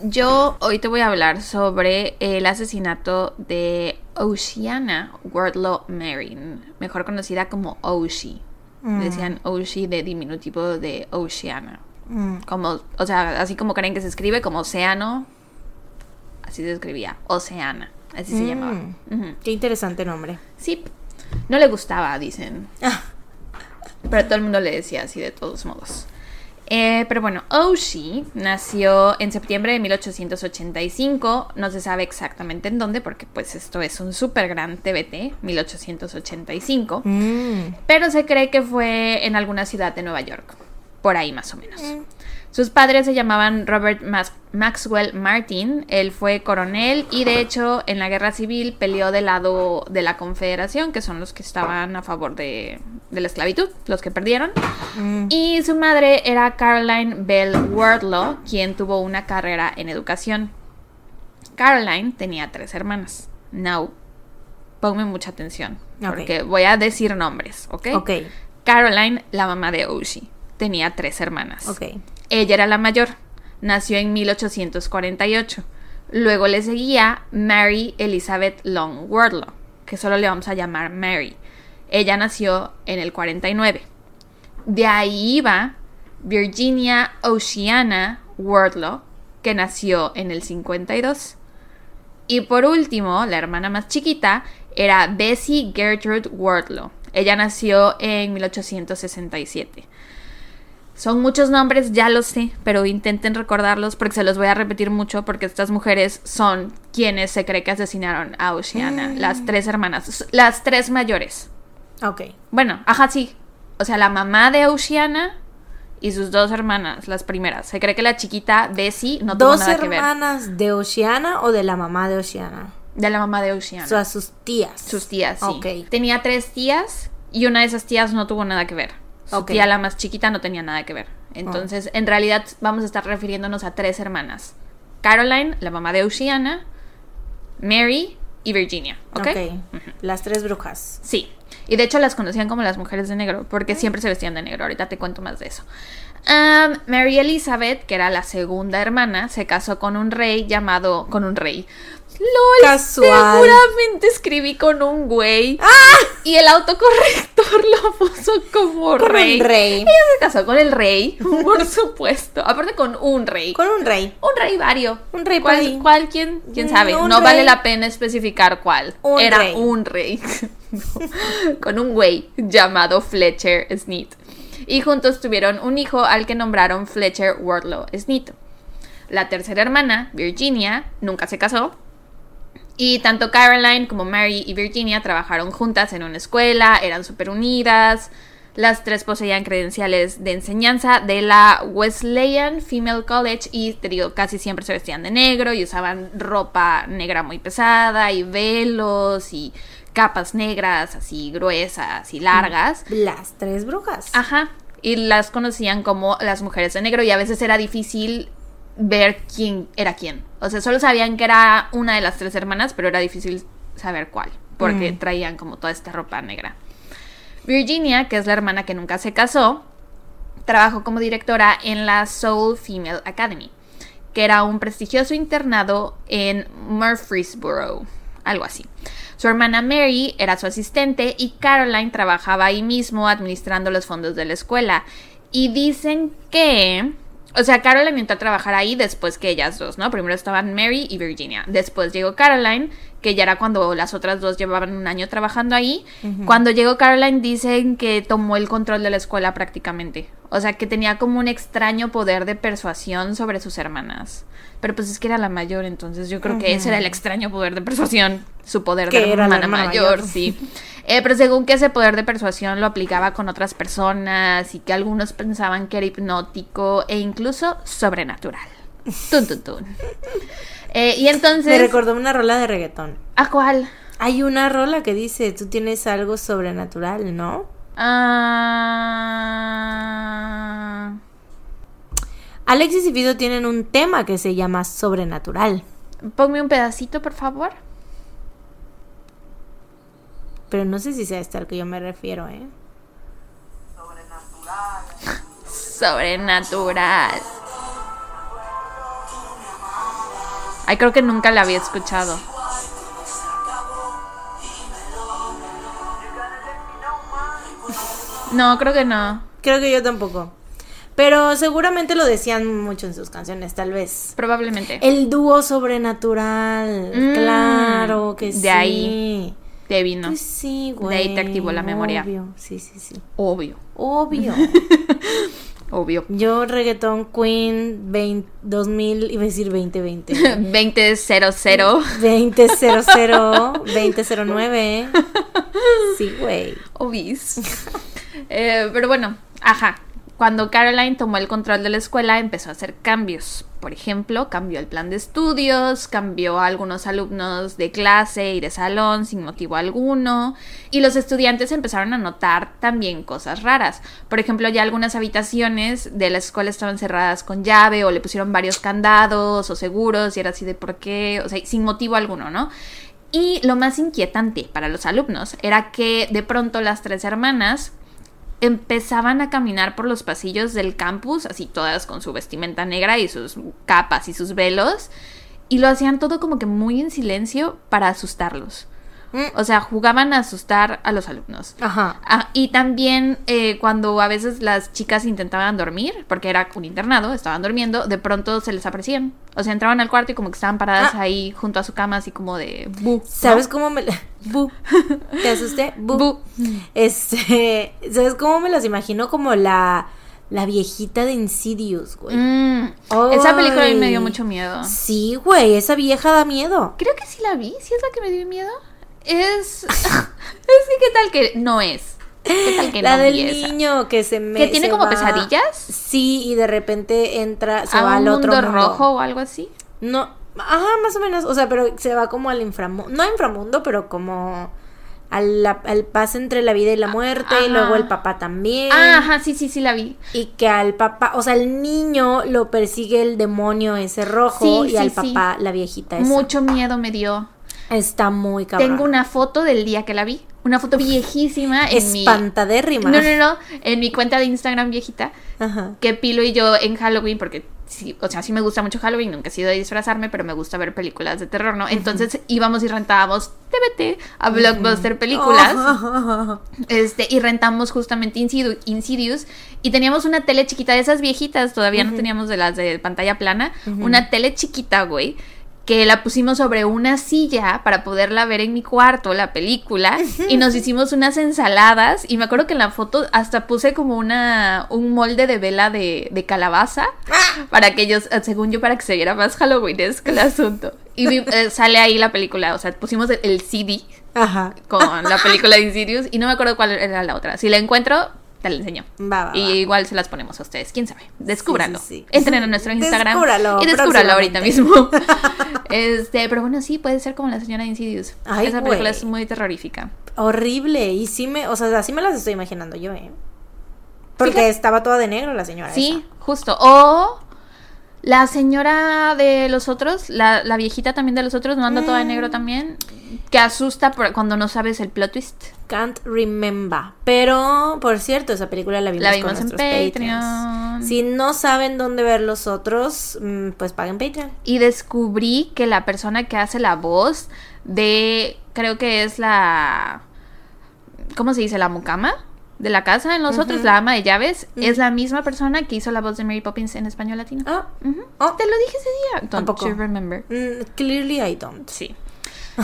Yo hoy te voy a hablar sobre el asesinato de Oceana Wardlaw Marin, mejor conocida como Oshi. Mm. Decían Oshi de diminutivo de Oceana. Mm. Como, o sea, así como creen que se escribe como océano, así se escribía, Oceana. Así se mm. llamaba. Qué interesante nombre. Sí. No le gustaba, dicen. Ah. Pero todo el mundo le decía así de todos modos. Eh, pero bueno, Oshi nació en septiembre de 1885. No se sabe exactamente en dónde, porque pues esto es un súper gran TBT, 1885. Mm. Pero se cree que fue en alguna ciudad de Nueva York, por ahí más o menos. Mm. Sus padres se llamaban Robert Maxwell Martin, él fue coronel y de hecho en la guerra civil peleó del lado de la Confederación, que son los que estaban a favor de, la esclavitud, los que perdieron. Mm. Y su madre era Caroline Bell Wardlaw, quien tuvo una carrera en educación. Caroline tenía tres hermanas. Now, ponme mucha atención, porque voy a decir nombres, ¿ok? Ok. Caroline, la mamá de Oshi, tenía tres hermanas. Ok. Ella era la mayor, nació en 1848. Luego le seguía Mary Elizabeth Long Wardlaw, que solo le vamos a llamar Mary. Ella nació en el 49. De ahí iba Virginia Oceana Wardlaw, que nació en el 52. Y por último, la hermana más chiquita era Bessie Gertrude Wardlaw. Ella nació en 1867. Son muchos nombres, ya lo sé, pero intenten recordarlos porque se los voy a repetir mucho porque estas mujeres son quienes se cree que asesinaron a Oceana, las tres hermanas, las tres mayores. Ok. Bueno, ajá, sí. O sea, la mamá de Oceana y sus dos hermanas, las primeras. Se cree que la chiquita Bessie no tuvo nada que ver. ¿Dos hermanas de Oceana o de la mamá de Oceana? De la mamá de Oceana. O sea, sus tías. Sus tías, sí. Ok. Tenía tres tías y una de esas tías no tuvo nada que ver. Su tía la más chiquita no tenía nada que ver. Entonces, en realidad vamos a estar refiriéndonos a tres hermanas. Caroline, la mamá de Oceana, Mary y Virginia. ¿Ok? Las tres brujas. Sí. Y de hecho las conocían como las mujeres de negro, porque siempre se vestían de negro. Ahorita te cuento más de eso. Mary Elizabeth, que era la segunda hermana, se casó con un rey llamado. con un rey. LOL, Casual. seguramente escribí con un güey. ¡Ah! Y el autocorrector lo puso como rey. rey. Ella se casó con el rey, por supuesto. Aparte con un rey. Con un rey. Un rey vario. Un rey ¿Cuál, cuál quién, quién sabe? no vale la pena especificar cuál. Era un rey. con un güey llamado Fletcher Sneed. Y juntos tuvieron un hijo al que nombraron Fletcher Wardlow Sneed. La tercera hermana, Virginia, nunca se casó y tanto Caroline como Mary y Virginia trabajaron juntas en una escuela, eran súper unidas. Las tres poseían credenciales de enseñanza de la Wesleyan Female College y te digo, casi siempre se vestían de negro y usaban ropa negra muy pesada y velos y capas negras así gruesas y largas. Las tres brujas. Ajá. Y las conocían como las mujeres de negro y a veces era difícil ver quién era quién. O sea, solo sabían que era una de las tres hermanas, pero era difícil saber cuál, porque mm. traían como toda esta ropa negra. Virginia, que es la hermana que nunca se casó, trabajó como directora en la Soul Female Academy, que era un prestigioso internado en Murfreesboro, algo así. Su hermana Mary era su asistente y Caroline trabajaba ahí mismo administrando los fondos de la escuela. Y dicen que o sea, Caroline entró a trabajar ahí después que ellas dos, ¿no? Primero estaban Mary y Virginia. Después llegó Caroline, que ya era cuando las otras dos llevaban un año trabajando ahí. Cuando llegó Caroline dicen que tomó el control de la escuela prácticamente. O sea, que tenía como un extraño poder de persuasión sobre sus hermanas. Pero pues es que era la mayor, entonces yo creo que ese era el extraño poder de persuasión, su poder de hermana, mayor, sí. Eh, pero según que ese poder de persuasión lo aplicaba con otras personas y que algunos pensaban que era hipnótico e incluso sobrenatural. Tun, tun, tun. Eh, y entonces... Me recordó una rola de reggaetón. ¿A cuál? Hay una rola que dice, tú tienes algo sobrenatural, ¿no? Ah... Alexis y Fido tienen un tema que se llama sobrenatural. Ponme un pedacito, por favor. Pero no sé si sea este al que yo me refiero, ¿eh? Sobrenatural. Sobrenatural. Ay, creo que nunca la había escuchado. No, creo que no. Creo que yo tampoco. Pero seguramente lo decían mucho en sus canciones, tal vez. Probablemente. El dúo sobrenatural. Mm, claro que sí. De ahí te vino. Pues sí, güey. De ahí te activó la memoria. Obvio, sí, sí, sí. Obvio. Obvio. Obvio. Yo, reggaetón Queen 20, 2000, iba a decir 2020. 2000. 2000, 2009. Sí, güey. Obis. Eh, pero bueno, ajá. Cuando Caroline tomó el control de la escuela empezó a hacer cambios. Por ejemplo, cambió el plan de estudios, cambió a algunos alumnos de clase y de salón sin motivo alguno, y los estudiantes empezaron a notar también cosas raras. Por ejemplo, ya algunas habitaciones de la escuela estaban cerradas con llave o le pusieron varios candados o seguros y era así de por qué, o sea, sin motivo alguno, ¿no? Y lo más inquietante para los alumnos era que de pronto las tres hermanas empezaban a caminar por los pasillos del campus, así todas con su vestimenta negra y sus capas y sus velos, y lo hacían todo como que muy en silencio para asustarlos. Mm. O sea, jugaban a asustar a los alumnos. Ajá. Ah, y también eh, cuando a veces las chicas intentaban dormir, porque era un internado, estaban durmiendo, de pronto se les aparecían. O sea, entraban al cuarto y como que estaban paradas ah. ahí junto a su cama, así como de bu. ¿Sabes cómo me... bu. ¿Te asusté? Bu. Este... ¿Sabes cómo me las imagino? Como la... La viejita de Insidious, güey. Mm. Esa película a mí me dio mucho miedo. Sí, güey, esa vieja da miedo. Creo que sí la vi, sí es la que me dio miedo es. es que, ¿qué tal que no es? ¿Qué tal que la del niño que se me. ¿Que tiene como pesadillas? Sí, y de repente entra. Se va al otro mundo, rojo o algo así? No. Ajá, más o menos. O sea, pero se va como al inframundo. No inframundo, pero como. Al, al, pase entre la vida y la muerte, y luego el papá también. Ajá, sí, sí, sí la vi. Y que al papá, o sea, el niño lo persigue el demonio ese rojo y al papá la viejita esa. Mucho miedo me dio. Está muy cabrón. Tengo una foto del día que la vi. Una foto viejísima en Espantadérrima. No, no, no. En mi cuenta de Instagram viejita. Ajá. Que Pilo y yo en Halloween, porque sí, o sea, sí me gusta mucho Halloween, nunca he sido de disfrazarme, pero me gusta ver películas de terror, ¿no? Entonces íbamos y rentábamos TBT a Blockbuster películas. Este, y rentamos justamente Insidious, y teníamos una tele chiquita de esas viejitas, todavía no teníamos de las de pantalla plana, una tele chiquita, güey que la pusimos sobre una silla para poderla ver en mi cuarto, la película, y nos hicimos unas ensaladas, y me acuerdo que en la foto hasta puse como una, un molde de vela de, calabaza, para que ellos, según yo, para que se viera más halloweenesco el asunto. Y eh, sale ahí la película, o sea, pusimos el, CD con la película de Insidious, y no me acuerdo cuál era la otra. Si la encuentro, te la enseño. y igual se las ponemos a ustedes, quién sabe. Descúbranlo. Entren a nuestro Instagram y descúbralo ahorita mismo. este, pero bueno, sí, puede ser como la señora Insidious. Esa película es muy terrorífica. Horrible. Y sí me, o sea, así me las estoy imaginando yo, ¿eh? Porque estaba toda de negro la señora. Sí, justo. O la señora de los otros, la, la viejita también de los otros, no anda toda de negro mm. también. Que asusta cuando no sabes el plot twist. Can't remember. Pero, por cierto, esa película la vimos, la vimos en Patreon. Si no saben dónde ver los otros, mm, pues paguen Patreon. Y descubrí que la persona que hace la voz de. Creo que es la. ¿Cómo se dice? La mucama de la casa en los otros, la ama de llaves, es la misma persona que hizo la voz de Mary Poppins en español latino. Ah, oh. te lo dije ese día. Don't Tampoco. you remember? Mm, clearly I don't. Sí.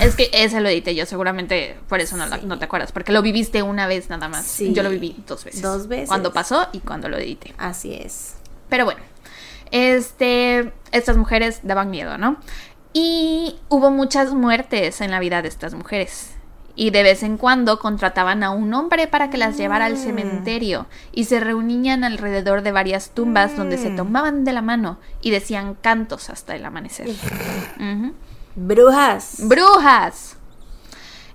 Es que ese lo edité yo, seguramente por eso no, no, te acuerdas, porque lo viviste una vez nada más. Sí. Yo lo viví dos veces. Dos veces. Cuando pasó y cuando lo edité. Así es. Pero bueno, este, estas mujeres daban miedo, ¿no? Y hubo muchas muertes en la vida de estas mujeres y de vez en cuando contrataban a un hombre para que las llevara al mm. cementerio y se reunían alrededor de varias tumbas donde se mm. tomaban de la mano y decían cantos hasta el amanecer. Brujas. Brujas.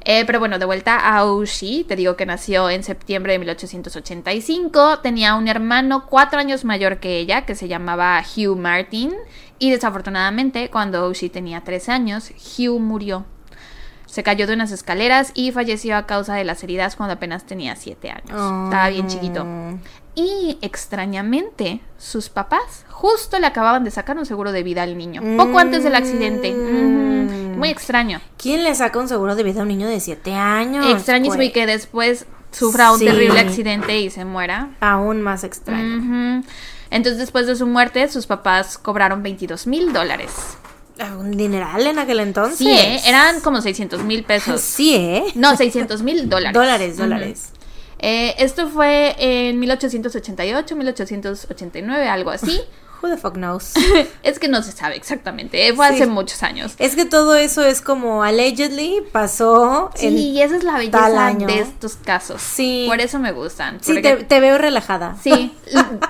Eh, pero bueno, de vuelta a Ushi, te digo que nació en septiembre de 1885, tenía un hermano cuatro años mayor que ella, que se llamaba Hugh Martin, y desafortunadamente cuando Ushi tenía tres años, Hugh murió se cayó de unas escaleras y falleció a causa de las heridas cuando apenas tenía 7 años. Estaba bien chiquito. Y extrañamente, sus papás justo le acababan de sacar un seguro de vida al niño, poco antes del accidente. Mm, muy extraño. ¿Quién le saca un seguro de vida a un niño de 7 años? Extrañísimo y que después sufra un terrible accidente y se muera. Aún más extraño. Entonces, después de su muerte, sus papás cobraron 22 mil dólares un dineral en aquel entonces. Sí, ¿eh? eran como 600 mil pesos. Sí, ¿eh? No, 600 mil dólares. Dólares, dólares. Eh, esto fue en 1888, 1889, algo así. Who the fuck knows? es que no se sabe exactamente. Fue hace muchos años. Es que todo eso es como allegedly pasó. Sí, y esa es la belleza de estos casos. Sí. Por eso me gustan. Sí, te, veo relajada. Sí.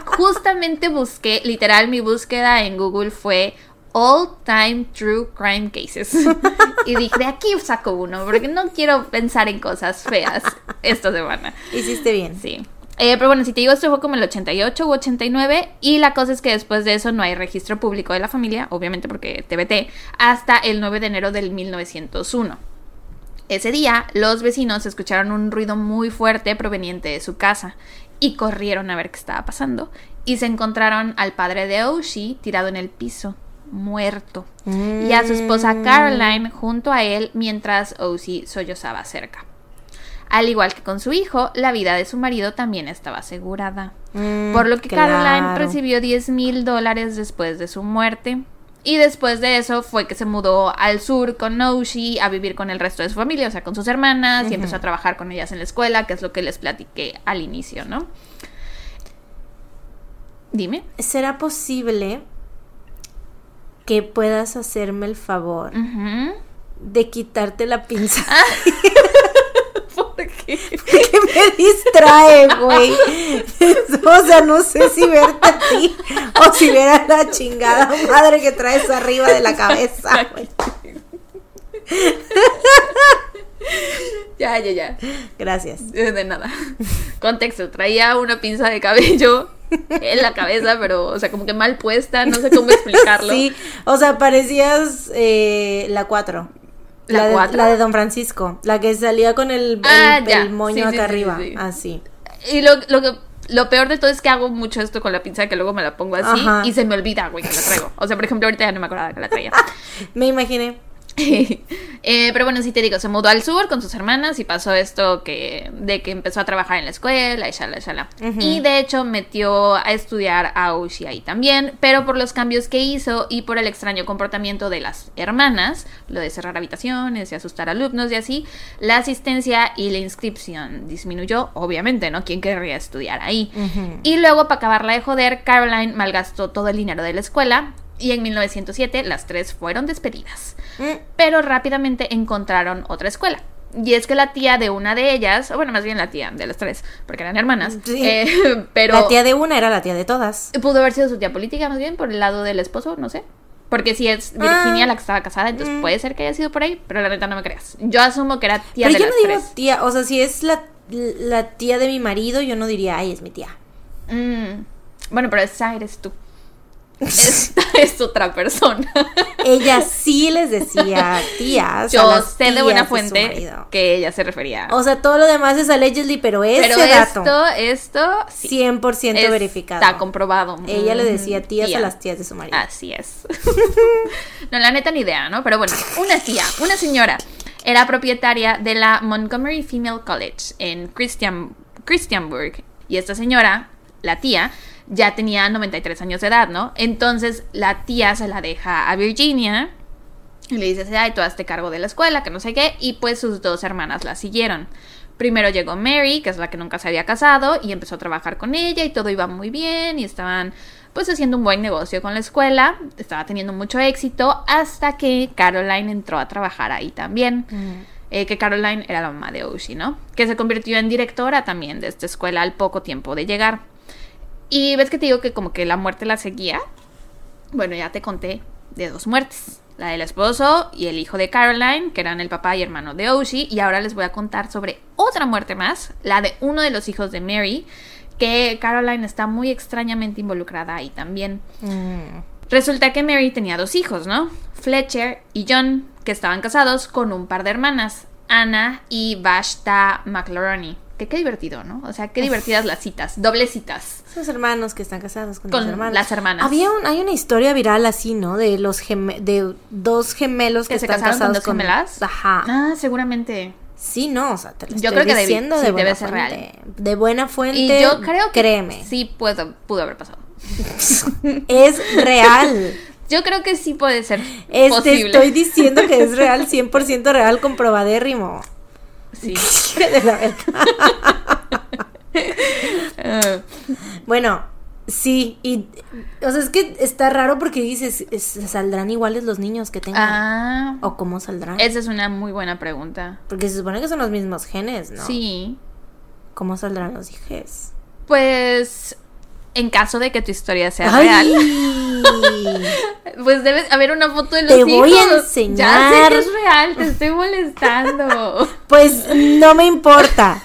justamente busqué, literal, mi búsqueda en Google fue All Time True Crime Cases. y dije, de aquí saco uno, porque no quiero pensar en cosas feas esta semana. Hiciste bien. Sí. Eh, pero bueno, si te digo, esto fue como el 88 u 89. Y la cosa es que después de eso no hay registro público de la familia, obviamente porque TBT, hasta el 9 de enero del 1901. Ese día, los vecinos escucharon un ruido muy fuerte proveniente de su casa y corrieron a ver qué estaba pasando. Y se encontraron al padre de Oshi tirado en el piso, muerto, y a su esposa mm. Caroline junto a él mientras Oshi sollozaba cerca. Al igual que con su hijo, la vida de su marido también estaba asegurada. Mm, por lo que Caroline recibió 10 mil dólares después de su muerte. Y después de eso fue que se mudó al sur con Noshi a vivir con el resto de su familia, o sea, con sus hermanas, y empezó a trabajar con ellas en la escuela, que es lo que les platiqué al inicio, ¿no? Dime. ¿Será posible que puedas hacerme el favor de quitarte la pinza? qué? me distrae, güey. O sea, no sé si verte a ti o si ver a la chingada madre que traes arriba de la cabeza. Ya, ya, ya. Gracias. De nada. Contexto, traía una pinza de cabello en la cabeza, pero, o sea, como que mal puesta, no sé cómo explicarlo. Sí, o sea, parecías eh, la 4. La, de, la, de, Don Francisco, la que salía con el, ah, moño acá arriba, así. Y lo, lo, lo peor de todo es que hago mucho esto con la pinza que luego me la pongo así y se me olvida, güey, que la traigo. O sea, por ejemplo, ahorita ya no me acordaba que la traía. me imaginé. Eh, pero bueno, sí te digo, se mudó al sur con sus hermanas y pasó esto que de que empezó a trabajar en la escuela y shala, shala. Y de hecho metió a estudiar a Ushi ahí también, pero por los cambios que hizo y por el extraño comportamiento de las hermanas, lo de cerrar habitaciones y asustar alumnos y así, la asistencia y la inscripción disminuyó, obviamente, ¿no? ¿Quién querría estudiar ahí? Y luego, para acabarla de joder, Caroline malgastó todo el dinero de la escuela y en 1907 las tres fueron despedidas. Mm. Pero rápidamente encontraron otra escuela. Y es que la tía de una de ellas, o bueno, más bien la tía de las tres, porque eran hermanas, eh, pero... La tía de una era la tía de todas. Pudo haber sido su tía política, más bien, por el lado del esposo, no sé. Porque si es Virginia ah. la que estaba casada, entonces mm. puede ser que haya sido por ahí, pero la neta no me creas. Yo asumo que era tía pero de yo no digo tía, o sea, si es la, la, tía de mi marido, yo no diría, ay, es mi tía. Mm. Bueno, pero esa eres tú. Esta es otra persona. Ella sí les decía tías. Yo sé de buena fuente que ella se refería. O sea, todo lo demás es allegedly, pero ese pero esto, esto, 100% verificado. Está comprobado. Ella le decía tías a las tías de su marido. Así es. no, la neta ni idea, ¿no? Pero bueno, una tía, una señora, era propietaria de la Montgomery Female College en Christian, Christianburg. Y esta señora, la tía, ya tenía 93 años de edad, ¿no? Entonces la tía se la deja a Virginia y le dice, ay, tú hazte cargo de la escuela, que no sé qué, y pues sus dos hermanas la siguieron. Primero llegó Mary, que es la que nunca se había casado, y empezó a trabajar con ella y todo iba muy bien y estaban pues haciendo un buen negocio con la escuela, estaba teniendo mucho éxito hasta que Caroline entró a trabajar ahí también. Mm. Eh, que Caroline era la mamá de Oshi, ¿no? Que se convirtió en directora también de esta escuela al poco tiempo de llegar. Y ves que te digo que como que la muerte la seguía. Bueno, ya te conté de dos muertes. La del esposo y el hijo de Caroline, que eran el papá y hermano de Oshi. Y ahora les voy a contar sobre otra muerte más, la de uno de los hijos de Mary, que Caroline está muy extrañamente involucrada ahí también. Mm. Resulta que Mary tenía dos hijos, ¿no? Fletcher y John, que estaban casados con un par de hermanas, Anna y Vashta McLaroney qué divertido, ¿no? O sea, qué divertidas las citas, dobles citas. Esos hermanos que están casados con, con hermanas. las hermanas. Había un, hay una historia viral así, ¿no? De los de dos gemelos que, se están casaron casados con dos gemelas. Ajá. Ah, seguramente. Sí, no, o sea, te lo Yo creo que diciendo de, debe ser real. De buena fuente. Y yo creo que créeme. sí puedo, pudo haber pasado. es real. Yo creo que sí puede ser este, posible. Estoy diciendo que es real, 100% real, comprobadérrimo. Sí. de la bueno, Sí, y o sea, es que está raro porque dices, es- ¿saldrán iguales los niños que tengan? Ah, ¿O cómo saldrán? esa es una muy buena pregunta. Porque se supone que son los mismos genes, ¿no? Sí. ¿Cómo saldrán los hijes? Pues en caso de que tu historia sea ¡Ay! real, pues debe haber una foto de los Te hijos. voy a Ya sé enseñar. que es real, te estoy molestando. Pues no me importa.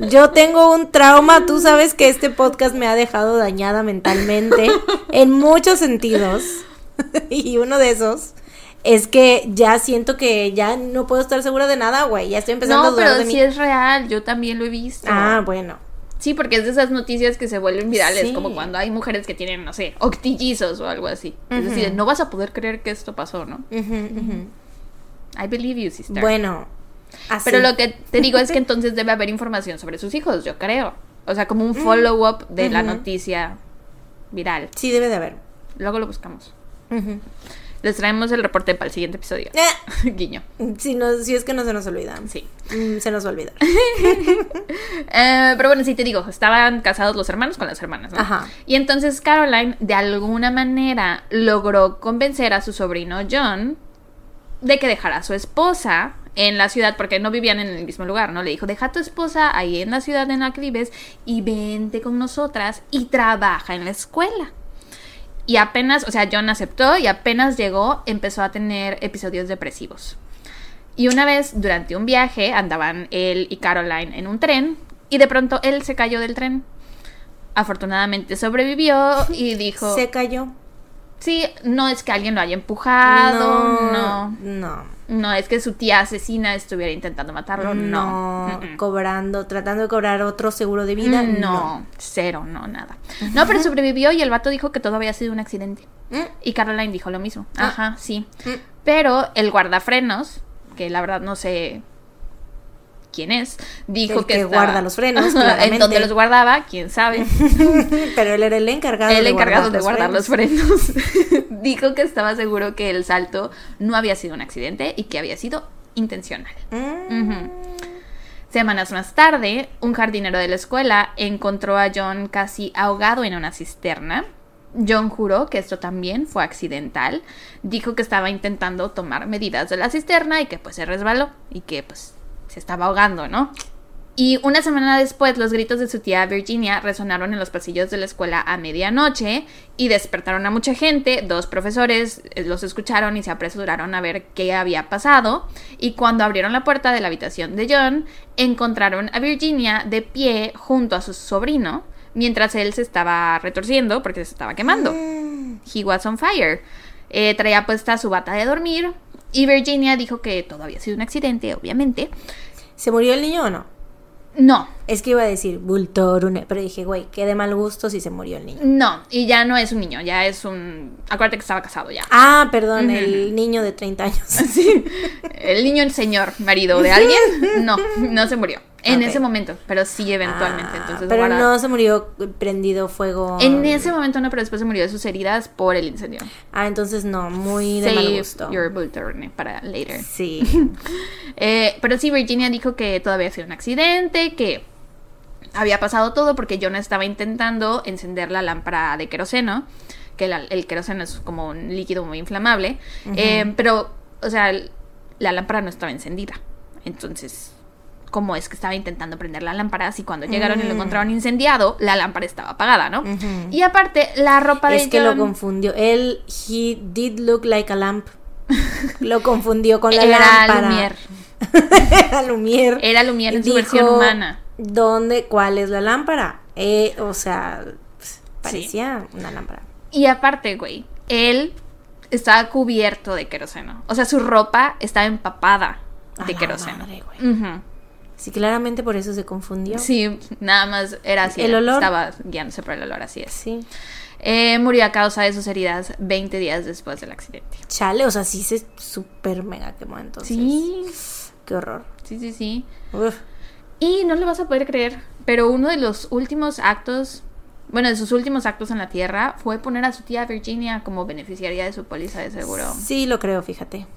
Yo tengo un trauma, tú sabes que este podcast me ha dejado dañada mentalmente en muchos sentidos. Y uno de esos es que ya siento que ya no puedo estar segura de nada, güey. Ya estoy empezando a No, dudar pero de mí. sí es real, yo también lo he visto. Ah, bueno. Sí, porque es de esas noticias que se vuelven virales, Sí. como cuando hay mujeres que tienen, no sé, octillizos o algo así. Es decir, no vas a poder creer que esto pasó, ¿no? Ujú, ujú. I believe you, sister. Bueno. Así. Pero lo que te digo es que entonces debe haber información sobre sus hijos, yo creo. O sea, como un follow-up de la noticia viral. Sí, debe de haber. Luego lo buscamos. Les traemos el reporte para el siguiente episodio. Eh, Guiño. Si, no, si es que no se nos olvida. Sí. Mm, se nos va a olvidar. Eh, pero bueno, sí te digo, estaban casados los hermanos con las hermanas, ¿no? Ajá. Y entonces Caroline, de alguna manera, logró convencer a su sobrino John de que dejara a su esposa en la ciudad, porque no vivían en el mismo lugar, ¿no? Le dijo, deja a tu esposa ahí en la ciudad en la que vives y vente con nosotras y trabaja en la escuela. Y apenas, o sea, John aceptó y apenas llegó, empezó a tener episodios depresivos. Y una vez, durante un viaje, andaban él y Caroline en un tren y de pronto él se cayó del tren. Afortunadamente sobrevivió y dijo, Se cayó. sí, no es que alguien lo haya empujado, no, No. no, es que su tía asesina estuviera intentando matarlo, no. No, cobrando, tratando de cobrar otro seguro de vida. Mm, no, cero, no, nada. No, pero sobrevivió y el vato dijo que todo había sido un accidente. Mm, Y Caroline dijo lo mismo. Ah. Ajá, sí. mm. Pero el guardafrenos, que la verdad no sé quién es, dijo El que, que estaba- guarda los frenos, en donde los guardaba, quién sabe. Pero él era el encargado. el de encargado de guardar los frenos. dijo que estaba seguro que el salto no había sido un accidente y que había sido intencional. Mm. Semanas más tarde, un jardinero de la escuela encontró a John casi ahogado en una cisterna. John juró que esto también fue accidental. Dijo que estaba intentando tomar medidas de la cisterna y que pues se resbaló y que pues se estaba ahogando, ¿no? Y una semana después, los gritos de su tía Virginia resonaron en los pasillos de la escuela a medianoche y despertaron a mucha gente. Dos profesores eh, los escucharon y se apresuraron a ver qué había pasado. Y cuando abrieron la puerta de la habitación de John, encontraron a Virginia de pie junto a su sobrino, mientras él se estaba retorciendo porque se estaba quemando. He was on fire. Eh, traía puesta su bata de dormir y Virginia dijo que todo había sido un accidente, obviamente. ¿Se murió el niño o no? No, Es que iba a decir Bultorune, pero dije, güey, qué de mal gusto si se murió el niño. No, y ya no es un niño, ya es un... Acuérdate que estaba casado ya. Ah, perdón, el niño de 30 años. Sí. El niño, el señor, marido de alguien, no, no se murió. En ese momento, pero sí eventualmente. Ah, entonces, pero guarda- no se murió prendido fuego. En ese momento no, pero después se murió de sus heridas por el incendio. Ah, entonces no, muy de mal gusto. your Bullthorn para later. Sí. Eh, pero sí, Virginia dijo que todo había sido un accidente, que había pasado todo porque John estaba intentando encender la lámpara de queroseno, que la- el queroseno es como un líquido muy inflamable, eh, pero, o sea, el- la lámpara no estaba encendida. Entonces, ¿cómo es que estaba intentando prender la lámpara si cuando llegaron y lo Mm. encontraron incendiado, la lámpara estaba apagada, ¿no? Y aparte, la ropa de Es que lo confundió. Él, he did look like a lamp. Lo confundió con la era lámpara. Lumière. Era Lumière. Era Lumière en su versión humana. ¿Dónde? ¿Cuál es la lámpara? Eh, o sea, pues, parecía una lámpara. Y aparte, güey, él estaba cubierto de queroseno. O sea, su ropa estaba empapada de queroseno. madre, güey. Ujú. Sí, claramente por eso se confundió. Sí, nada más era así. ¿El olor? Estaba guiándose por el olor, así es. Sí. Eh, murió a causa de sus heridas 20 días después del accidente. Chale, o sea, sí se super mega quemó entonces. Sí, Qué horror. sí, sí, sí. Uf. Y no lo vas a poder creer, pero uno de los últimos actos, bueno, de sus últimos actos en la Tierra fue poner a su tía Virginia como beneficiaria de su póliza de seguro. Sí, lo creo, fíjate.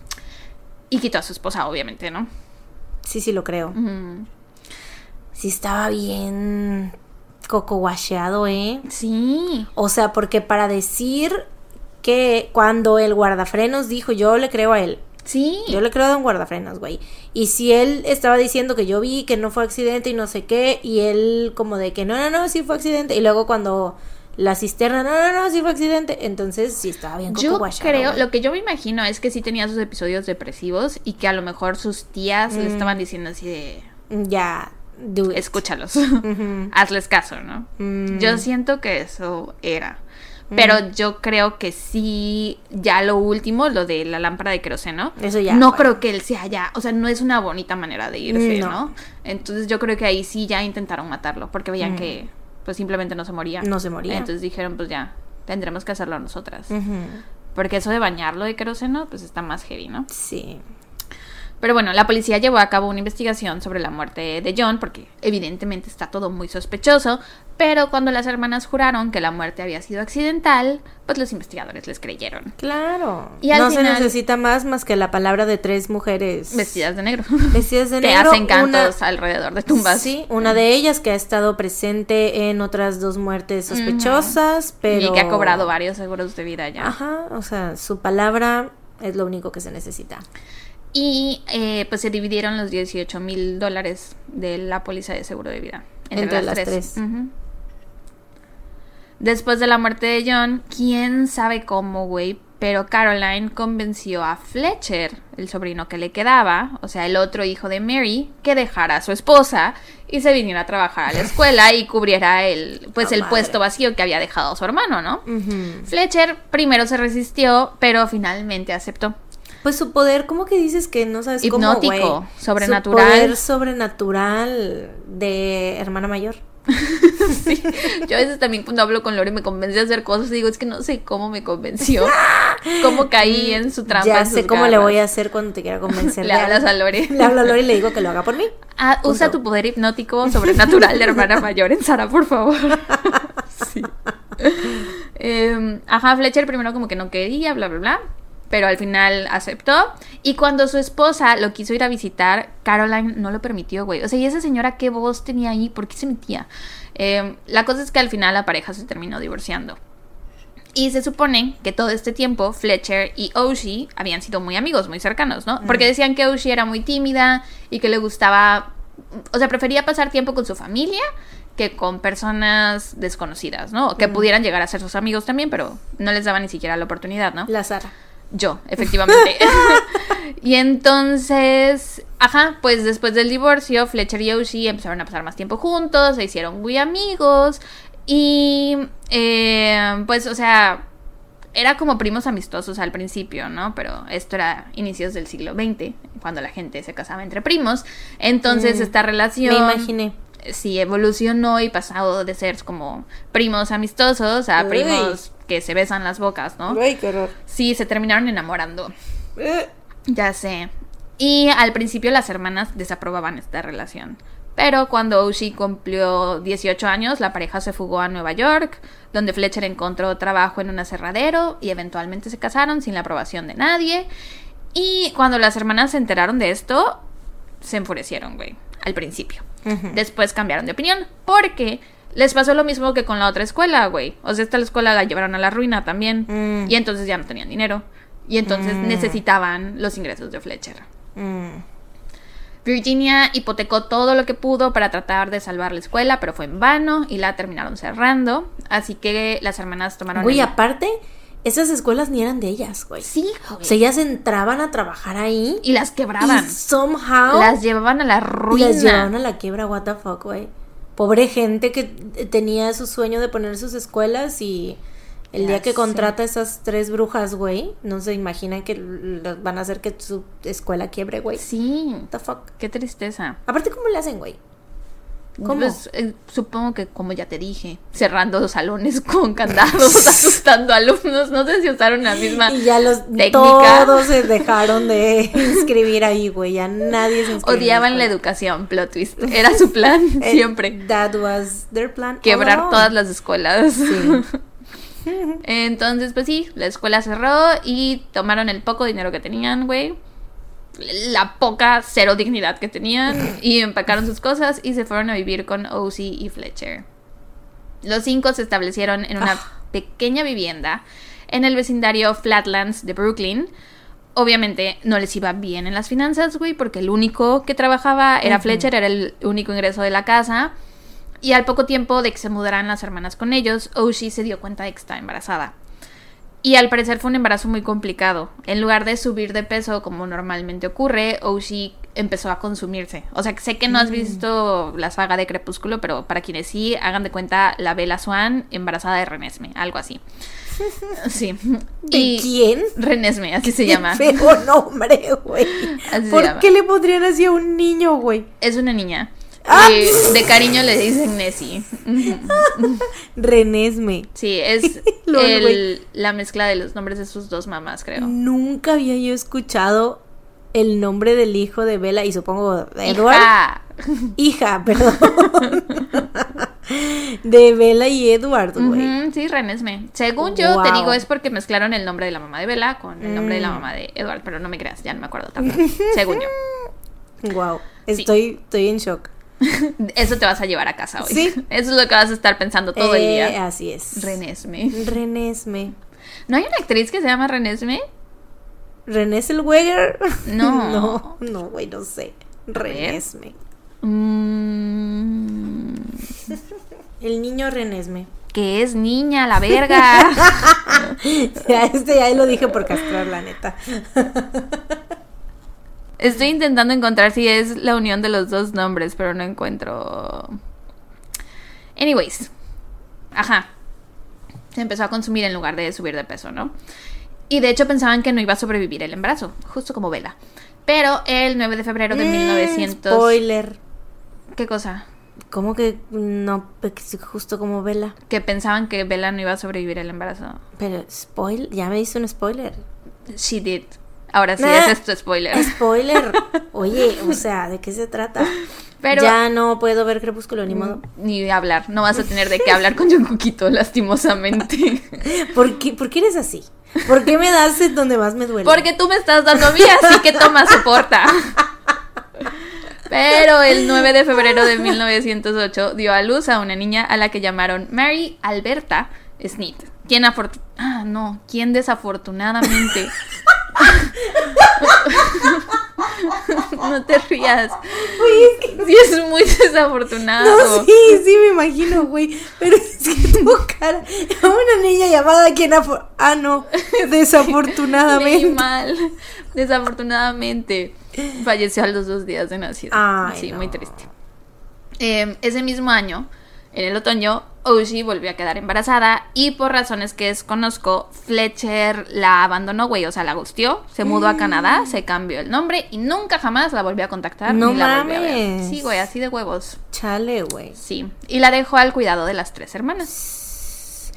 Y quitó a su esposa, obviamente, ¿no? Sí, sí, lo creo. Sí, estaba bien coco guacheado, ¿eh? Sí. O sea, porque para decir que cuando el guardafrenos dijo, yo le creo a él. Sí. Yo le creo a un guardafrenos, güey. Y si él estaba diciendo que yo vi que no fue accidente y no sé qué, y él como de que no, no, no, sí fue accidente. Y luego cuando la cisterna, no, no, no, sí fue accidente. Entonces sí estaba bien Yo creo, lo que yo me imagino es que sí tenía sus episodios depresivos y que a lo mejor sus tías le Mm. estaban diciendo así de, Ya, do it. escúchalos, hazles caso, ¿no? Mm. Yo siento que eso era. Pero yo creo que sí, ya lo último, lo de la lámpara de queroseno, Eso ya no fue. creo que él sea ya, o sea, no es una bonita manera de irse, No. ¿no? Entonces yo creo que ahí sí ya intentaron matarlo, porque veían Mm. que pues simplemente no se moría. No se moría. Entonces dijeron, pues ya, tendremos que hacerlo nosotras. Porque eso de bañarlo de queroseno, pues está más heavy, ¿no? Sí. Pero bueno, la policía llevó a cabo una investigación sobre la muerte de John, porque evidentemente está todo muy sospechoso, pero cuando las hermanas juraron que la muerte había sido accidental, pues los investigadores les creyeron. Claro. Y al no se necesita más más que la palabra de tres mujeres Vestidas de negro. vestidas de que negro. hacen cantos una- alrededor de tumbas. Sí, una de ellas que ha estado presente en otras dos muertes sospechosas, pero Y que ha cobrado varios seguros de vida ya. Ajá, o sea, su palabra es lo único que se necesita. Y eh, pues se dividieron los 18 mil dólares de la póliza de seguro de vida. Entre, Entre las, las tres. tres. Después de la muerte de John, quién sabe cómo, güey, pero Caroline convenció a Fletcher, el sobrino que le quedaba, o sea, el otro hijo de Mary, que dejara a su esposa y se viniera a trabajar a la escuela y cubriera el, pues, el madre. puesto vacío que había dejado su hermano, ¿no? Fletcher primero se resistió, pero finalmente aceptó. Pues su poder, ¿cómo que dices que no sabes Hipnótico, cómo, sobrenatural. Su poder sobrenatural de hermana mayor. Sí. Yo a veces también cuando hablo con Lore me convence a hacer cosas y digo, es que no sé cómo me convenció. Cómo caí en su trampa. ya sé cómo le voy a hacer cuando te quiera convencer. Le hablas a Lore. Le hablo a Lore y le digo que lo haga por mí. Ah, usa tu poder hipnótico sobrenatural de hermana mayor en Sara, por favor. Sí. Eh, ajá, Fletcher primero como que no quería, bla, bla, bla. Pero al final aceptó. Y cuando su esposa lo quiso ir a visitar, Caroline no lo permitió, güey. O sea, ¿y esa señora qué voz tenía ahí? ¿Por qué se metía? Eh, la cosa es que al final la pareja se terminó divorciando. Y se supone que todo este tiempo Fletcher y Oshie habían sido muy amigos, muy cercanos, ¿no? Porque decían que Oshie era muy tímida y que le gustaba, o sea, prefería pasar tiempo con su familia que con personas desconocidas, ¿no? Que pudieran llegar a ser sus amigos también, pero no les daba ni siquiera la oportunidad, ¿no? La Sara. Yo, efectivamente. y entonces, ajá, pues después del divorcio, Fletcher y Oshie empezaron a pasar más tiempo juntos, se hicieron muy amigos y, eh, pues, o sea, era como primos amistosos al principio, ¿no? Pero esto era inicios del siglo XX, cuando la gente se casaba entre primos. Entonces, Mm, esta relación Me imaginé. sí evolucionó y pasado de ser como primos amistosos a Uy. primos que se besan las bocas, ¿no? Ay, qué horror. Sí, se terminaron enamorando. Eh, Ya sé. Y al principio las hermanas desaprobaban esta relación. Pero cuando Oshie cumplió 18 años, la pareja se fugó a Nueva York, donde Fletcher encontró trabajo en un aserradero y eventualmente se casaron sin la aprobación de nadie. Y cuando las hermanas se enteraron de esto, se enfurecieron, güey, al principio. Después cambiaron de opinión porque les pasó lo mismo que con la otra escuela, güey. O sea, esta escuela la llevaron a la ruina también. Mm. Y entonces ya no tenían dinero. Y entonces Mm. necesitaban los ingresos de Fletcher. Mm. Virginia hipotecó todo lo que pudo para tratar de salvar la escuela, pero fue en vano y la terminaron cerrando. Así que las hermanas tomaron. Güey, el- aparte, esas escuelas ni eran de ellas, güey. Sí, O güey. sea, ellas entraban a trabajar ahí Y las quebraban. y somehow Las llevaban a la y ruina. las llevaban a la quiebra, what the fuck, güey. Pobre gente que tenía su sueño de poner sus escuelas y el Ya día que sé. contrata a esas tres brujas, güey, no se imaginan que van a hacer que su escuela quiebre, güey. Sí. What the fuck. Qué tristeza. Aparte, ¿cómo le hacen, güey? ¿Cómo? Pues, eh, supongo que, como ya te dije, cerrando los salones con candados, asustando alumnos. No sé si usaron la misma Y ya los técnica. todos se dejaron de inscribir ahí, güey. Ya nadie se inscribió. Odiaban la educación, plot twist. Era su plan Eh, siempre. That was their plan. Quebrar todas las escuelas. Sí. Entonces, pues sí, la escuela cerró y tomaron el poco dinero que tenían, güey. La poca cero dignidad que tenían y empacaron sus cosas y se fueron a vivir con Ozzy y Fletcher. Los cinco se establecieron en una Ah. pequeña vivienda en el vecindario Flatlands de Brooklyn. Obviamente no les iba bien en las finanzas, güey, porque el único que trabajaba era Fletcher, era el único ingreso de la casa. Y al poco tiempo de que se mudaran las hermanas con ellos, Oshie se dio cuenta de que estaba embarazada. Y al parecer fue un embarazo muy complicado. En lugar de subir de peso como normalmente ocurre, Oshie empezó a consumirse. O sea, sé que no has visto la saga de Crepúsculo, pero para quienes sí, hagan de cuenta la Bella Swan embarazada de Renesme, algo así. Sí. ¿De Y- quién? Renesme, así se llama. Feo nombre, güey. Se ¿Por llama. qué le pondrían así a un niño, güey? Es una niña. Ah. De cariño le dicen Nessie. Renesme. Sí, es el- la mezcla de los nombres de sus dos mamás, creo. Nunca había yo escuchado el nombre del hijo de Bella y supongo de Edward. Hija. Hija, perdón. de Bella y Edward, güey. Sí, Renesme. Según yo, te digo, es porque mezclaron el nombre de la mamá de Bella con el nombre de la Mm. mamá de Edward, pero no me creas, ya no me acuerdo tanto. Según yo. Wow. Estoy, estoy en shock. Eso te vas a llevar a casa hoy. Sí. Eso es lo que vas a estar pensando todo el Eh, día. Así es. Renesme. Renesme. ¿No hay una actriz que se llama Renesme? ¿René Zellweger? No. no, no, güey, no sé. Renesme. Mm, El niño Renesme. que es niña, la verga. Ya, este ya lo dije por castrar, la neta. Estoy intentando encontrar si es la unión de los dos nombres, pero no encuentro. Anyways. Ajá. Se empezó a consumir en lugar de subir de peso, ¿no? Y de hecho pensaban que no iba a sobrevivir el embarazo, justo como Vela. Pero el 9 de febrero de Mm, 1900. Spoiler. ¿Qué cosa? ¿Cómo que no? Pues, Justo como Vela. Que pensaban que Vela no iba a sobrevivir el embarazo. Pero, spoil, ya me hizo un spoiler. She did. Ahora sí, Nah. ese es tu spoiler. Spoiler. Oye, o sea, ¿de qué se trata? Pero- Ya no puedo ver Crepúsculo, ni modo. Ni hablar. No vas a tener de qué hablar con Yonkuquito, lastimosamente. ¿Por qué, ¿Por qué eres así? ¿Por qué me das en donde más me duele? Porque tú me estás dando a mí, así que toma, soporta. Pero el 9 de febrero de 1908 dio a luz a una niña a la que llamaron Mary Alberta Smith. Afortu- Ah, no, quien desafortunadamente. no te rías. Sí, es muy desafortunado. No, sí, sí me imagino, güey. Pero es que tu cara. A una niña llamada quien afor- Ah, no. Leí Desafortunadamente. mal. Desafortunadamente. Falleció a los dos días de nacido. Ay, sí, no. muy triste. Eh, ese mismo año, en el otoño, Oshie volvió a quedar embarazada y por razones que desconozco, Fletcher la abandonó, güey, o sea, la gustió, se mudó a Canadá, se cambió el nombre y nunca jamás la volvió a contactar No ni la volvió a ver. mames. Sí, güey, así de huevos. Chale, güey. Sí, y la dejó al cuidado de las tres hermanas.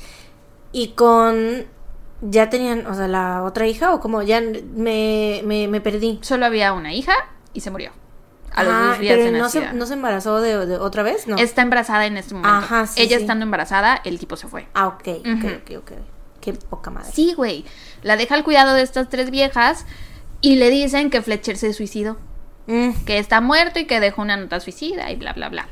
Y con. ¿Ya tenían, o sea, la otra hija o como ya me, me, me perdí? Solo había una hija y se murió. A los Ah, dos días pero de no se, no se embarazó de, de otra vez, ¿no? Está embarazada en este momento. Ajá, sí, Ella sí. estando embarazada, el tipo se fue. Ah, ok, ok, ok, ok. Qué poca madre. Sí, güey. La deja al cuidado de estas tres viejas y le dicen que Fletcher se suicidó. Mm, Que está muerto y que dejó una nota suicida y bla, bla, bla.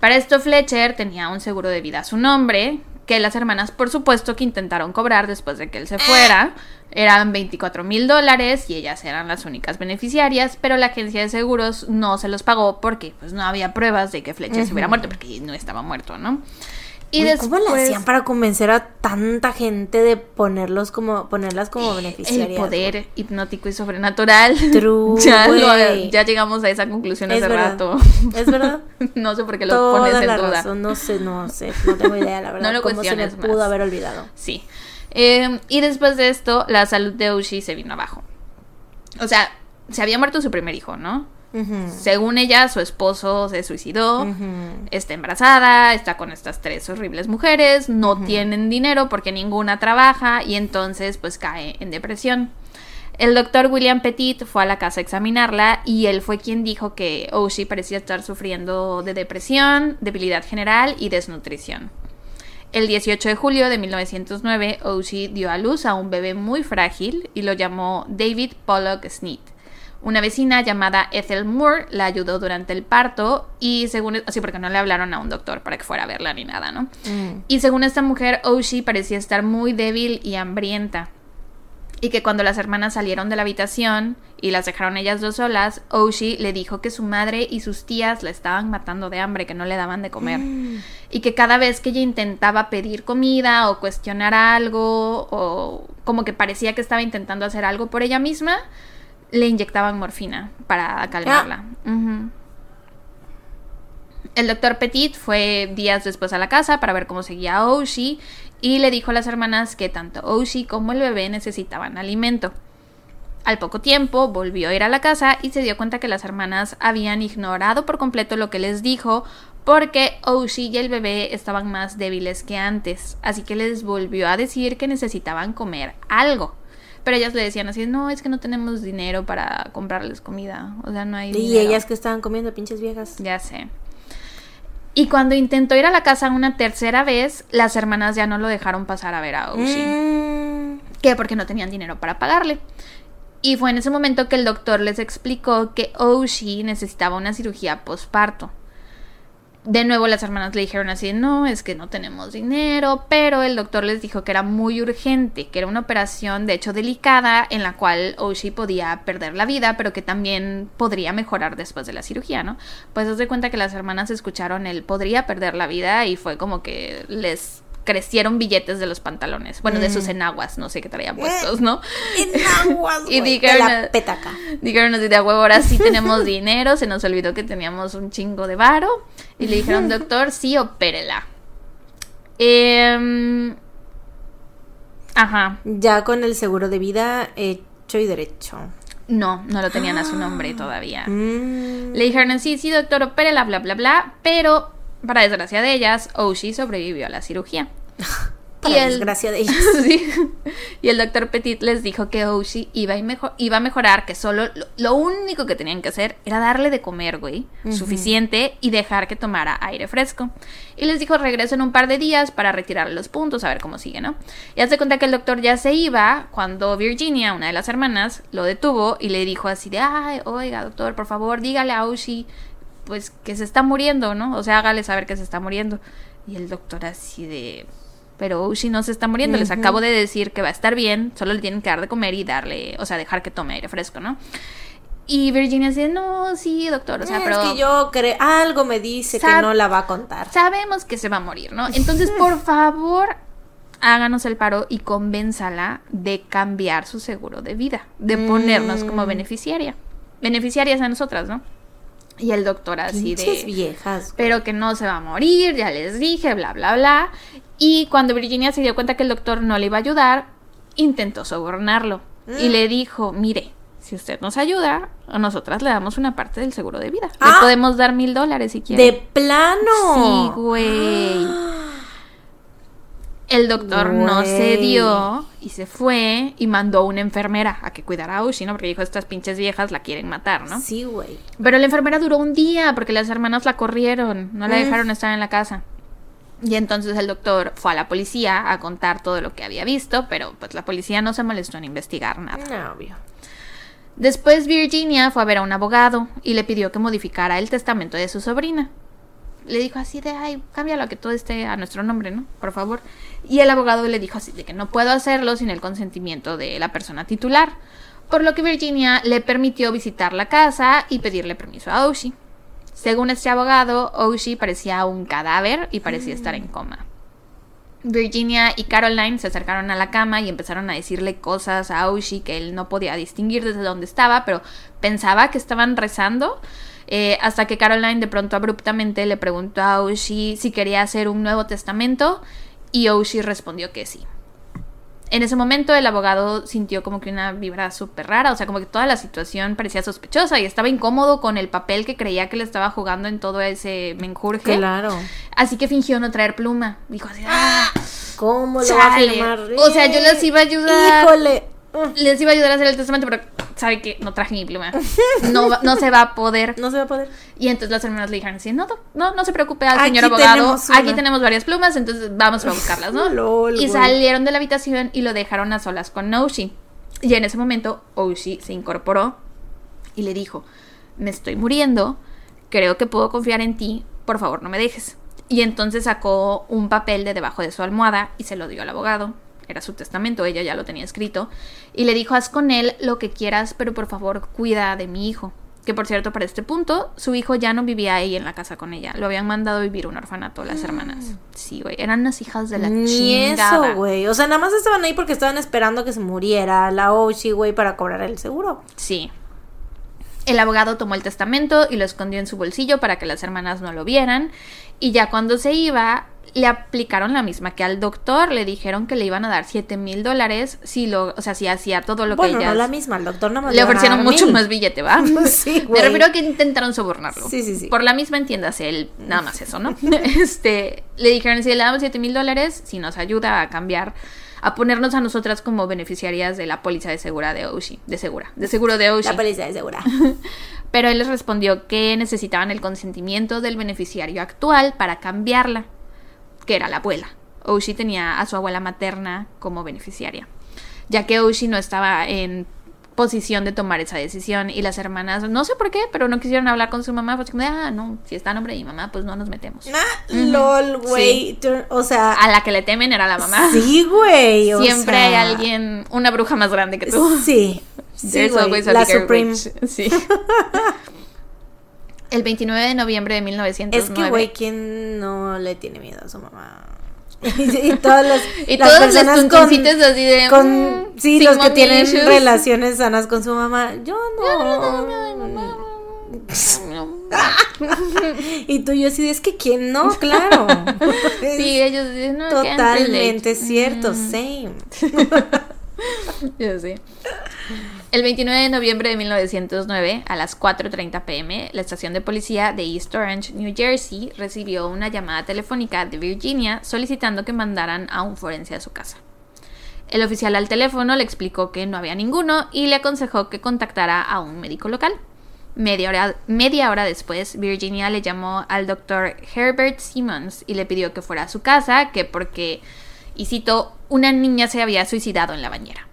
Para esto Fletcher tenía un seguro de vida a su nombre, que las hermanas por supuesto que intentaron cobrar después de que él se fuera. Eran 24 mil dólares y ellas eran las únicas beneficiarias, pero la agencia de seguros no se los pagó porque pues no había pruebas de que Fletcher se hubiera muerto, porque no estaba muerto, ¿no? Y güey, ¿Cómo le después- hacían para convencer a tanta gente de ponerlos como, ponerlas como beneficiarias? El poder hipnótico y sobrenatural. True, ya, lo- ya llegamos a esa conclusión Es hace verdad. rato. ¿Es verdad? no sé por qué lo Toda pones en la duda. razón, no sé, no sé, no tengo idea, la verdad. No lo ¿Cómo se me cuestiones pudo más. haber olvidado? Sí. Eh, y después de esto, la salud de Ushi se vino abajo. O sea, se había muerto su primer hijo, ¿no? Según ella, su esposo se suicidó. Está embarazada, está con estas tres horribles mujeres, no tienen dinero porque ninguna trabaja y entonces pues cae en depresión. El doctor William Petit fue a la casa a examinarla y él fue quien dijo que Oshie parecía estar sufriendo de depresión, debilidad general y desnutrición. El 18 de julio de 1909, Oshie dio a luz a un bebé muy frágil y lo llamó David Pollock Smith, Una vecina llamada Ethel Moore la ayudó durante el parto y según, así porque no le hablaron a un doctor para que fuera a verla ni nada, ¿no? Mm. Y según esta mujer, Oshi parecía estar muy débil y hambrienta. Y que cuando las hermanas salieron de la habitación y las dejaron ellas dos solas, Oshi le dijo que su madre y sus tías la estaban matando de hambre, que no le daban de comer. Y que cada vez que ella intentaba pedir comida o cuestionar algo, o como que parecía que estaba intentando hacer algo por ella misma, le inyectaban morfina para calmarla. Ujú. El doctor Petit fue días después a la casa para ver cómo seguía Oshi y le dijo a las hermanas que tanto Oshi como el bebé necesitaban alimento. Al poco tiempo volvió a ir a la casa y se dio cuenta que las hermanas habían ignorado por completo lo que les dijo porque Oshi y el bebé estaban más débiles que antes, así que les volvió a decir que necesitaban comer algo. Pero ellas le decían así, no, es que no tenemos dinero para comprarles comida, o sea, no hay Y dinero". ellas que estaban comiendo, pinches viejas. Ya sé. Y cuando intentó ir a la casa una tercera vez, las hermanas ya no lo dejaron pasar a ver a Oshi. Mm. Que porque no tenían dinero para pagarle. Y fue en ese momento que el doctor les explicó que Oshi necesitaba una cirugía posparto. De nuevo las hermanas le dijeron así, no, es que no tenemos dinero, pero el doctor les dijo que era muy urgente, que era una operación de hecho delicada en la cual Oshi podía perder la vida, pero que también podría mejorar después de la cirugía, ¿no? Pues os de cuenta que las hermanas escucharon el podría perder la vida y fue como que les crecieron billetes de los pantalones, bueno, de sus enaguas, no sé qué traían puestos, ¿no? Enaguas, Y dijeron- de la petaca. Dijeron así de huevo, ahora sí tenemos dinero, se nos olvidó que teníamos un chingo de varo. Y le dijeron, doctor, sí, opérela. Em, ajá, Ya con el seguro de vida hecho y derecho. no, no lo tenían a su nombre todavía. Mm. Le dijeron, sí, sí, doctor, opérela, bla, bla, bla. Pero, para desgracia de ellas, Oshi sobrevivió a la cirugía. Para y el- desgracia de ellas. Sí. Y el doctor Petit les dijo que Oshi iba, y mejo- iba a mejorar, que solo lo, lo único que tenían que hacer era darle de comer, güey, suficiente y dejar que tomara aire fresco. Y les dijo, regreso en un par de días para retirarle los puntos, a ver cómo sigue, ¿no? Y hace cuenta que el doctor ya se iba cuando Virginia, una de las hermanas, lo detuvo y le dijo así de, ay, oiga, doctor, por favor, dígale a Oshi, pues, que se está muriendo, ¿no? O sea, hágale saber que se está muriendo. Y el doctor así de... Pero Oshi no se está muriendo, les acabo de decir que va a estar bien, solo le tienen que dar de comer y darle, o sea, dejar que tome aire fresco, ¿no? Y Virginia dice, no, sí, doctor, o sea, Eh, pero Es que yo creo, algo me dice que no la va a contar. sabemos que se va a morir, ¿no? Entonces, por favor, háganos el paro y convénzala de cambiar su seguro de vida, de ponernos como beneficiaria. Beneficiarias a nosotras, ¿no? Y el doctor así de... viejas. pero que no se va a morir, ya les dije, bla, bla, bla. Y cuando Virginia se dio cuenta que el doctor no le iba a ayudar, intentó sobornarlo. Y le dijo, mire, si usted nos ayuda, a nosotras le damos una parte del seguro de vida. Ah. Le podemos dar mil dólares si quiere. De plano. Sí, güey. El doctor no se dio y se fue y mandó a una enfermera a que cuidara a Ushi, ¿no? Porque dijo, estas pinches viejas la quieren matar, ¿no? Sí, güey. Pero la enfermera duró un día porque las hermanas la corrieron, no la Mm. dejaron estar en la casa. Y entonces el doctor fue a la policía a contar todo lo que había visto, pero pues la policía no se molestó en investigar nada. No, obvio. Después Virginia fue a ver a un abogado y le pidió que modificara el testamento de su sobrina. Le dijo así de, ay, cámbialo a que todo esté a nuestro nombre, ¿no? Por favor. Y el abogado le dijo así de que no puedo hacerlo sin el consentimiento de la persona titular. Por lo que Virginia le permitió visitar la casa y pedirle permiso a Oshi. Según este abogado, Oshi parecía un cadáver y parecía estar en coma. Virginia y Caroline se acercaron a la cama y empezaron a decirle cosas a Oshi que él no podía distinguir desde dónde estaba, pero pensaba que estaban rezando. Eh, hasta que Caroline de pronto abruptamente le preguntó a Oshi si quería hacer un nuevo testamento y Oshi respondió que sí. En ese momento el abogado sintió como que una vibra súper rara, o sea, como que toda la situación parecía sospechosa y estaba incómodo con el papel que creía que le estaba jugando en todo ese menjurje. Claro. Así que fingió no traer pluma. Dijo así, ¡ah! ¿Cómo lo va a Chale. firmar? O sea, yo les iba a ayudar. Híjole. Les iba a ayudar a hacer el testamento, pero sabe que no traje mi pluma. No, va- no se va a poder. No se va a poder. Y entonces las hermanas le dijeron así, no, no, no se preocupe al Aquí señor abogado. tenemos. Aquí tenemos varias plumas, entonces vamos a buscarlas, ¿no? Lol, y salieron de la habitación y lo dejaron a solas con Oshi. Y en ese momento Oshi se incorporó y le dijo, me estoy muriendo, creo que puedo confiar en ti, por favor no me dejes. Y entonces sacó un papel de debajo de su almohada y se lo dio al abogado. Era su testamento, ella ya lo tenía escrito. Y le dijo, haz con él lo que quieras, pero por favor cuida de mi hijo. Que por cierto, para este punto, su hijo ya no vivía ahí en la casa con ella. Lo habían mandado a vivir a un orfanato las hermanas. Sí, güey. Eran unas hijas de la Ni chingada. eso, güey. O sea, nada más estaban ahí porque estaban esperando que se muriera la Oshi, güey, para cobrar el seguro. Sí. El abogado tomó el testamento y lo escondió en su bolsillo para que las hermanas no lo vieran. Y ya cuando se iba, le aplicaron la misma que al doctor. Le dijeron que le iban a dar 7 mil dólares si lo, o sea, si hacía todo lo bueno, que ellas. no la misma, el doctor no me le ofrecieron mucho más billete, ¿va? Sí, Me refiero a que intentaron sobornarlo. Sí, sí, sí. Por la misma entiéndase, él, nada más eso, ¿no? este, le dijeron, si le damos 7 mil dólares, si nos ayuda a cambiar, a ponernos a nosotras como beneficiarias de la póliza de segura de Oshi, de segura, de seguro de Oshi. La policía de segura. Pero él les respondió que necesitaban el consentimiento del beneficiario actual para cambiarla, que era la abuela. Oshi tenía a su abuela materna como beneficiaria, ya que Oshi no estaba en posición de tomar esa decisión y las hermanas, no sé por qué, pero no quisieron hablar con su mamá, pues como ah, no, si está a nombre de mi mamá, pues no nos metemos. Ah, lol, güey. O sea, A la que le temen era la mamá. sí, güey. Siempre sea, hay alguien, una bruja más grande que tú. Sí. Sí, There's güey. always a La Supreme. witch. Sí. El 29 de noviembre de 1909. Es que, güey, ¿quién no le tiene miedo a su mamá? y, y todas las, Y las todos los personas con, así de. con mm, sí, los que tienen issues. relaciones sanas con su mamá. Yo no. No. y tú y yo así de, es que quién no, claro. Sí, ellos dicen, no, Totalmente cierto, Mm, same. yo. El 29 de noviembre de 1909, a las 4.30 pm, la estación de policía de East Orange, New Jersey, recibió una llamada telefónica de Virginia solicitando que mandaran a un forense a su casa. El oficial al teléfono le explicó que no había ninguno y le aconsejó que contactara a un médico local. Media hora, media hora después, Virginia le llamó al doctor Herbert Simmons y le pidió que fuera a su casa, que porque, y cito, una niña se había suicidado en la bañera.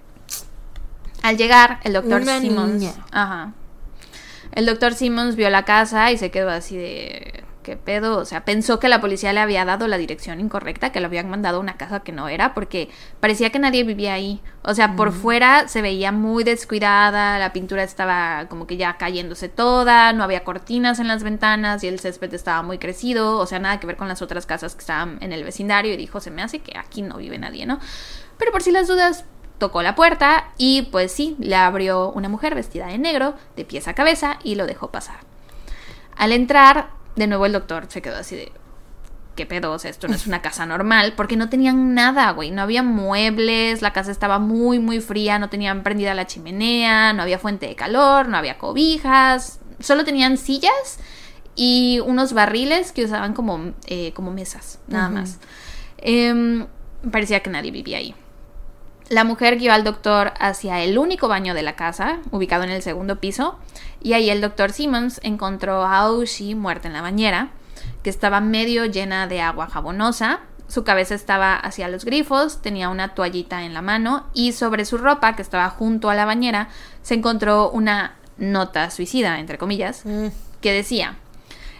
Al llegar, el doctor Simmons. niña. Ajá. El doctor Simmons vio la casa y se quedó así de. ¿Qué pedo? O sea, pensó que la policía le había dado la dirección incorrecta, que lo habían mandado a una casa que no era, porque parecía que nadie vivía ahí. O sea, por fuera se veía muy descuidada, la pintura estaba como que ya cayéndose toda, no había cortinas en las ventanas y el césped estaba muy crecido, o sea, nada que ver con las otras casas que estaban en el vecindario y dijo, se me hace que aquí no vive nadie, ¿no? Pero por si las dudas, tocó la puerta y pues sí, le abrió una mujer vestida de negro, de pies a cabeza, y lo dejó pasar. Al entrar, de nuevo el doctor se quedó así de... ¿Qué pedo? O sea, esto no es una casa normal, porque no tenían nada, güey. No había muebles, la casa estaba muy, muy fría, no tenían prendida la chimenea, no había fuente de calor, no había cobijas, solo tenían sillas y unos barriles que usaban como, eh, como mesas, nada más. Em, parecía que nadie vivía ahí. La mujer guió al doctor hacia el único baño de la casa, ubicado en el segundo piso, y ahí el doctor Simmons encontró a Oshi muerta en la bañera, que estaba medio llena de agua jabonosa. Su cabeza estaba hacia los grifos, tenía una toallita en la mano y sobre su ropa, que estaba junto a la bañera, se encontró una nota suicida, entre comillas, Mm. que decía,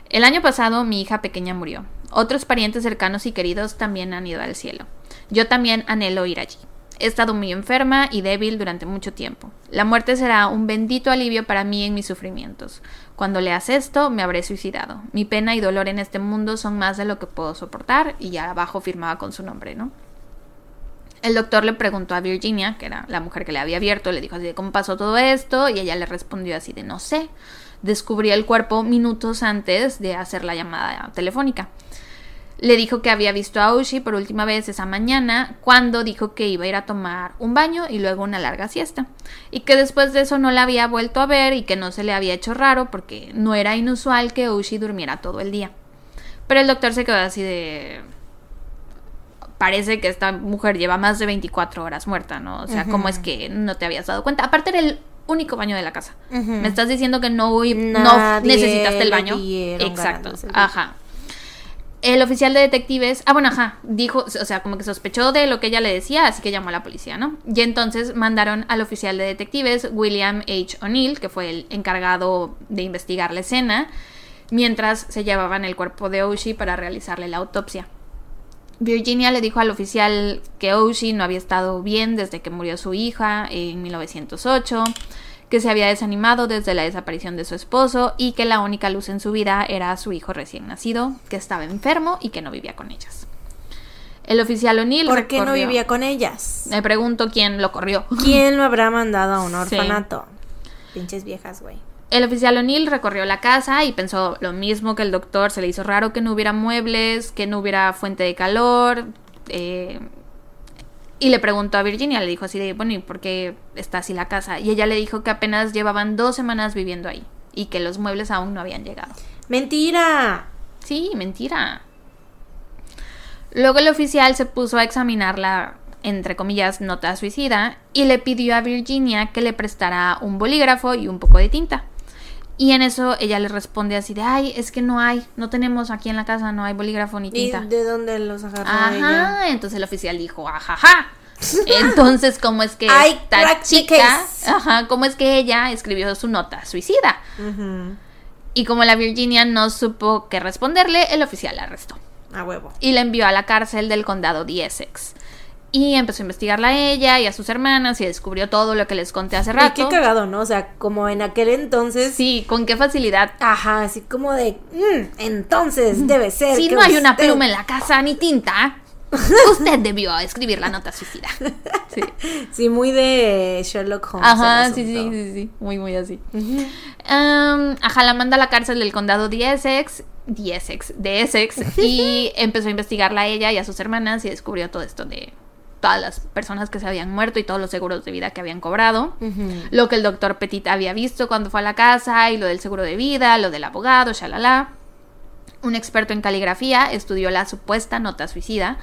el año pasado mi hija pequeña murió. Otros parientes cercanos y queridos también han ido al cielo. Yo también anhelo ir allí. He estado muy enferma y débil durante mucho tiempo. La muerte será un bendito alivio para mí en mis sufrimientos. Cuando leas esto, me habré suicidado. Mi pena y dolor en este mundo son más de lo que puedo soportar. Y ya abajo firmaba con su nombre, ¿no? El doctor le preguntó a Virginia, que era la mujer que le había abierto, le dijo así de cómo pasó todo esto, y ella le respondió así de no sé. Descubrí el cuerpo minutos antes de hacer la llamada telefónica. Le dijo que había visto a Oshi por última vez esa mañana, cuando dijo que iba a ir a tomar un baño y luego una larga siesta. Y que después de eso no la había vuelto a ver y que no se le había hecho raro porque no era inusual que Oshi durmiera todo el día. Pero el doctor se quedó así de parece que esta mujer lleva más de 24 horas muerta, ¿no? O sea, ¿cómo es que no te habías dado cuenta? Aparte era el único baño de la casa. Me estás diciendo que no, no necesitaste el baño. Exacto. Ajá. El oficial de detectives, ah, bueno, ajá, dijo, o sea, como que sospechó de lo que ella le decía, así que llamó a la policía, ¿no? Y entonces mandaron al oficial de detectives, William H. O'Neill, que fue el encargado de investigar la escena, mientras se llevaban el cuerpo de Oshie para realizarle la autopsia. Virginia le dijo al oficial que Oshie no había estado bien desde que murió su hija en 1908 que se había desanimado desde la desaparición de su esposo y que la única luz en su vida era su hijo recién nacido, que estaba enfermo y que no vivía con ellas. El oficial O'Neill. ¿Por qué no vivía con ellas? Me pregunto quién lo corrió. ¿Quién lo habrá mandado a un orfanato? Pinches viejas, güey. El oficial O'Neill recorrió la casa y pensó lo mismo que el doctor. Se le hizo raro que no hubiera muebles, que no hubiera fuente de calor. Eh, y le preguntó a Virginia, le dijo así de, bueno, ¿y por qué está así la casa? Y ella le dijo que apenas llevaban dos semanas viviendo ahí y que los muebles aún no habían llegado. ¡Mentira! Sí, mentira. Luego el oficial se puso a examinar la, entre comillas, nota suicida y le pidió a Virginia que le prestara un bolígrafo y un poco de tinta. Y en eso ella le responde así de, ay, es que no hay, no tenemos aquí en la casa, no hay bolígrafo ni tinta. ¿Y de dónde los agarró Ajá, entonces el oficial dijo, ajaja. Entonces, ¿cómo es que esta chica, ajá, cómo es que ella escribió su nota suicida? Y como la Virginia no supo qué responderle, el oficial la arrestó. A huevo. Y la envió a la cárcel del condado de Essex. Y empezó a investigarla a ella y a sus hermanas y descubrió todo lo que les conté hace rato. Y qué cagado, ¿no? O sea, como en aquel entonces. Sí, con qué facilidad. Ajá, así como de. Mm, entonces debe ser. Si no hay una pluma en la casa ni tinta, usted debió escribir la nota suicida. Sí. sí, muy de Sherlock Holmes. Ajá, sí, sí, sí, sí. Muy, muy así. ajá, la manda a la cárcel del condado de Essex. De Essex, de Essex. y empezó a investigarla a ella y a sus hermanas y descubrió todo esto de todas las personas que se habían muerto y todos los seguros de vida que habían cobrado, lo que el doctor Petit había visto cuando fue a la casa y lo del seguro de vida, lo del abogado, shalala. Un experto en caligrafía estudió la supuesta nota suicida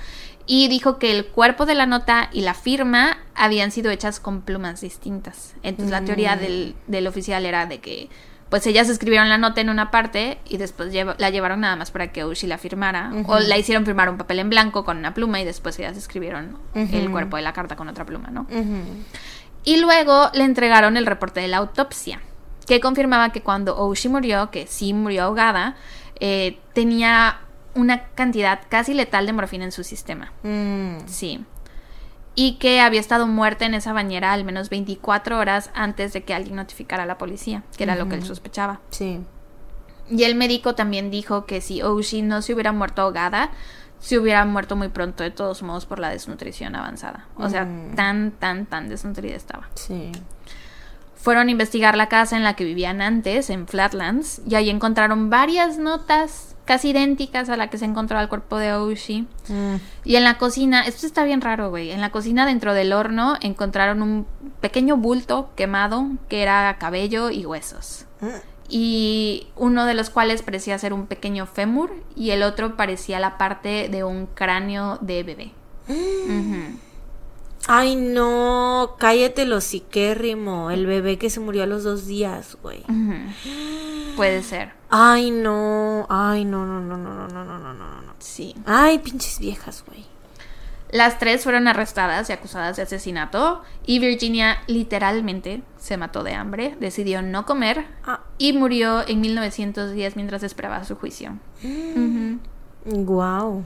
y dijo que el cuerpo de la nota y la firma habían sido hechas con plumas distintas. Entonces la teoría mm. del, del oficial era de que pues ellas escribieron la nota en una parte y después la llevaron nada más para que Ushi la firmara. O la hicieron firmar un papel en blanco con una pluma y después ellas escribieron el cuerpo de la carta con otra pluma, ¿no? Y luego le entregaron el reporte de la autopsia, que confirmaba que cuando Oshi murió, que sí murió ahogada, eh, tenía una cantidad casi letal de morfina en su sistema. Mm. Sí y que había estado muerta en esa bañera al menos 24 horas antes de que alguien notificara a la policía, que era lo que él sospechaba. Sí. Y el médico también dijo que si Oshi no se hubiera muerto ahogada, se hubiera muerto muy pronto de todos modos por la desnutrición avanzada. O sea, tan, tan, tan desnutrida estaba. Sí. Fueron a investigar la casa en la que vivían antes, en Flatlands, y ahí encontraron varias notas casi idénticas a la que se encontró al cuerpo de Oshi. Mm. Y en la cocina, esto está bien raro, güey. En la cocina dentro del horno encontraron un pequeño bulto quemado que era cabello y huesos. Mm. Y uno de los cuales parecía ser un pequeño fémur y el otro parecía la parte de un cráneo de bebé. Ay, no, cállate lo siquérrimo. El bebé que se murió a los dos días, güey. Puede ser. Ay, no, ay, no, no, no, no, no, no, no, no, no, no. Sí. Ay, pinches viejas, güey. Las tres fueron arrestadas y acusadas de asesinato y Virginia literalmente se mató de hambre, decidió no comer ah. y murió en 1910 mientras esperaba su juicio. Wow.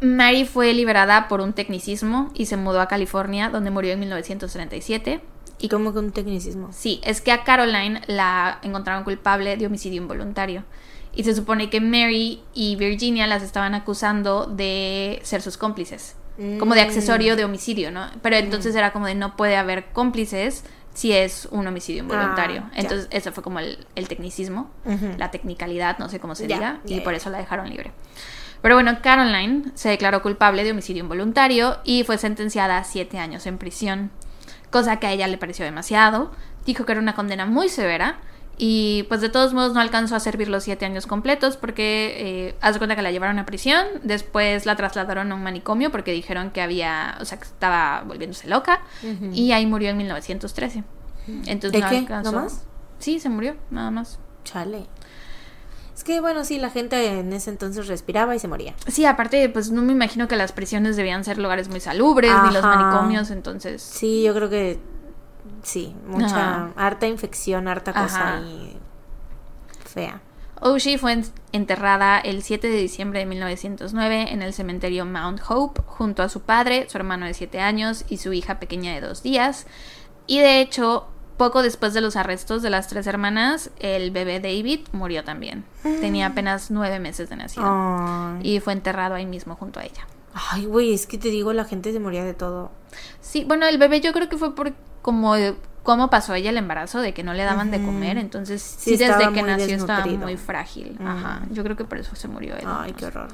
Mary fue liberada por un tecnicismo y se mudó a California, donde murió en 1937. ¿Y cómo con un tecnicismo? Sí, es que a Caroline la encontraron culpable de homicidio involuntario. Y se supone que Mary y Virginia las estaban acusando de ser sus cómplices. Como de accesorio de homicidio, ¿no? Pero entonces era como de no puede haber cómplices si es un homicidio involuntario. Ah, entonces, eso fue como el, tecnicismo, la tecnicalidad, no sé cómo se diga, y por eso la dejaron libre. Pero bueno, Caroline se declaró culpable de homicidio involuntario y fue sentenciada a siete años en prisión, cosa que a ella le pareció demasiado. Dijo que era una condena muy severa y pues de todos modos no alcanzó a servir los siete años completos porque eh, hace cuenta que la llevaron a prisión, después la trasladaron a un manicomio porque dijeron que había, o sea, que estaba volviéndose loca y ahí murió en 1913. Entonces ¿De qué? ¿No más? Sí, se murió, nada más. Chale. Que bueno, sí, la gente en ese entonces respiraba y se moría. Sí, aparte, pues no me imagino que las prisiones debían ser lugares muy salubres, ni los manicomios, entonces... Sí, yo creo que sí, mucha, Ajá. harta infección, harta cosa Ajá. ahí fea. Oshie fue en- enterrada el 7 de diciembre de 1909 en el cementerio Mount Hope junto a su padre, su hermano de 7 años y su hija pequeña de 2 días. Y de hecho, poco después de los arrestos de las tres hermanas, el bebé David murió también. Tenía apenas 9 meses de nacido. Y fue enterrado ahí mismo junto a ella. Ay, güey, es que te digo, la gente se moría de todo. Sí, bueno, el bebé yo creo que fue por como cómo pasó ella el embarazo, de que no le daban de comer, entonces Sí, sí, desde que nació estaba muy frágil. Mm. Ajá, yo creo que por eso se murió él. Ay, no qué sé. horror.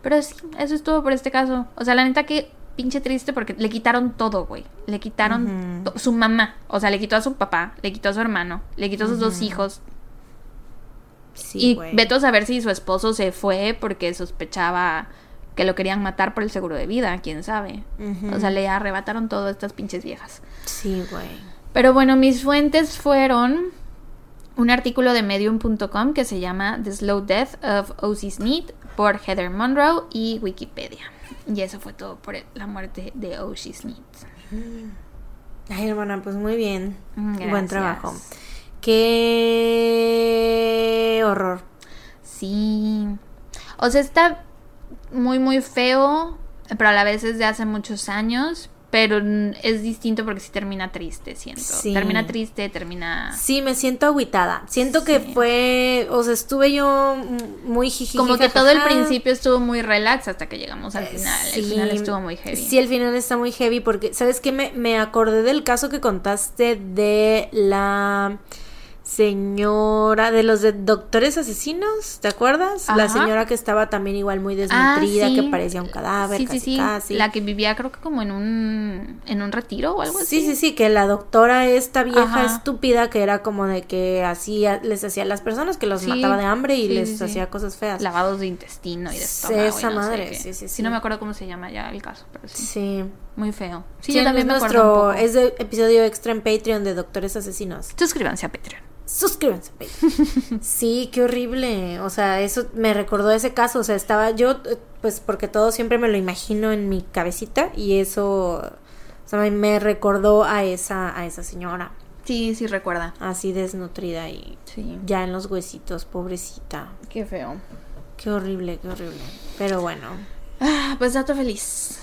Pero sí, eso es todo por este caso. O sea, la neta que pinche triste porque le quitaron todo, güey. Le quitaron su mamá. O sea, le quitó a su papá, le quitó a su hermano, le quitó a sus dos hijos. Sí, y güey. veto a saber si su esposo se fue porque sospechaba que lo querían matar por el seguro de vida, quién sabe. O sea, le arrebataron todo a estas pinches viejas. Sí, güey. Pero bueno, mis fuentes fueron un artículo de medium.com que se llama The Slow Death of O.C. Sneed por Heather Monroe y Wikipedia. Y eso fue todo por la muerte de O.C. Sneed. Ay, hermana, pues muy bien. Mm, Buen trabajo. Qué horror. Sí. O sea, está muy, muy feo, pero a la vez es de hace muchos años. Pero es distinto porque sí termina triste, siento. Sí. Termina triste, termina... Sí, me siento agüitada. Siento que fue, o sea, estuve yo muy jiji. Como que todo el principio estuvo muy relax hasta que llegamos al Eh, final. sí. El final estuvo muy heavy. Sí, el final está muy heavy porque, ¿sabes qué? Me, me acordé del caso que contaste de la señora, de los de doctores asesinos, ¿te acuerdas? La señora que estaba también igual muy Ah, desnutrida, sí. que parecía un cadáver, Sí, casi, sí, sí. casi. La que vivía creo que como en un en un retiro o algo Sí, así. sí, sí, que la doctora esta vieja Ajá. estúpida que era como de que hacía, les hacía a las personas que los Sí, mataba de hambre y sí, les sí, sí. hacía cosas feas. Lavados de intestino y de Sí, estómago. y esa no madre, sí, sí, Sí, sí. no me acuerdo cómo se llama ya el caso, pero sí. Sí. Muy feo. Sí, Sí, yo también es me un nuestro, poco. es de episodio extra en Patreon de Doctores Asesinos. Suscríbanse a Patreon. Suscríbanse. Sí, qué horrible. O sea, eso me recordó ese caso. O sea, estaba yo, pues porque todo siempre me lo imagino en mi cabecita y eso, o sea, me- me recordó a esa, a esa señora Sí, sí recuerda. así desnutrida y Sí. ya en los huesitos, pobrecita. Qué feo. Qué horrible, qué horrible. Pero bueno. Ah, pues dato feliz.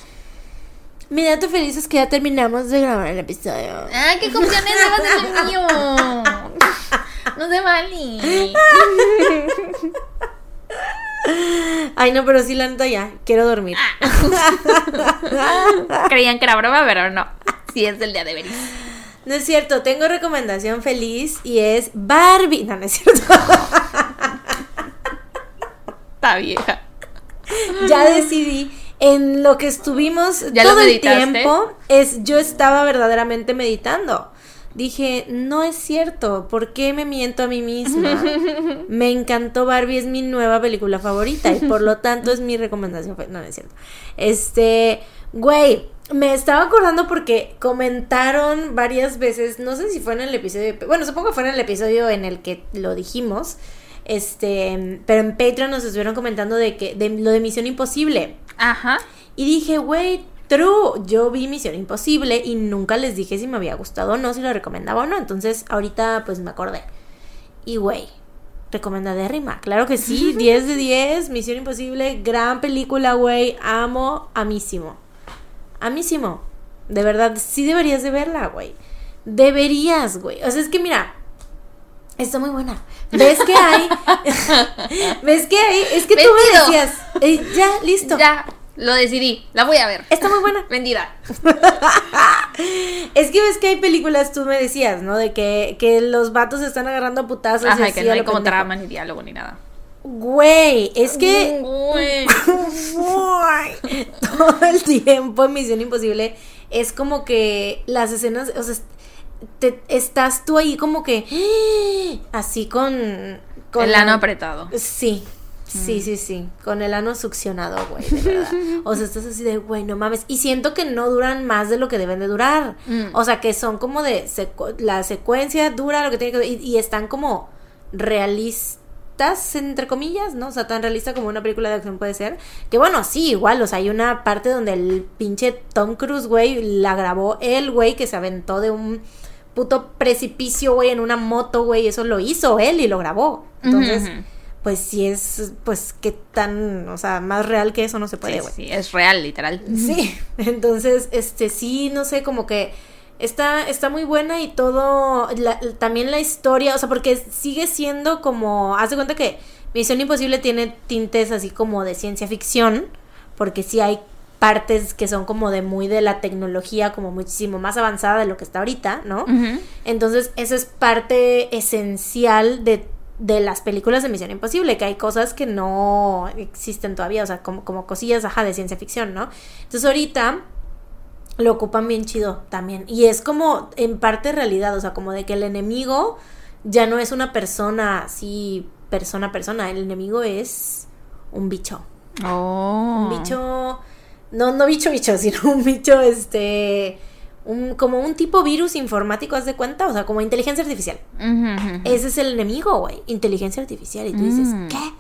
Mi dato feliz es que ya terminamos de grabar el episodio. Ah, qué confianza vas a ser el mío. No se vale. Ay, no, pero sí, la neta ya. Quiero dormir. Creían que era broma, pero no. Sí es el día de veris. No es cierto, tengo recomendación feliz y es Barbie. No, no es cierto. Está vieja. ya decidí en lo que estuvimos ¿Ya lo todo el tiempo es yo estaba verdaderamente meditando. Dije, no es cierto, ¿por qué me miento a mí misma? me encantó Barbie, es mi nueva película favorita y por lo tanto es mi recomendación. no es cierto. Este, güey, me estaba acordando porque comentaron varias veces, no sé si fue en el episodio, bueno, supongo que fue en el episodio en el que lo dijimos, este, pero en Patreon nos estuvieron comentando de que de lo de Misión Imposible. Ajá. Y dije, güey, true, yo vi Misión Imposible y nunca les dije si me había gustado o no, si lo recomendaba o no. Entonces, ahorita pues me acordé. Y güey, recomendadérrima. Claro que sí, 10 de 10, Misión Imposible, gran película, güey, amo, amísimo. Amísimo. De verdad, sí deberías de verla, güey. Deberías, güey. O sea, es que mira, está muy buena. ¿Ves que hay? ¿Ves que hay? Es que tú me decías, eh, ya, listo. Ya, lo decidí. La voy a ver. Está muy buena. Vendida. Es que ves que hay películas, tú me decías, ¿no? De que, que los vatos se están agarrando a putazos. y Ajá, así que no hay como trama ni diálogo ni nada. Güey, es que. Güey, todo el tiempo en Misión Imposible es como que las escenas, o sea, te, estás tú ahí como que así con, con El ano apretado. Sí. Sí, sí, sí, con el ano succionado, güey, de verdad. O sea, estás así de, güey, no mames. Y siento que no duran más de lo que deben de durar. Mm. O sea, que son como de, secu- la secuencia dura lo que tiene que y, y están como realis, realistas, entre comillas, ¿no? O sea, tan realista como una película de acción puede ser. Que bueno, sí, igual, o sea, hay una parte donde el pinche Tom Cruise, güey, la grabó él, güey, que se aventó de un puto precipicio, güey, en una moto, güey, eso lo hizo él y lo grabó. Entonces, pues sí es, pues qué tan, o sea, más real que eso no se puede, güey. Sí, sí, es real, literal. Sí, entonces, este, sí, no sé, como que está, está muy buena y todo, también la historia, o sea, porque sigue siendo como, haz de cuenta que Misión Imposible tiene tintes así como de ciencia ficción, porque sí hay partes que son como de muy de la tecnología, como muchísimo más avanzada de lo que está ahorita, ¿no? Entonces, esa es parte esencial de, de, las películas de Misión Imposible, que hay cosas que no existen todavía, o sea, como, como cosillas, ajá, de ciencia ficción, ¿no? Entonces, ahorita lo ocupan bien chido también. Y es como en parte realidad, o sea, como de que el enemigo ya no es una persona así, persona a persona, el enemigo es un bicho. Oh. Un bicho, no, no bicho bicho, sino un bicho, este, un, como un tipo virus informático, ¿haz de cuenta? O sea, como inteligencia artificial. Ese es el enemigo, güey, inteligencia artificial. Y tú dices, mm. ¿qué?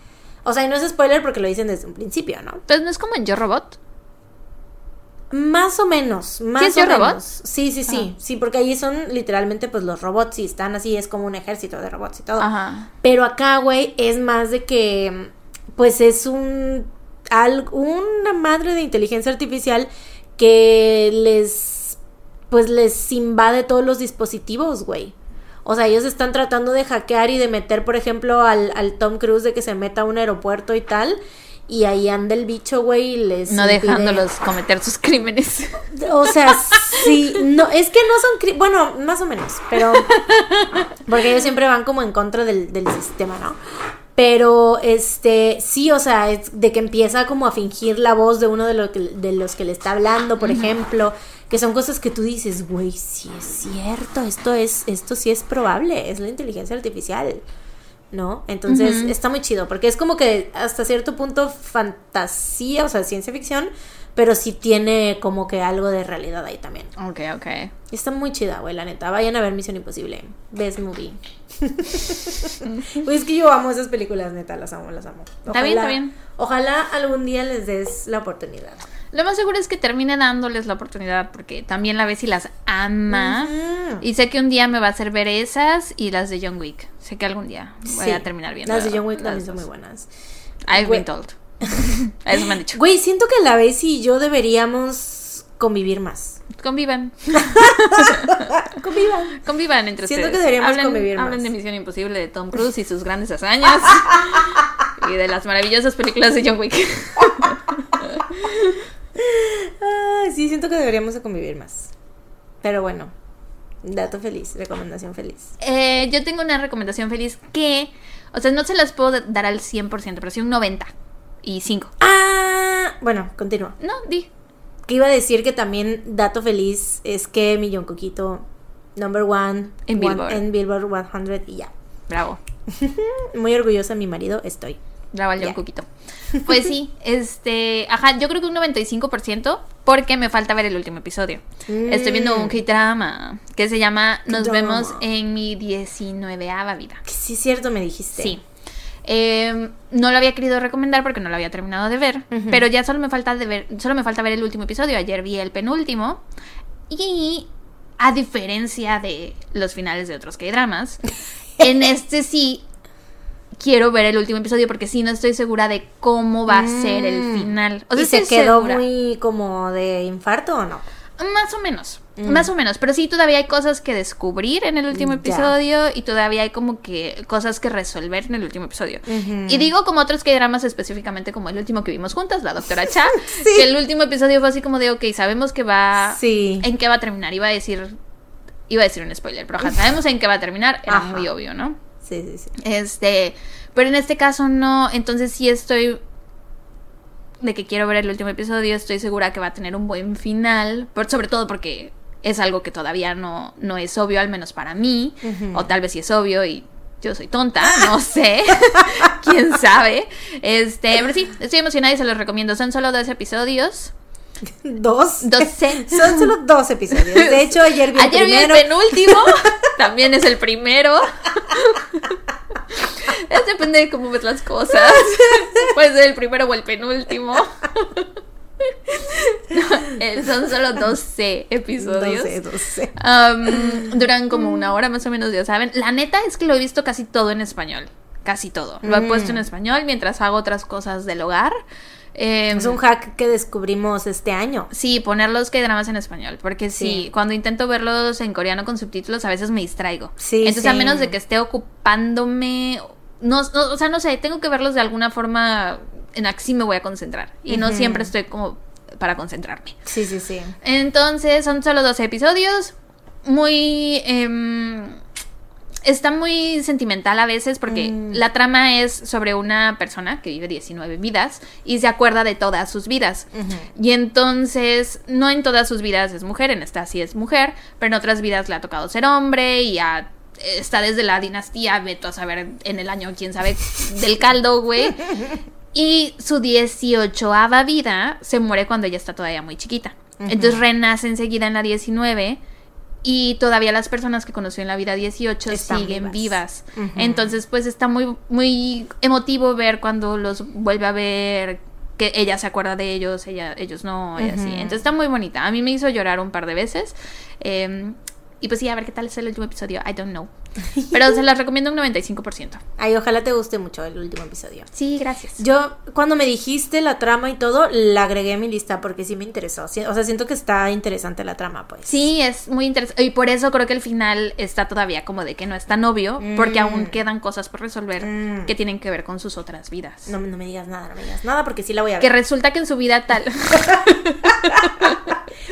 O sea, y no es spoiler porque lo dicen desde un principio, ¿no? Entonces, ¿no es como en Yo Robot? Más o menos, más ¿Sí es o menos. Sí, sí, sí, sí, porque allí son literalmente pues los robots y están así, es como un ejército de robots y todo. Ajá. Pero acá, güey, es más de que pues es un una madre de inteligencia artificial que les pues les invade todos los dispositivos, güey. O sea, ellos están tratando de hackear y de meter, por ejemplo, al, al Tom Cruise de que se meta a un aeropuerto y tal y ahí anda el bicho, güey, y les... No dejándolos cometer sus crímenes. O sea, sí, no, es que no son... Bueno, más o menos, pero... Porque ellos siempre van como en contra del, del sistema, ¿no? Pero, este, sí, o sea, es de que empieza como a fingir la voz de uno de, lo que, de los que le está hablando, por ejemplo, que son cosas que tú dices, güey, sí es cierto, esto es, esto sí es probable, es la inteligencia artificial. ¿no? Entonces está muy chido, porque es como que hasta cierto punto fantasía, o sea, ciencia ficción, pero sí tiene como que algo de realidad ahí también. Ok, ok. Está muy chida, güey, la neta. Vayan a ver Misión Imposible. Best movie. pues es que yo amo esas películas, neta, las amo, las amo. está bien, está bien. Ojalá algún día les des la oportunidad. Lo más seguro es que termine dándoles la oportunidad porque también la ves y las ama. Y sé que un día me va a hacer ver esas y las de John Wick. Sé que algún día voy a terminar viendo. Las de John Wick también son muy buenas. I've been told. Eso me han dicho. Güey, siento que la vez y yo deberíamos convivir más. Convivan. convivan. Convivan entre Siento ustedes. que deberíamos hablen, convivir más. Hablen de Misión Imposible de Tom Cruise y sus grandes hazañas. y de las maravillosas películas de John Wick. Sí, siento que deberíamos de convivir más. Pero bueno, dato feliz, recomendación feliz. Eh, yo tengo una recomendación feliz que, o sea, no se las puedo dar al 100%, pero sí un 90 y 5. Ah, bueno, continúa. No, di. Que iba a decir que también dato feliz es que Millón Coquito, number one En one- Billboard. en Billboard 100 y ya. Bravo. Muy orgullosa mi marido estoy. Bravo al John. Coquito. Pues sí, este, ajá, yo creo que un 95% porque me falta ver el último episodio. Estoy viendo un K-drama que se llama Nos vemos en mi 19ava vida. Sí es cierto, me dijiste. Sí. Eh, no lo había querido recomendar porque no lo había terminado de ver, pero ya solo me falta de ver, solo me falta ver el último episodio. Ayer vi el penúltimo y a diferencia de los finales de otros K-dramas, en este sí quiero ver el último episodio porque sí no estoy segura de cómo va a ser el Mm. final. O sea, ¿Y se quedó segura. muy como de infarto o no? Más o menos, Mm. más o menos, pero sí todavía hay cosas que descubrir en el último episodio y todavía hay como que cosas que resolver en el último episodio. Y digo como otros que dramas específicamente como el último que vimos juntas, la doctora Cha, Sí. que el último episodio fue así como de, ok, sabemos que va, Sí. en qué va a terminar, iba a decir, iba a decir un spoiler, pero sabemos en qué va a terminar, era Ajá. muy obvio, ¿no? Sí, sí, sí. Este, pero en este caso no, entonces sí estoy de que quiero ver el último episodio, estoy segura que va a tener un buen final, por, sobre todo porque es algo que todavía no, no es obvio, al menos para mí, o tal vez sí es obvio y yo soy tonta, no sé, quién sabe. Este, pero sí, estoy emocionada y se los recomiendo. Son solo dos episodios. ¿Dos? Doce. Son solo dos episodios. De hecho, ayer vi el Ayer vi el penúltimo, también es el primero. Es depende de cómo ves las cosas. Puede ser el primero o el penúltimo. Eh, son solo 12 episodios. 12, 12. Um, duran como una hora más o menos, ya saben. La neta es que lo he visto casi todo en español. Casi todo. Lo he Mm. puesto en español mientras hago otras cosas del hogar. Eh, Es un hack que descubrimos este año. Sí, poner los que dramas en español, porque sí, Sí. cuando intento verlos en coreano con subtítulos a veces me distraigo. Sí, Entonces sí. a menos de que esté ocupándome, no, no, o sea, no sé, tengo que verlos de alguna forma en la que sí me voy a concentrar y no siempre estoy como para concentrarme. Sí, sí, sí. Entonces son solo 12 episodios, muy... em, está muy sentimental a veces porque Mm. la trama es sobre una persona que vive 19 vidas y se acuerda de todas sus vidas. Y entonces, no en todas sus vidas es mujer, en esta sí es mujer, pero en otras vidas le ha tocado ser hombre y ha- está desde la dinastía, veto a saber en el año, quién sabe, del caldo, güey. Y su 18ava vida se muere cuando ella está todavía muy chiquita. Entonces renace enseguida en la 19 y todavía las personas que conoció en la vida 18 Están siguen vivas. Entonces, pues está muy, muy emotivo ver cuando los vuelve a ver que ella se acuerda de ellos, ella, ellos no, y así. Entonces está muy bonita. A mí me hizo llorar un par de veces. Eh, y pues sí, a ver qué tal es el último episodio. I don't know. Pero se las recomiendo un 95%. Ay, ojalá te guste mucho el último episodio. Sí, gracias. Yo, cuando me dijiste la trama y todo, la agregué a mi lista porque sí me interesó. O sea, siento que está interesante la trama, pues. Sí, es muy interesante. Y por eso creo que el final está todavía como de que no es tan obvio, porque Mm. aún quedan cosas por resolver Mm. que tienen que ver con sus otras vidas. No, no me digas nada, no me digas nada porque sí la voy a Que ver. resulta que en su vida tal.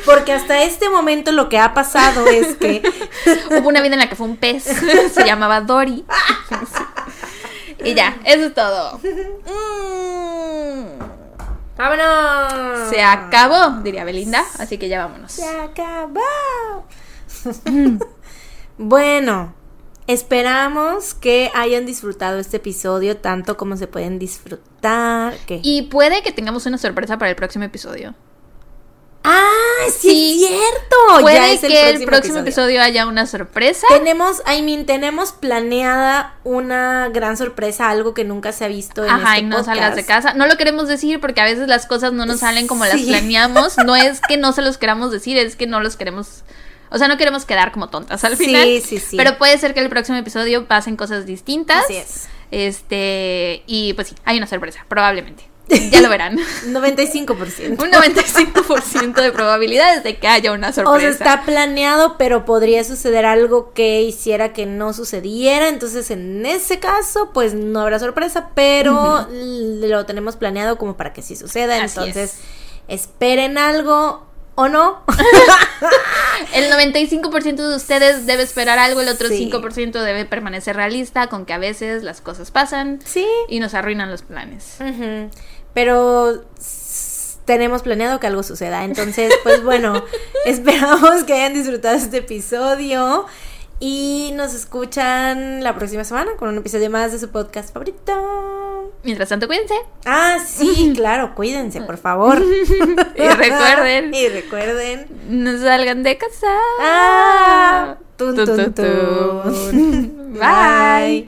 Porque hasta este momento lo que ha pasado es que. Hubo una vida en la que fue un pez. Se llamaba Dory. y ya, eso es todo. Mm. ¡Vámonos! Se acabó, diría Belinda. Así que ya vámonos. Se acabó. bueno, esperamos que hayan disfrutado este episodio tanto como se pueden disfrutar. ¿Qué? Y puede que tengamos una sorpresa para el próximo episodio. ¡Ah! ¡Sí, Sí. es cierto! Puede Ya es que el próximo episodio. haya una sorpresa. Tenemos, I mean, tenemos planeada una gran sorpresa, algo que nunca se ha visto en Ajá, este y no podcast. salgas de casa. No lo queremos decir porque a veces las cosas no nos salen como las Sí. planeamos. No es que no se los queramos decir, es que no los queremos. O sea, no queremos quedar como tontas al Sí, final. sí, sí. Pero puede ser que el próximo episodio pasen cosas distintas. Así es. Este. Y pues sí, hay una sorpresa, probablemente. Ya lo verán. 95%. Un 95% de probabilidades de que haya una sorpresa. O sea, está planeado, pero podría suceder algo que hiciera que no sucediera. Entonces, en ese caso, pues no habrá sorpresa, pero lo tenemos planeado como para que sí suceda. Así Entonces, esperen algo o no. El 95% de ustedes debe esperar algo, el otro Sí. 5% debe permanecer realista con que a veces las cosas pasan sí. y nos arruinan los planes. Ujú. Pero tenemos planeado que algo suceda. Entonces, pues bueno, esperamos que hayan disfrutado este episodio. Y nos escuchan la próxima semana con un episodio más de su podcast favorito. Mientras tanto, cuídense. Ah, sí, claro, cuídense, por favor. Y recuerden. y recuerden. No salgan de casa. Ah, tun. tun. Bye.